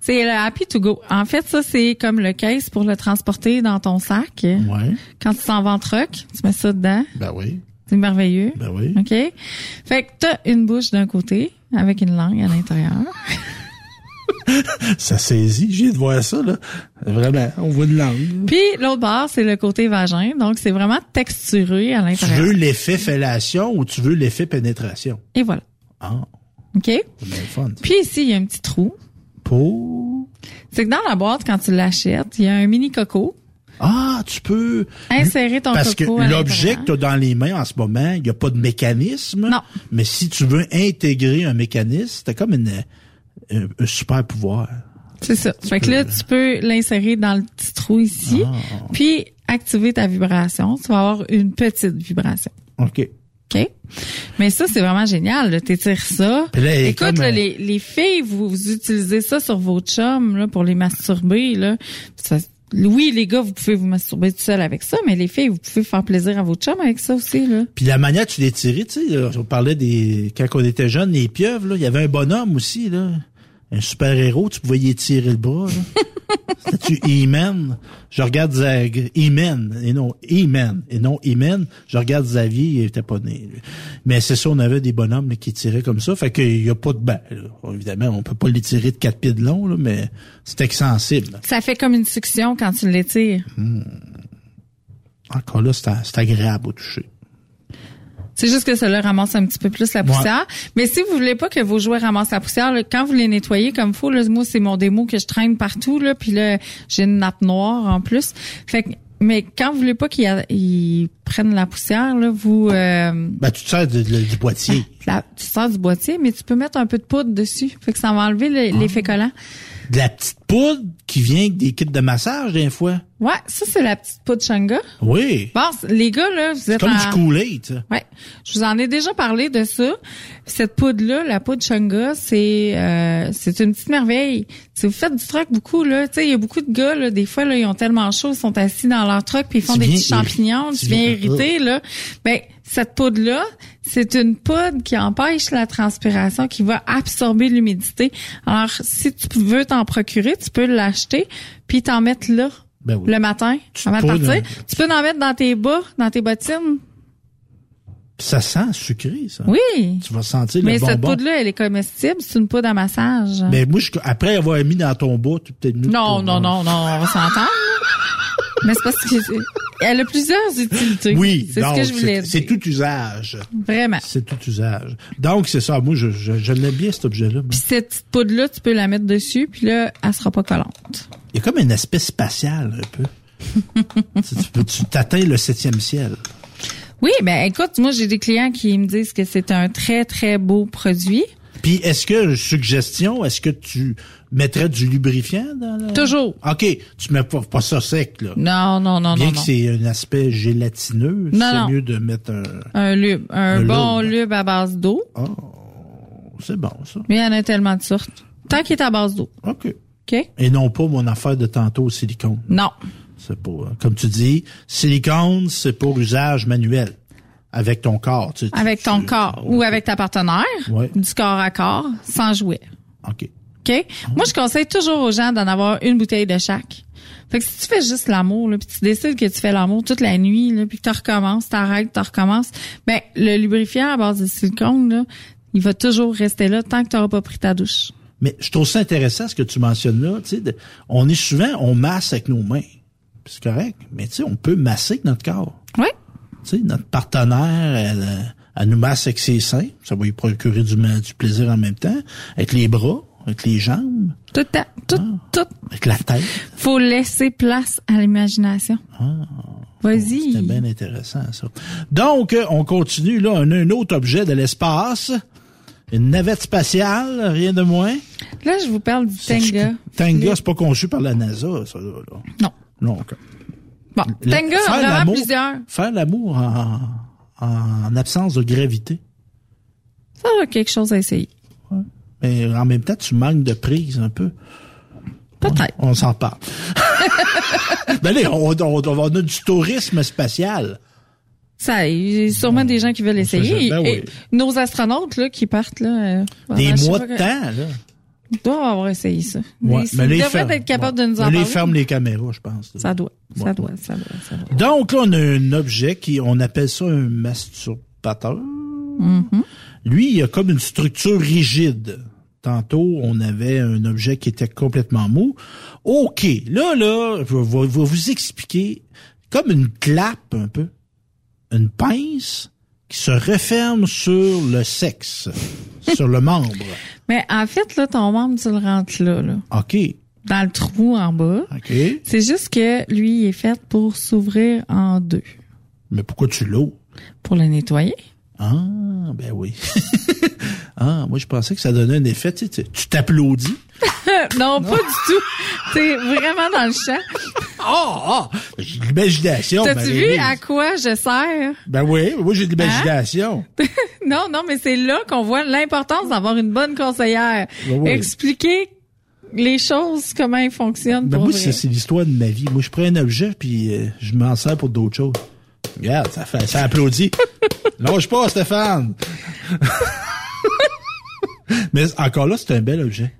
[SPEAKER 10] C'est le Happy to go. En fait, ça, c'est comme le case pour le transporter dans ton sac.
[SPEAKER 9] Ouais.
[SPEAKER 10] Quand tu t'en vas en truck, tu mets ça dedans.
[SPEAKER 9] Ben oui.
[SPEAKER 10] C'est merveilleux.
[SPEAKER 9] Ben oui.
[SPEAKER 10] OK? Fait que t'as une bouche d'un côté avec une langue à l'intérieur. [laughs]
[SPEAKER 9] Ça saisit. J'ai de voir ça, là. Vraiment. On voit une langue.
[SPEAKER 10] Puis l'autre bord, c'est le côté vagin. Donc, c'est vraiment texturé à
[SPEAKER 9] Tu
[SPEAKER 10] l'intérieur.
[SPEAKER 9] veux l'effet fellation ou tu veux l'effet pénétration?
[SPEAKER 10] Et voilà.
[SPEAKER 9] Ah,
[SPEAKER 10] OK?
[SPEAKER 9] fun.
[SPEAKER 10] Puis ici, il y a un petit trou.
[SPEAKER 9] Pour...
[SPEAKER 10] C'est que dans la boîte, quand tu l'achètes, il y a un mini coco.
[SPEAKER 9] Ah, tu peux...
[SPEAKER 10] Insérer ton
[SPEAKER 9] Parce que
[SPEAKER 10] coco.
[SPEAKER 9] l'objet que tu as dans les mains en ce moment, il n'y a pas de mécanisme.
[SPEAKER 10] Non.
[SPEAKER 9] Mais si tu veux intégrer un mécanisme, c'est comme une, un, un super pouvoir.
[SPEAKER 10] C'est ça. Fait que là, tu peux l'insérer dans le petit trou ici,
[SPEAKER 9] Ah.
[SPEAKER 10] puis activer ta vibration. Tu vas avoir une petite vibration.
[SPEAKER 9] OK.
[SPEAKER 10] OK? Mais ça, c'est vraiment génial. T'étires ça.
[SPEAKER 9] Là,
[SPEAKER 10] Écoute,
[SPEAKER 9] comme,
[SPEAKER 10] là,
[SPEAKER 9] euh,
[SPEAKER 10] les, les filles, vous, vous utilisez ça sur vos chums là, pour les masturber. Là. Ça- oui, les gars, vous pouvez vous masturber tout seul avec ça, mais les filles, vous pouvez faire plaisir à vos chums avec ça aussi. Là.
[SPEAKER 9] Puis la manière que tu les tirais, tu sais, on parlait des... Quand on était jeunes, les pieuvres, là, il y avait un bonhomme aussi, là. Un super-héros, tu pouvais y étirer le bras, là. [laughs] C'était-tu E-Man? Je regarde Zag... E-Man, et non E-Man, et non E-Man. Je regarde Xavier, il était pas né. lui. Mais c'est ça, on avait des bonhommes là, qui tiraient comme ça. Fait qu'il y a pas de... Ben, là, évidemment, on peut pas les tirer de quatre pieds de long, là, mais c'est extensible.
[SPEAKER 10] Ça fait comme une succion quand tu l'étires.
[SPEAKER 9] Encore là, c'est agréable au toucher.
[SPEAKER 10] C'est juste que cela ramasse un petit peu plus la poussière. Mais si vous voulez pas que vos jouets ramassent la poussière, là, quand vous les nettoyez comme faut, là, moi c'est mon démo que je traîne partout là, puis là j'ai une nappe noire en plus. Fait que, mais quand vous voulez pas qu'ils prennent la poussière, là, vous euh,
[SPEAKER 9] Ben, tu te sers de- de- du boîtier. [laughs]
[SPEAKER 10] la- tu sors du boîtier, mais tu peux mettre un peu de poudre dessus. Fait que ça va enlever le-
[SPEAKER 9] Ah.
[SPEAKER 10] l'effet collant.
[SPEAKER 9] De la petite poudre? Qui vient avec des kits de massage, des fois.
[SPEAKER 10] Ouais, ça c'est la petite poudre Shanga.
[SPEAKER 9] Oui.
[SPEAKER 10] Bon, les gars là, vous êtes
[SPEAKER 9] Comme
[SPEAKER 10] en-
[SPEAKER 9] du Kool-Aid.
[SPEAKER 10] Ouais, je vous en ai déjà parlé de ça. Cette poudre là, la poudre Chunga, c'est euh, c'est une petite merveille. Si vous faites du truck beaucoup là, tu sais, il y a beaucoup de gars là, des fois là, ils ont tellement chaud, ils sont assis dans leur truck puis ils font
[SPEAKER 9] Tu
[SPEAKER 10] des
[SPEAKER 9] viens
[SPEAKER 10] petits champignons, tu viens- irriter là. Ben cette poudre là, c'est une poudre qui empêche la transpiration, qui va absorber l'humidité. Alors si tu veux t'en procurer, tu peux l'acheter puis t'en mettre là.
[SPEAKER 9] Ben oui.
[SPEAKER 10] Le matin, avant de partir. Tu peux en mettre dans tes bas, dans tes bottines.
[SPEAKER 9] Ça sent sucré, ça.
[SPEAKER 10] Oui.
[SPEAKER 9] Tu vas sentir
[SPEAKER 10] Mais
[SPEAKER 9] le
[SPEAKER 10] cette
[SPEAKER 9] bonbon.
[SPEAKER 10] poudre-là, elle est comestible. C'est une poudre à massage.
[SPEAKER 9] Mais moi, je- après avoir mis dans ton bas, tu peut-être
[SPEAKER 10] non, non, non, non, on va s'entendre. [laughs] Mais c'est parce que elle a plusieurs utilités.
[SPEAKER 9] Oui,
[SPEAKER 10] c'est ce
[SPEAKER 9] donc,
[SPEAKER 10] que je voulais
[SPEAKER 9] c'est tout usage.
[SPEAKER 10] Vraiment.
[SPEAKER 9] C'est tout usage. Donc, c'est ça. Moi, je, je, je l'aime bien, cet objet-là.
[SPEAKER 10] Puis cette petite poudre-là, tu peux la mettre dessus, puis là, elle sera pas collante.
[SPEAKER 9] Il y a comme une espèce spatiale, un peu. [laughs] tu t'atteins le septième ciel?
[SPEAKER 10] Oui, ben écoute, moi j'ai des clients qui me disent que c'est un très très beau produit.
[SPEAKER 9] Puis, est-ce que, suggestion, est-ce que tu mettrais du lubrifiant dans la...
[SPEAKER 10] Toujours.
[SPEAKER 9] OK. Tu mets pas, pas ça sec, là.
[SPEAKER 10] Non, non, non,
[SPEAKER 9] Bien
[SPEAKER 10] non,
[SPEAKER 9] que
[SPEAKER 10] non.
[SPEAKER 9] c'est un aspect gélatineux, c'est mieux de mettre un...
[SPEAKER 10] Un lube, un,
[SPEAKER 9] Un
[SPEAKER 10] bon
[SPEAKER 9] lube.
[SPEAKER 10] lube à base d'eau.
[SPEAKER 9] C'est bon, ça.
[SPEAKER 10] Mais il y en a tellement de sortes. Tant qu'il est à base d'eau.
[SPEAKER 9] OK.
[SPEAKER 10] OK?
[SPEAKER 9] Et non pas mon affaire de tantôt au silicone.
[SPEAKER 10] Non.
[SPEAKER 9] C'est pas, comme tu dis, silicone, c'est pour usage manuel. Avec ton corps. Tu, tu-
[SPEAKER 10] Avec ton corps ou avec ta partenaire,
[SPEAKER 9] Ouais.
[SPEAKER 10] du corps à corps, sans jouet.
[SPEAKER 9] OK.
[SPEAKER 10] OK? Moi, je conseille toujours aux gens d'en avoir une bouteille de chaque. Fait que si tu fais juste l'amour, puis tu décides que tu fais l'amour toute la nuit, là, puis que tu recommences, t'arrêtes, tu recommences, ben le lubrifiant à base de silicone, là, il va toujours rester là tant que tu n'auras pas pris ta douche.
[SPEAKER 9] Mais je trouve ça intéressant ce que tu mentionnes là. Tu sais, de- on est souvent, on masse avec nos mains. C'est correct. Mais tu sais, on peut masser avec notre corps.
[SPEAKER 10] Oui.
[SPEAKER 9] Tu sais, notre partenaire, elle, elle nous masse avec ses seins. Ça va lui procurer du, du plaisir en même temps. Avec les bras, avec les jambes,
[SPEAKER 10] Tout, tout, tout.
[SPEAKER 9] avec la tête?
[SPEAKER 10] Faut laisser place à l'imagination. Vas-y.
[SPEAKER 9] C'était bien intéressant, ça. Donc, euh, on continue, là. On a un autre objet de l'espace. Une navette spatiale, rien de moins?
[SPEAKER 10] Là, je vous parle du Tenga.
[SPEAKER 9] Tenga, c'est pas conçu par la NASA, ça, là.
[SPEAKER 10] Non.
[SPEAKER 9] Non.
[SPEAKER 10] Bon,
[SPEAKER 9] La-
[SPEAKER 10] Tenga,
[SPEAKER 9] faire
[SPEAKER 10] vraiment
[SPEAKER 9] l'amour-
[SPEAKER 10] plusieurs.
[SPEAKER 9] Faire l'amour en, en absence de gravité.
[SPEAKER 10] Ça, là, quelque chose à essayer.
[SPEAKER 9] Mais en même temps, tu manques de prise un peu.
[SPEAKER 10] Peut-être.
[SPEAKER 9] On, s'en parle. [laughs] ben là, on, on, on a du tourisme spatial.
[SPEAKER 10] Ça, il y a sûrement des gens qui veulent essayer.
[SPEAKER 9] ben
[SPEAKER 10] Et nos astronautes, là, qui partent, là. euh,
[SPEAKER 9] Des mois de temps, là.
[SPEAKER 10] Ils doivent avoir essayé ça.
[SPEAKER 9] Ouais, mais ils
[SPEAKER 10] devraient être capables
[SPEAKER 9] ouais.
[SPEAKER 10] de nous en parler.
[SPEAKER 9] ils ferment les caméras, je pense.
[SPEAKER 10] Ça doit. Ça doit, ça doit, ça doit.
[SPEAKER 9] Donc là, on a un objet qui, on appelle ça un masturbateur.
[SPEAKER 10] Mhm.
[SPEAKER 9] Lui, il a comme une structure rigide. Tantôt, on avait un objet qui était complètement mou. OK, là, là, je vais, vous expliquer comme une clappe un peu, une pince qui se referme sur le sexe, [laughs] sur le membre.
[SPEAKER 10] Mais en fait, là, ton membre, tu le rentres là, là.
[SPEAKER 9] OK,
[SPEAKER 10] Dans le trou en bas.
[SPEAKER 9] OK.
[SPEAKER 10] C'est juste que lui, il est fait pour s'ouvrir en deux.
[SPEAKER 9] Mais pourquoi tu l'ouvres?
[SPEAKER 10] Pour le nettoyer.
[SPEAKER 9] Ah, ben oui. [laughs] ah, moi, je pensais que ça donnait un effet. Tu sais, t'applaudis. [laughs]
[SPEAKER 10] non, pas du tout. C'est vraiment dans le champ.
[SPEAKER 9] Ah, ah! J'ai de l'imagination.
[SPEAKER 10] T'as-tu vu à quoi je sers?
[SPEAKER 9] Ben oui, moi, j'ai de l'imagination. [laughs]
[SPEAKER 10] non, non, mais c'est là qu'on voit l'importance d'avoir une bonne conseillère.
[SPEAKER 9] Ben oui.
[SPEAKER 10] Expliquer les choses, comment elles fonctionnent
[SPEAKER 9] Ben
[SPEAKER 10] pour
[SPEAKER 9] moi, c'est l'histoire de ma vie. Moi, je prends un objet, puis euh, je m'en sers pour d'autres choses. Regarde, ça fait, ça applaudit. Lâche pas, Stéphane! Mais encore là, c'est un bel objet.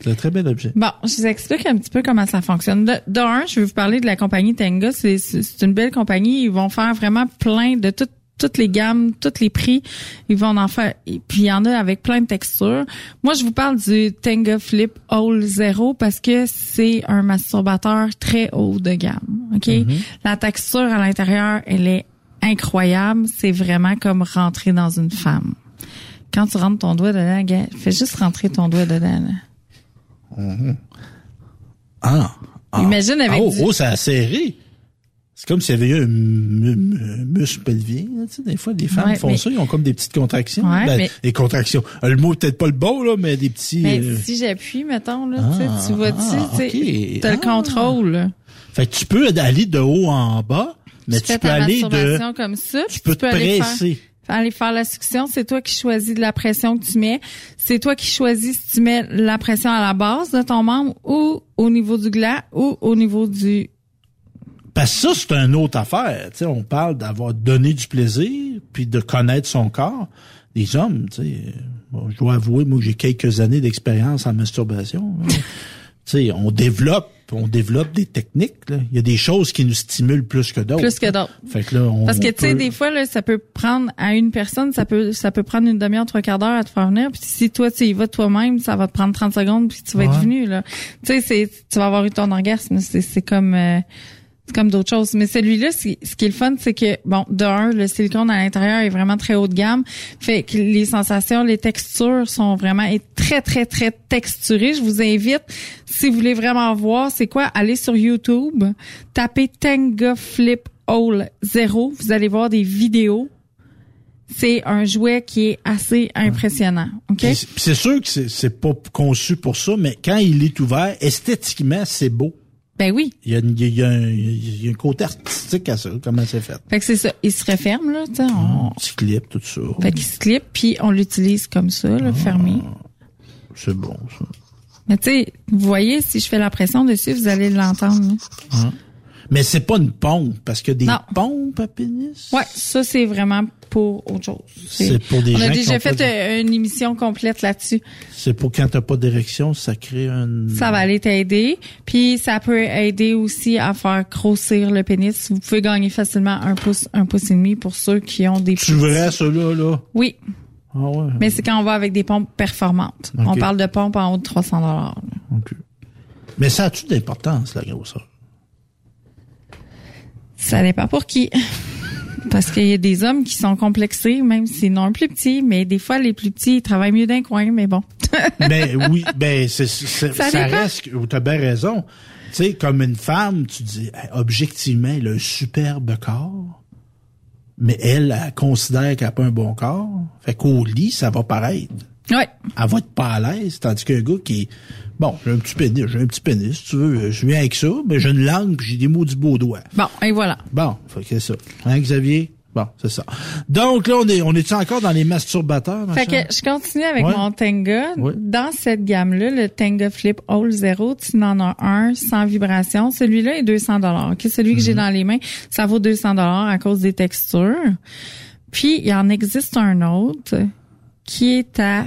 [SPEAKER 9] C'est un très bel objet.
[SPEAKER 10] Bon, je vous explique un petit peu comment ça fonctionne. De, de un, je vais vous parler de la compagnie Tenga. C'est, une belle compagnie. Ils vont faire vraiment plein de toutes toutes les gammes, tous les prix. Ils vont en faire. Et puis il y en a avec plein de textures. Moi, je vous parle du Tenga Flip Hole Zero parce que c'est un masturbateur très haut de gamme. Ok, la texture à l'intérieur, elle est incroyable. C'est vraiment comme rentrer dans une femme. Quand tu rentres ton doigt dedans, fais juste rentrer ton doigt dedans. là.
[SPEAKER 9] Mhm. Ah. ah.
[SPEAKER 10] Imagine avec
[SPEAKER 9] Ah, oh,
[SPEAKER 10] du-
[SPEAKER 9] oh, ça a serré. C'est comme s'il y avait eu un mu- mu- muscle pelvien. là, tu sais, des fois, les femmes
[SPEAKER 10] Ouais,
[SPEAKER 9] font
[SPEAKER 10] mais-
[SPEAKER 9] ça, ils ont comme des petites contractions.
[SPEAKER 10] Ouais,
[SPEAKER 9] Ben,
[SPEAKER 10] mais-
[SPEAKER 9] Des contractions. Le mot peut-être pas le bon, là, mais des petits...
[SPEAKER 10] Mais
[SPEAKER 9] euh,
[SPEAKER 10] si j'appuie, mettons, là,
[SPEAKER 9] Ah,
[SPEAKER 10] tu tu vois-tu,
[SPEAKER 9] ah,
[SPEAKER 10] tu sais,
[SPEAKER 9] ok.
[SPEAKER 10] t'as le
[SPEAKER 9] Ah.
[SPEAKER 10] contrôle, là.
[SPEAKER 9] Fait que tu peux aller de haut en bas, mais
[SPEAKER 10] tu,
[SPEAKER 9] peux aller de...
[SPEAKER 10] comme ça,
[SPEAKER 9] Tu peux te
[SPEAKER 10] aller
[SPEAKER 9] presser.
[SPEAKER 10] faire, aller faire la succion. C'est toi qui choisis de la pression que tu mets. C'est toi qui choisis si tu mets la pression à la base de ton membre ou au niveau du gland ou au niveau du...
[SPEAKER 9] Parce que ça, c'est une autre affaire. Tu sais, on parle d'avoir donné du plaisir, puis de connaître son corps. Les hommes, tu sais, bon, je dois avouer, moi, j'ai quelques années d'expérience en masturbation. hein. [laughs] tu sais, on développe, on développe des techniques. Là. Il y a des choses qui nous stimulent plus que d'autres.
[SPEAKER 10] Plus que d'autres.
[SPEAKER 9] Fait que là, on
[SPEAKER 10] Parce que, tu sais,
[SPEAKER 9] peut-
[SPEAKER 10] des fois, là, ça peut prendre à une personne, ça peut, ça peut prendre une demi-heure, trois quarts d'heure à te faire venir. Puis si toi, tu y vas toi-même, ça va te prendre 30 secondes, puis tu vas être venu, là. Tu sais, c'est, tu vas avoir eu ton orgasme. C'est, c'est comme, euh, c'est comme d'autres choses. Mais celui-là, ce qui est le fun, c'est que, bon, de un, le silicone à l'intérieur est vraiment très haut de gamme. Fait que les sensations, les textures sont vraiment très, très, très texturées. Je vous invite, si vous voulez vraiment voir, c'est quoi, allez sur YouTube, tapez Tenga Flip Hole Zero. Vous allez voir des vidéos. C'est un jouet qui est assez impressionnant. OK?
[SPEAKER 9] C'est- sûr que c'est pas conçu pour ça, mais quand il est ouvert, esthétiquement, c'est beau.
[SPEAKER 10] Ben oui.
[SPEAKER 9] Il y a, il y un, il y a un côté artistique à ça, comment c'est fait.
[SPEAKER 10] Fait que c'est ça. Il se referme, là, tu sais. On...
[SPEAKER 9] Petit clip, tout ça.
[SPEAKER 10] Fait qu'il se clip, puis on l'utilise comme ça, là, fermé.
[SPEAKER 9] C'est bon, ça.
[SPEAKER 10] Mais tu sais, vous voyez, si je fais la pression dessus, vous allez l'entendre. là.
[SPEAKER 9] Hein? Mais c'est pas une pompe, parce que des
[SPEAKER 10] Non.
[SPEAKER 9] pompes à pénis?
[SPEAKER 10] Ouais, ça, c'est vraiment pour autre chose.
[SPEAKER 9] C'est pour des
[SPEAKER 10] On
[SPEAKER 9] gens
[SPEAKER 10] a déjà fait
[SPEAKER 9] de-
[SPEAKER 10] euh, une émission complète là-dessus.
[SPEAKER 9] C'est pour quand t'as pas d'érection, ça crée un...
[SPEAKER 10] Ça va aller t'aider. Puis ça peut aider aussi à faire grossir le pénis. Vous pouvez gagner facilement un pouce, un pouce et demi pour ceux qui ont des
[SPEAKER 9] Tu vrai, ceux-là, là?
[SPEAKER 10] Oui.
[SPEAKER 9] Ah ouais.
[SPEAKER 10] Mais c'est quand on va avec des pompes performantes. On parle de pompes en haut de 300 dollars.
[SPEAKER 9] OK. Mais ça a-tu d'importance, la grosseur?
[SPEAKER 10] Ça dépend pour qui. [laughs] Parce qu'il y a des hommes qui sont complexés, même s'ils n'ont un plus petit, mais des fois, les plus petits, ils travaillent mieux d'un coin, mais bon. [laughs]
[SPEAKER 9] ben oui, ben c'est, c'est-
[SPEAKER 10] Ça
[SPEAKER 9] ça, reste, t'as bien raison. Tu sais, comme une femme, tu dis, objectivement, elle a un superbe corps, mais elle, elle considère qu'elle n'a pas un bon corps. Fait qu'au lit, ça va paraître.
[SPEAKER 10] Ouais.
[SPEAKER 9] Elle va être pas à l'aise, tandis qu'un gars qui bon, j'ai un petit pénis, j'ai un petit pénis, si tu veux, je viens avec ça, mais j'ai une langue, puis j'ai des mots du beau doigt.
[SPEAKER 10] Bon, et voilà.
[SPEAKER 9] Bon, fait que c'est ça. Hein, Xavier? Bon, c'est ça. Donc là, on est, on est encore dans les masturbateurs,
[SPEAKER 10] Fait que je continue avec
[SPEAKER 9] Ouais.
[SPEAKER 10] mon Tenga.
[SPEAKER 9] Ouais.
[SPEAKER 10] Dans cette gamme-là, le Tenga Flip All Zero, tu en as un sans vibration. Celui-là est 200 dollars. Celui que j'ai
[SPEAKER 9] Mhm.
[SPEAKER 10] dans les mains, ça vaut 200 dollars à cause des textures. Puis, il en existe un autre qui est à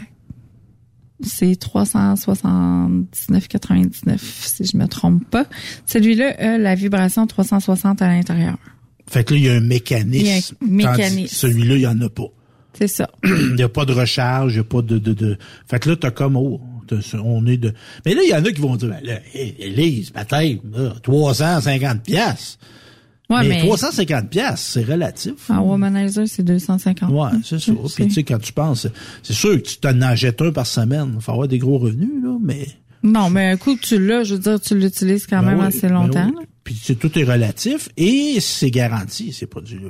[SPEAKER 10] c'est 379,99 si je me trompe pas. Celui-là a la vibration 360 à l'intérieur.
[SPEAKER 9] Fait que là, il y a un mécanisme.
[SPEAKER 10] Il y a un
[SPEAKER 9] tandis
[SPEAKER 10] mécanisme.
[SPEAKER 9] que Celui-là, il y en a pas.
[SPEAKER 10] C'est ça.
[SPEAKER 9] il n'y a pas de recharge, il n'y a pas de, de, de... Fait que là, t'as comme, oh, on est de... Mais là, il y en a qui vont dire, ben là, hé, Élise, baptême, là, 350 piastres.
[SPEAKER 10] Ouais,
[SPEAKER 9] mais,
[SPEAKER 10] mais-
[SPEAKER 9] 350 piastres, c'est relatif.
[SPEAKER 10] En Womanizer, c'est 250.
[SPEAKER 9] Ouais, c'est ça. Puis tu sais, quand tu penses, c'est sûr que tu t'en achètes un par semaine. Il faut avoir des gros revenus, là, mais...
[SPEAKER 10] Non, mais un coup que tu l'as, je veux dire, tu l'utilises quand
[SPEAKER 9] Ben
[SPEAKER 10] même
[SPEAKER 9] oui,
[SPEAKER 10] assez
[SPEAKER 9] ben
[SPEAKER 10] longtemps.
[SPEAKER 9] oui. Puis tu sais, tout est relatif et c'est garanti, ces produits-là.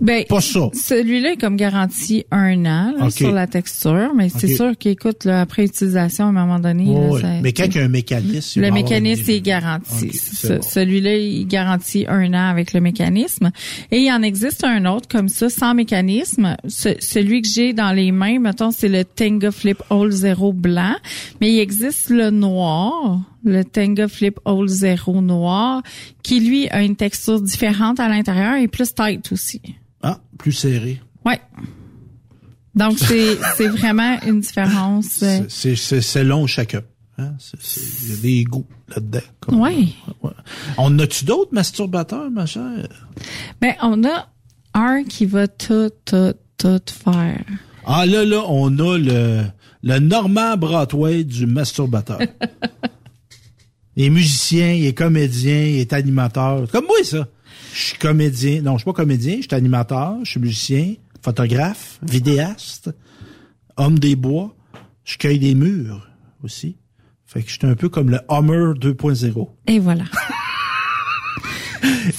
[SPEAKER 10] Ben,
[SPEAKER 9] Pas ça.
[SPEAKER 10] Celui-là est comme garanti un an là, sur la texture, mais c'est sûr qu'écoute, là, après utilisation, à un moment donné, là, ça-
[SPEAKER 9] mais quand il y a un mécanisme...
[SPEAKER 10] le mécanisme est garanti.
[SPEAKER 9] Bon.
[SPEAKER 10] Celui-là, il garantit un an avec le mécanisme. Et il en existe un autre comme ça, sans mécanisme. Ce- celui que j'ai dans les mains, mettons, c'est le Tenga Flip All Zero blanc. Mais il existe le noir, le Tenga Flip All Zero noir, qui lui a une texture différente à l'intérieur et plus tight aussi.
[SPEAKER 9] Ah, plus serré.
[SPEAKER 10] Ouais. Donc c'est [laughs] c'est vraiment une différence. euh,
[SPEAKER 9] C'est- long chacun. Hein? Il y a des goûts là-dedans.
[SPEAKER 10] Ouais.
[SPEAKER 9] On a-tu d'autres masturbateurs, ma chère?
[SPEAKER 10] Ben on a un qui va tout tout tout faire.
[SPEAKER 9] Ah là, là, on a le, le Normand Brathwaite du masturbateur. [laughs] il est musicien, il est comédien, il est animateur. Comme moi, ça. Je suis comédien. Non, je suis pas comédien, je suis animateur, je suis musicien, photographe, vidéaste, homme des bois. Je cueille des murs aussi. Fait que je suis un peu comme le Hummer 2.0.
[SPEAKER 10] Et voilà. [laughs]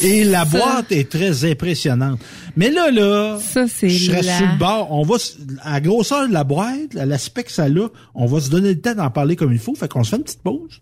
[SPEAKER 9] Et la boîte est très impressionnante. Mais là, là,
[SPEAKER 10] Ça,
[SPEAKER 9] je serais
[SPEAKER 10] la-
[SPEAKER 9] sur le bord. On va, à la grosseur de la boîte, à l'aspect que ça a, on va se donner le temps d'en parler comme il faut. Fait qu'on se fait une petite pause.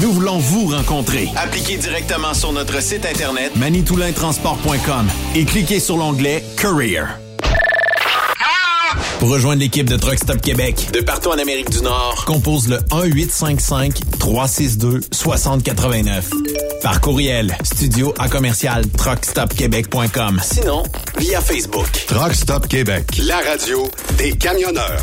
[SPEAKER 2] Nous voulons vous rencontrer. Appliquez directement sur notre site internet manitoulintransport.com et cliquez sur l'onglet Career. Pour rejoindre l'équipe de Truck Stop Québec, de partout en Amérique du Nord, compose le 1-855-362-6089. Par courriel, studio à commercial truckstopquebec.com. Sinon, via Facebook.
[SPEAKER 1] Truck Stop Québec, la radio des camionneurs.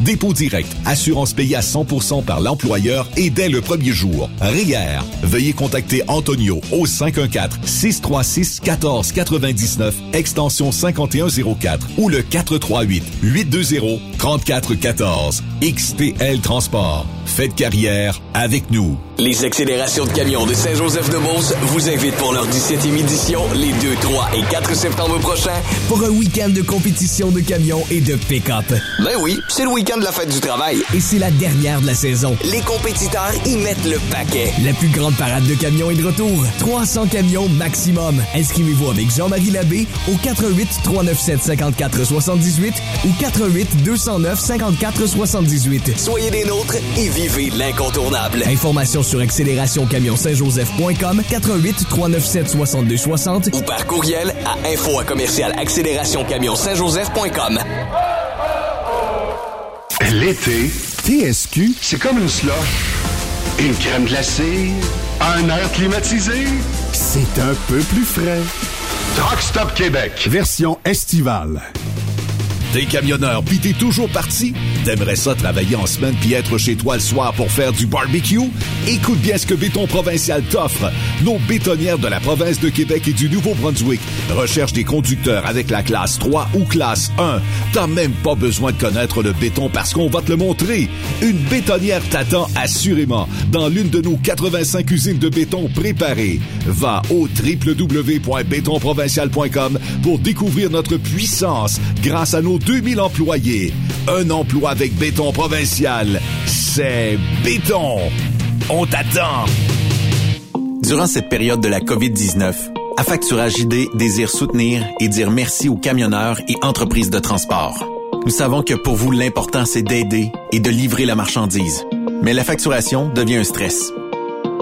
[SPEAKER 7] dépôt direct, assurance payée à 100% par l'employeur et dès le premier jour. RIER. Veuillez contacter Antonio au 514-636-1499, extension 5104 ou le 438-820-3414. XTL Transport. Faites carrière avec nous.
[SPEAKER 3] Les accélérations de camions de Saint-Joseph-de-Beauce vous invitent pour leur 17e édition les 2, 3 et 4 septembre prochains pour un week-end de compétition de camions et de pick-up. Ben oui, c'est le week-end de la fête du travail. Et c'est la dernière de la saison. Les compétiteurs y mettent le paquet. La plus grande parade de camions est de retour. 300 camions maximum. Inscrivez-vous avec Jean-Marie Labbé au 88 397 54 78 ou 88 209 54 78. Soyez des nôtres et vivez l'incontournable. Informations sur accélérationcamion-saint-joseph.com 88 397 62 60 ou par courriel à info à commercial accélérationcamion-saint-joseph.com.
[SPEAKER 4] L'été, TSQ, c'est comme une slush. Une crème glacée, un air climatisé. C'est un peu plus frais. Truck Stop Québec.
[SPEAKER 1] Version estivale.
[SPEAKER 7] T'es camionneur pis t'es toujours parti? T'aimerais ça travailler en semaine puis être chez toi le soir pour faire du barbecue? Écoute bien ce que Béton Provincial t'offre. Nos bétonnières de la province de Québec et du Nouveau-Brunswick recherchent des conducteurs avec la classe 3 ou classe 1. T'as même pas besoin de connaître le béton parce qu'on va te le montrer. Une bétonnière t'attend assurément dans l'une de nos 85 usines de béton préparées. Va au www.bétonprovincial.com pour découvrir notre puissance grâce à nos 2000 employés. Un emploi avec béton provincial. C'est béton. On t'attend.
[SPEAKER 2] Durant cette période de la COVID-19, Affacturage ID désire soutenir et dire merci aux camionneurs et entreprises de transport. Nous savons que pour vous, l'important, c'est d'aider et de livrer la marchandise. Mais la facturation devient un stress.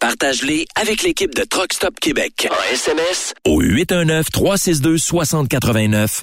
[SPEAKER 12] Partage-les avec l'équipe de Truck Stop Québec. En SMS au 819-362-6089.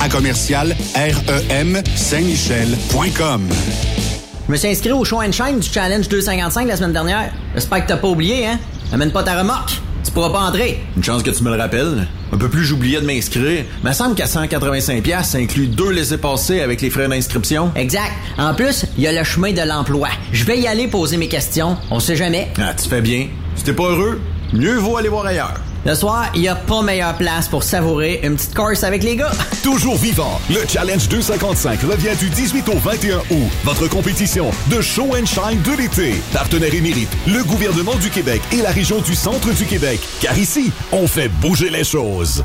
[SPEAKER 1] à commercial REM Saint-Michel.com.
[SPEAKER 6] Je me suis inscrit au show and shine du Challenge 255 la semaine dernière. J'espère que t'as pas oublié, hein? Amène pas ta remorque. Tu pourras pas entrer.
[SPEAKER 14] Une chance que tu me le rappelles. Un peu plus j'oubliais de m'inscrire. Mais semble qu'à 185 pièces, ça inclut deux laissés-passer avec les frais d'inscription.
[SPEAKER 6] Exact. En plus, il y a le chemin de l'emploi. Je vais y aller poser mes questions. On sait jamais.
[SPEAKER 14] Ah, tu fais bien. Si t'es pas heureux, mieux vaut aller voir ailleurs.
[SPEAKER 6] Le soir, il n'y a pas meilleure place pour savourer une petite course avec les gars. [laughs]
[SPEAKER 7] Toujours vivant, le Challenge 255 revient du 18 au 21 août. Votre compétition de show and shine de l'été. Partenaire émérite, le gouvernement du Québec et la région du centre du Québec. Car ici, on fait bouger les choses.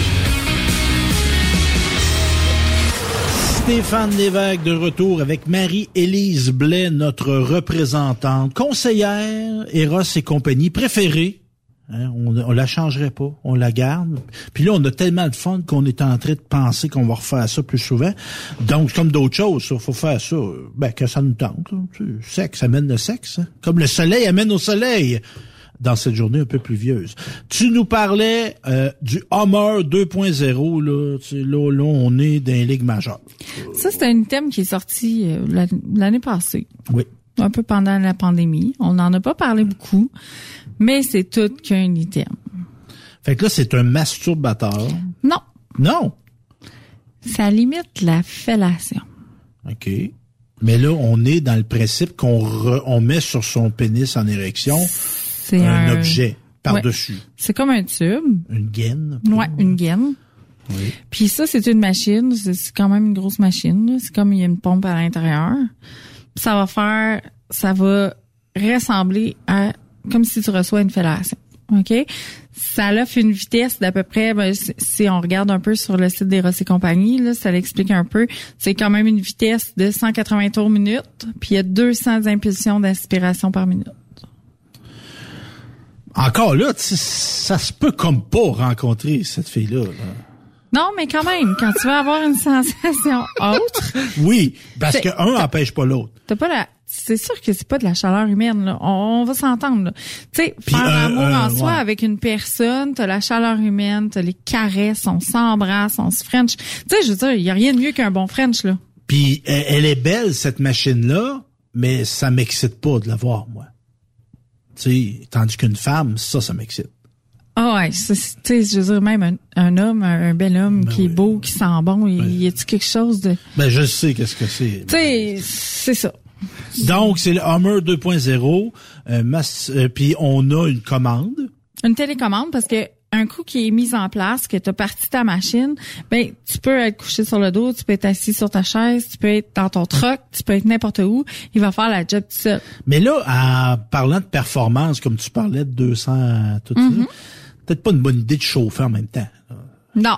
[SPEAKER 9] Stéphane Lévesque de retour avec Marie-Élise Blais, notre représentante, conseillère, Eros et compagnie préférée. Hein, on, on la changerait pas, on la garde. Puis là, on a tellement de fun qu'on est en train de penser qu'on va refaire ça plus souvent. Donc, comme d'autres choses, il faut faire ça. Ben, que ça nous tente. là. Sais, Sexe amène le sexe. hein. Comme le soleil amène au soleil dans cette journée un peu pluvieuse. Tu nous parlais euh, du Hummer 2.0. Là, Tu là, là, on est dans les ligues majeures.
[SPEAKER 10] Ça, c'est un item qui est sorti euh, l'an- l'année passée.
[SPEAKER 9] Oui.
[SPEAKER 10] Un peu pendant la pandémie. On n'en a pas parlé beaucoup, mais c'est tout qu'un item.
[SPEAKER 9] Fait que là, c'est un masturbateur.
[SPEAKER 10] Non,
[SPEAKER 9] Non.
[SPEAKER 10] ça limite la fellation.
[SPEAKER 9] OK. Mais là, on est dans le principe qu'on on met sur son pénis en érection
[SPEAKER 10] C'est
[SPEAKER 9] un,
[SPEAKER 10] un-
[SPEAKER 9] objet par-dessus.
[SPEAKER 10] C'est comme un tube.
[SPEAKER 9] Une gaine.
[SPEAKER 10] Ouais, une gaine.
[SPEAKER 9] Oui.
[SPEAKER 10] Puis ça, c'est une machine. C'est quand même une grosse machine. C'est comme il y a une pompe à l'intérieur. Ça va faire, ça va ressembler à comme si tu reçois une fellation. OK? Ça offre une vitesse d'à peu près, ben, si- on regarde un peu sur le site des et compagnie, là, ça l'explique un peu. C'est quand même une vitesse de 180 tours minute, puis il y a 200 impulsions d'aspiration par minute.
[SPEAKER 9] Encore là, ça se peut comme pas rencontrer cette fille-là. là.
[SPEAKER 10] Non, mais quand même, quand tu vas avoir une sensation autre,
[SPEAKER 9] Oui, parce que un n'empêche pas l'autre.
[SPEAKER 10] T'as pas la. C'est sûr que c'est pas de la chaleur humaine, là. On, on va s'entendre, là. Tu sais, faire
[SPEAKER 9] euh,
[SPEAKER 10] l'amour
[SPEAKER 9] euh,
[SPEAKER 10] en soi
[SPEAKER 9] ouais.
[SPEAKER 10] avec une personne, t'as la chaleur humaine, t'as les caresses, on s'embrasse, on se French. Tu sais, je veux dire, il y a rien de mieux qu'un bon French, là.
[SPEAKER 9] Puis elle, elle est belle, cette machine-là, mais ça m'excite pas de la voir, moi. Tandis qu'une femme, ça, ça m'excite.
[SPEAKER 10] Ah ouais, tu sais, je veux dire, même un, un homme, un, un bel homme qui est beau, qui sent bon, il y a-tu quelque chose de...
[SPEAKER 9] Ben, je sais qu'est-ce que c'est.
[SPEAKER 10] Tu sais, c'est ça.
[SPEAKER 9] Donc, c'est le Hummer 2.0. Euh, euh, puis on a une commande.
[SPEAKER 10] Une télécommande, parce que un coup qui est mis en place, que tu as parti ta machine, ben tu peux être couché sur le dos, tu peux être assis sur ta chaise, tu peux être dans ton truck, tu peux être n'importe où, il va faire la job tout seul.
[SPEAKER 9] Mais là, en parlant de performance, comme tu parlais de 200, tout
[SPEAKER 10] Mhm.
[SPEAKER 9] ça, peut-être pas une bonne idée de chauffer en même temps.
[SPEAKER 10] Non.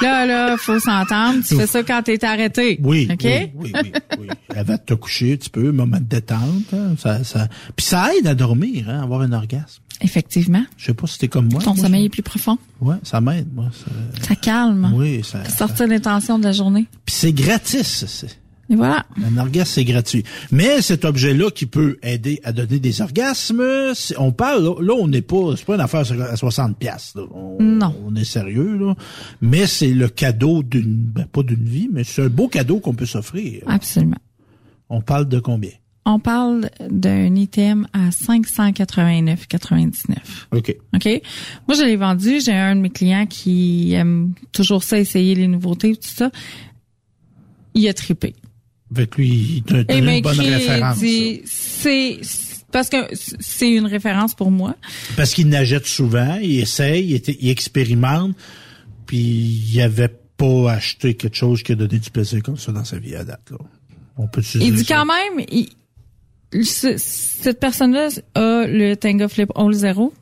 [SPEAKER 10] là, là, faut s'entendre. Tu fais ça quand t'es arrêté.
[SPEAKER 9] Oui,
[SPEAKER 10] OK?
[SPEAKER 9] oui, oui, oui, oui. Avant de te coucher un petit peu, moment de détente. hein, ça, ça... Puis ça aide à dormir, hein, avoir un orgasme.
[SPEAKER 10] Effectivement.
[SPEAKER 9] Je sais pas si t'es comme moi.
[SPEAKER 10] Ton
[SPEAKER 9] Moi,
[SPEAKER 10] sommeil
[SPEAKER 9] ça-
[SPEAKER 10] est plus profond.
[SPEAKER 9] Ouais, ça m'aide, moi. ça-
[SPEAKER 10] Ça calme.
[SPEAKER 9] Oui, ça.
[SPEAKER 10] Sortir les tensions de la journée.
[SPEAKER 9] Puis c'est gratis. c'est-
[SPEAKER 10] Et voilà.
[SPEAKER 9] Un orgasme, c'est gratuit. Mais cet objet-là qui peut aider à donner des orgasmes, on parle, là, là, on n'est pas, c'est pas une affaire à 60 pièces.
[SPEAKER 10] Non.
[SPEAKER 9] On est sérieux, là. Mais c'est le cadeau d'une, ben, pas d'une vie, mais c'est un beau cadeau qu'on peut s'offrir.
[SPEAKER 10] Absolument.
[SPEAKER 9] On parle de combien?
[SPEAKER 10] On parle d'un item à 589,99.
[SPEAKER 9] OK.
[SPEAKER 10] OK? Moi, je l'ai vendu. J'ai un de mes clients qui aime toujours ça, essayer les nouveautés, tout ça. Il a trippé.
[SPEAKER 9] Avec lui, il
[SPEAKER 10] m'a
[SPEAKER 9] une bonne référence.
[SPEAKER 10] c'est, parce que c'est une référence pour moi.
[SPEAKER 9] Parce qu'il n'achète souvent, il essaye, il, expérimente, puis il avait pas acheté quelque chose qui a donné du plaisir comme ça dans sa vie à date. Là. On peut
[SPEAKER 10] Il dit quand même, il- cette personne-là a le Tenga Flip All Zero.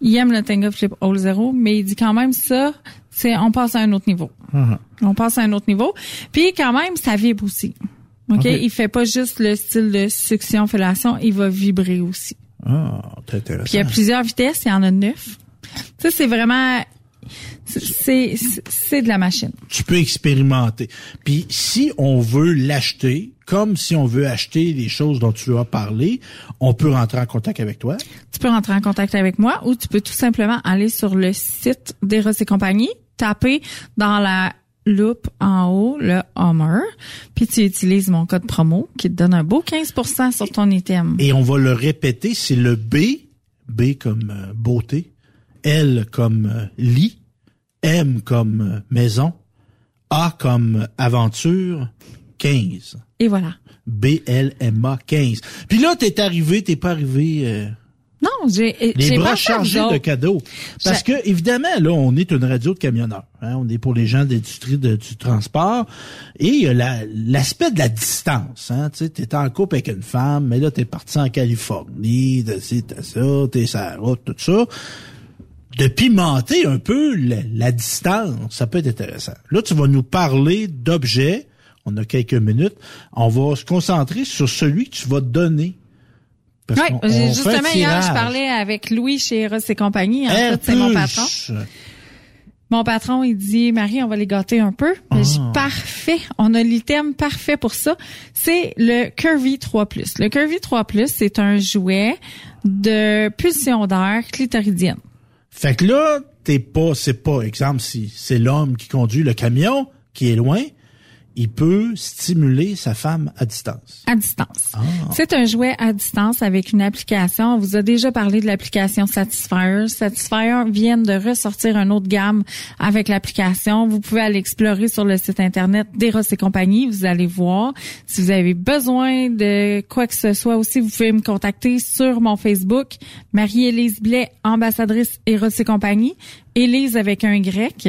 [SPEAKER 10] Il aime le Tenga Flip All Zero, mais il dit quand même ça, c'est on passe à un autre niveau. On passe à un autre niveau. Puis quand même, ça vibre aussi. OK?
[SPEAKER 9] Ok.
[SPEAKER 10] Il fait pas juste le style de succion fellation, il va vibrer aussi.
[SPEAKER 9] Ah, intéressant.
[SPEAKER 10] Puis il y a plusieurs vitesses, il y en a neuf. Sais, c'est vraiment c'est c'est de la machine.
[SPEAKER 9] tu peux expérimenter. Puis si on veut l'acheter, comme si on veut acheter les choses dont tu as parlé, on peut rentrer en contact avec toi.
[SPEAKER 10] tu peux rentrer en contact avec moi ou tu peux tout simplement aller sur le site d'Eros et compagnie, taper dans la loupe en haut le Hummer, puis tu utilises mon code promo qui te donne un beau 15% sur ton item.
[SPEAKER 9] Et on va le répéter, c'est le B, B comme euh, beauté, L comme euh, lit, M comme euh, maison, A comme euh, aventure, 15.
[SPEAKER 10] Et voilà.
[SPEAKER 9] B-L-M-A 15. Puis là, t'es arrivé, t'es pas arrivé... euh,
[SPEAKER 10] Non, j'ai
[SPEAKER 9] les bras chargés de cadeaux. Parce que, évidemment, là, on est une radio de camionneurs. hein. On est pour les gens de l'industrie de- du transport. Et il y a la- l'aspect de la distance. Hein. Tu sais, t'es en couple avec une femme, mais là, t'es parti en Californie, t'as ça, t'es sur la route, tout ça. De pimenter un peu la, la distance, ça peut être intéressant. Là, tu vas nous parler d'objets. On a quelques minutes. On va se concentrer sur celui que tu vas donner. Parce on un
[SPEAKER 10] justement hier, je parlais avec Louis chez Eros et compagnie. En fait, c'est mon patron. Mon patron, il dit, Marie, on va les gâter un peu. J'ai
[SPEAKER 9] Ah.
[SPEAKER 10] parfait. On a l'item parfait pour ça. C'est le Curvy 3 Le Curvy 3 c'est un jouet de pulsion d'air clitoridienne.
[SPEAKER 9] Fait que là, t'es pas, c'est pas, exemple, si c'est l'homme qui conduit le camion, qui est loin, il peut stimuler sa femme à distance.
[SPEAKER 10] À distance. C'est un jouet à distance avec une application. On vous a déjà parlé de l'application Satisfyer. Satisfyer vient de ressortir une autre gamme avec l'application. Vous pouvez aller explorer sur le site internet d'Eros et compagnie. Vous allez voir. Si vous avez besoin de quoi que ce soit aussi, vous pouvez me contacter sur mon Facebook. Marie-Élise Blais, ambassadrice Eros et compagnie. Élise avec un grec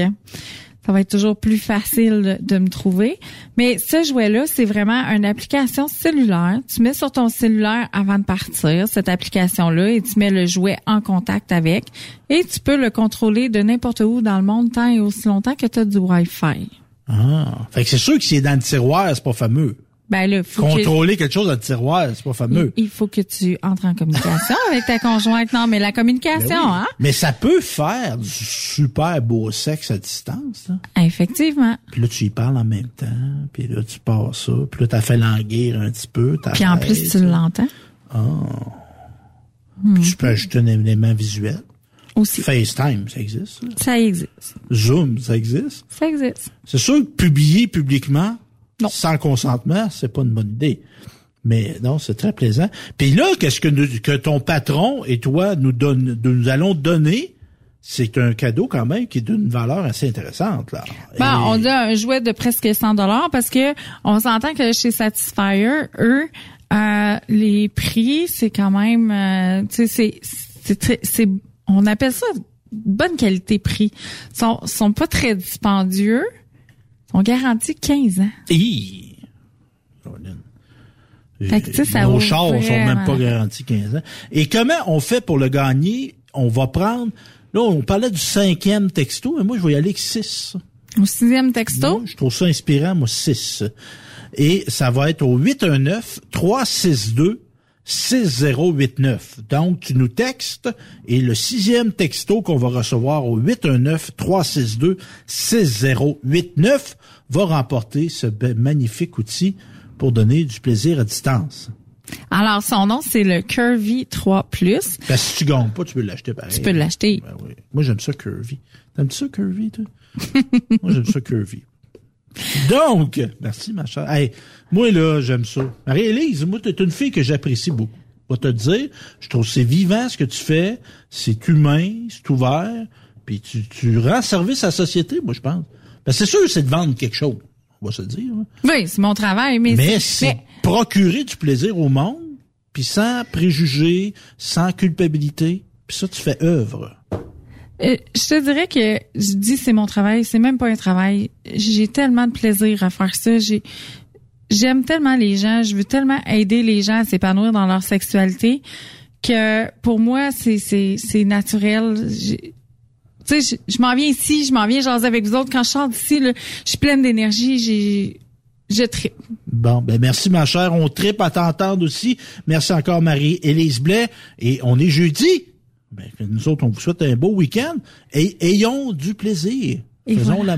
[SPEAKER 10] ça va être toujours plus facile de me trouver. Mais ce jouet-là, c'est vraiment une application cellulaire. Tu mets sur ton cellulaire avant de partir cette application-là et tu mets le jouet en contact avec et tu peux le contrôler de n'importe où dans le monde tant et aussi longtemps que tu as du Wi-Fi.
[SPEAKER 9] Ah. Fait que c'est sûr que s'il est dans le tiroir, c'est pas fameux.
[SPEAKER 10] Ben là, faut que-
[SPEAKER 9] Contrôler quelque chose dans le tiroir, c'est pas fameux.
[SPEAKER 10] il faut que tu entres en communication avec ta conjointe. Non, mais la communication,
[SPEAKER 9] Ben oui.
[SPEAKER 10] hein?
[SPEAKER 9] Mais ça peut faire du super beau sexe à distance. Là.
[SPEAKER 10] Effectivement.
[SPEAKER 9] Puis là, tu y parles en même temps. Puis là, tu passes ça. Puis là, t'as fait languir un petit peu.
[SPEAKER 10] Puis en plus, tu l'entends.
[SPEAKER 9] Ah. Puis tu peux ajouter un élément visuel.
[SPEAKER 10] Aussi.
[SPEAKER 9] FaceTime, ça existe. ça?
[SPEAKER 10] Ça existe.
[SPEAKER 9] Zoom, ça existe?
[SPEAKER 10] Ça existe.
[SPEAKER 9] C'est sûr que publier publiquement, sans consentement, c'est pas une bonne idée. Mais non, c'est très plaisant. Puis là, qu'est-ce que, nous- que ton patron et toi nous donne, nous allons donner, c'est un cadeau quand même qui est d'une valeur assez intéressante là. Et-
[SPEAKER 10] on a un jouet de presque 100 dollars parce que on s'entend que chez Satisfyer, eux, euh, les prix, c'est quand même, euh, tu sais, c'est, c'est, on appelle ça bonne qualité prix. Ils sont, sont pas très dispendieux. Ils sont garantis 15 ans.
[SPEAKER 9] Hi!
[SPEAKER 10] Fait que, ça
[SPEAKER 9] Nos chars sont même pas garantis 15 ans. Et comment on fait pour le gagner? On va prendre Là, on parlait du cinquième texto, mais moi, je vais y aller avec six.
[SPEAKER 10] Au sixième texto?
[SPEAKER 9] Moi, je trouve ça inspirant, moi, six. Et ça va être au 819-362 6089. Donc, tu nous textes et le sixième texto qu'on va recevoir au 819-362-6089 va remporter ce magnifique outil pour donner du plaisir à distance.
[SPEAKER 10] Alors, son nom, c'est le Curvy 3 Plus.
[SPEAKER 9] Ben, si tu gagnes pas, tu peux l'acheter pareil.
[SPEAKER 10] Tu peux l'acheter.
[SPEAKER 9] Ben oui. Moi, j'aime ça Curvy. T'aimes ça Curvy, toi? [laughs] Moi, j'aime ça Curvy. Donc, merci, ma chère. Hey, moi, là, j'aime ça. Marie-Élise, moi, t'es une fille que j'apprécie beaucoup. Je vais te dire, je trouve que c'est vivant ce que tu fais, c'est humain, c'est ouvert, puis tu, tu rends service à la société, moi, je pense. Ben, c'est sûr, c'est de vendre quelque chose, on va se le dire. Hein.
[SPEAKER 10] Oui, c'est mon travail, mais...
[SPEAKER 9] Mais c'est procurer du plaisir au monde, puis sans préjugés, sans culpabilité, puis ça, tu fais œuvre.
[SPEAKER 10] Euh, je te dirais que je dis c'est mon travail, c'est même pas un travail. J'ai tellement de plaisir à faire ça. J'ai j'aime tellement les gens, je veux tellement aider les gens à s'épanouir dans leur sexualité que pour moi c'est c'est naturel. Tu sais, je, je m'en viens ici, je m'en viens jaser avec vous autres. Quand je sors d'ici, je suis pleine d'énergie. J'ai je tripe.
[SPEAKER 9] Bon, ben merci ma chère, on tripe à t'entendre aussi. Merci encore Marie-Élise Blais. Et on est jeudi. Ben, nous autres, on vous souhaite un beau week-end et ayons du plaisir.
[SPEAKER 10] Et
[SPEAKER 9] Faisons
[SPEAKER 10] voilà.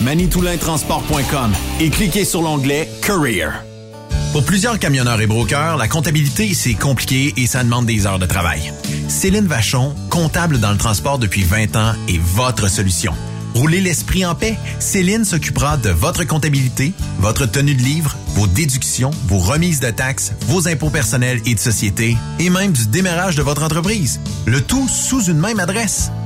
[SPEAKER 2] manitoulintransport.com et cliquez sur l'onglet Career.
[SPEAKER 15] Pour plusieurs camionneurs et brokers, la comptabilité, c'est compliqué et ça demande des heures de travail. Céline Vachon, comptable dans le transport depuis 20 ans, est votre solution. Roulez l'esprit en paix. Céline s'occupera de votre comptabilité, votre tenue de livre, vos déductions, vos remises de taxes, vos impôts personnels et de société, et même du démarrage de votre entreprise. Le tout sous une même adresse.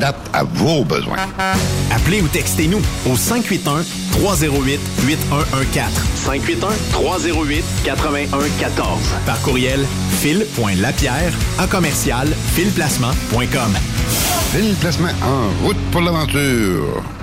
[SPEAKER 4] s'adapte à vos besoins.
[SPEAKER 2] Appelez ou textez-nous au 581 308 8114.
[SPEAKER 13] 581-308-8114.
[SPEAKER 2] Par courriel, fil.lapierre à commercial filplacement.com.
[SPEAKER 4] Fil Placement en route pour l'aventure.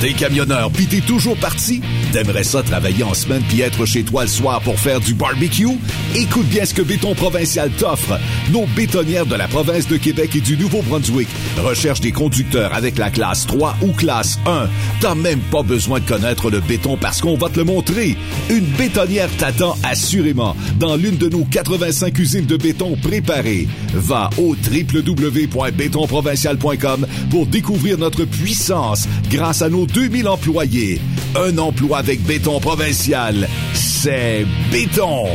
[SPEAKER 7] T'es camionneur pis t'es toujours parti? T'aimerais ça travailler en semaine puis être chez toi le soir pour faire du barbecue? Écoute bien ce que Béton Provincial t'offre. Nos bétonnières de la province de Québec et du Nouveau-Brunswick recherchent des conducteurs avec la classe 3 ou classe 1. T'as même pas besoin de connaître le béton parce qu'on va te le montrer. Une bétonnière t'attend assurément dans l'une de nos 85 usines de béton préparées. Va au www.bétonprovincial.com pour découvrir notre puissance grâce à nos 2000 employés. Un emploi avec béton provincial, c'est béton.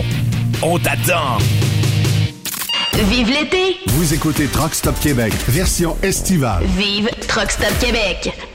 [SPEAKER 7] On t'attend.
[SPEAKER 8] Vive l'été!
[SPEAKER 1] Vous écoutez Truck Stop Québec, version estivale.
[SPEAKER 8] Vive Truck Stop Québec!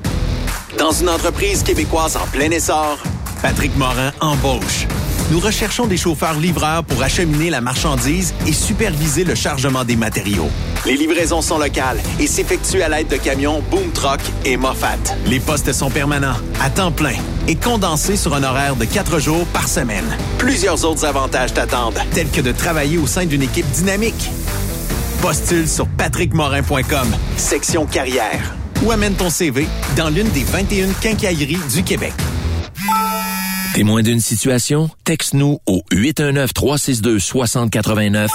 [SPEAKER 2] Dans une entreprise québécoise en plein essor, Patrick Morin embauche. Nous recherchons des chauffeurs livreurs pour acheminer la marchandise et superviser le chargement des matériaux. Les livraisons sont locales et s'effectuent à l'aide de camions Boom Truck et Moffat. Les postes sont permanents, à temps plein et condensés sur un horaire de quatre jours par semaine. Plusieurs autres avantages t'attendent, tels que de travailler au sein d'une équipe dynamique. Postule sur patrickmorin.com, section carrière, ou amène ton CV dans l'une des 21 quincailleries du Québec.
[SPEAKER 12] Témoin d'une situation? Texte-nous au 819-362-6089,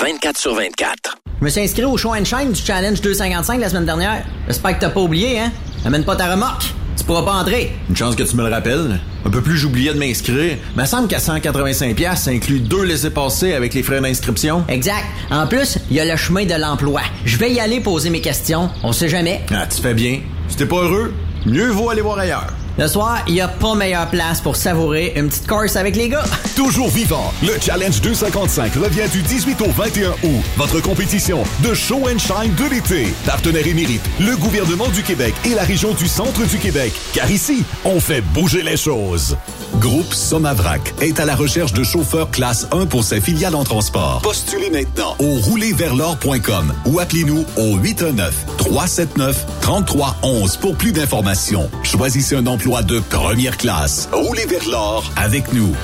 [SPEAKER 12] 24 sur 24.
[SPEAKER 6] Je me suis inscrit au show and shine du Challenge 255 la semaine dernière. J'espère que t'as pas oublié, hein? Amène pas ta remorque. Tu pourras pas entrer.
[SPEAKER 14] Une chance que tu me le rappelles. Un peu plus, j'oubliais de m'inscrire. Mais il semble qu'à 185$, ça inclut deux laissés-passer avec les frais d'inscription.
[SPEAKER 6] Exact. En plus, il y a le chemin de l'emploi. Je vais y aller poser mes questions. On sait jamais.
[SPEAKER 14] Ah, tu fais bien. Si t'es pas heureux, mieux vaut aller voir ailleurs.
[SPEAKER 6] Le soir, il n'y a pas meilleure place pour savourer une petite course avec les gars. [laughs]
[SPEAKER 7] Toujours vivant, le Challenge 255 revient du 18 au 21 août. Votre compétition de show and shine de l'été. Partenaire émérite, le gouvernement du Québec et la région du centre du Québec. Car ici, on fait bouger les choses. Groupe Somavrac est à la recherche de chauffeurs classe 1 pour ses filiales en transport. Postulez maintenant au roulerversl'or.com ou appelez-nous au 819-379-3311 pour plus d'informations. Choisissez un emploi de première classe. Roulez vers l'or avec nous.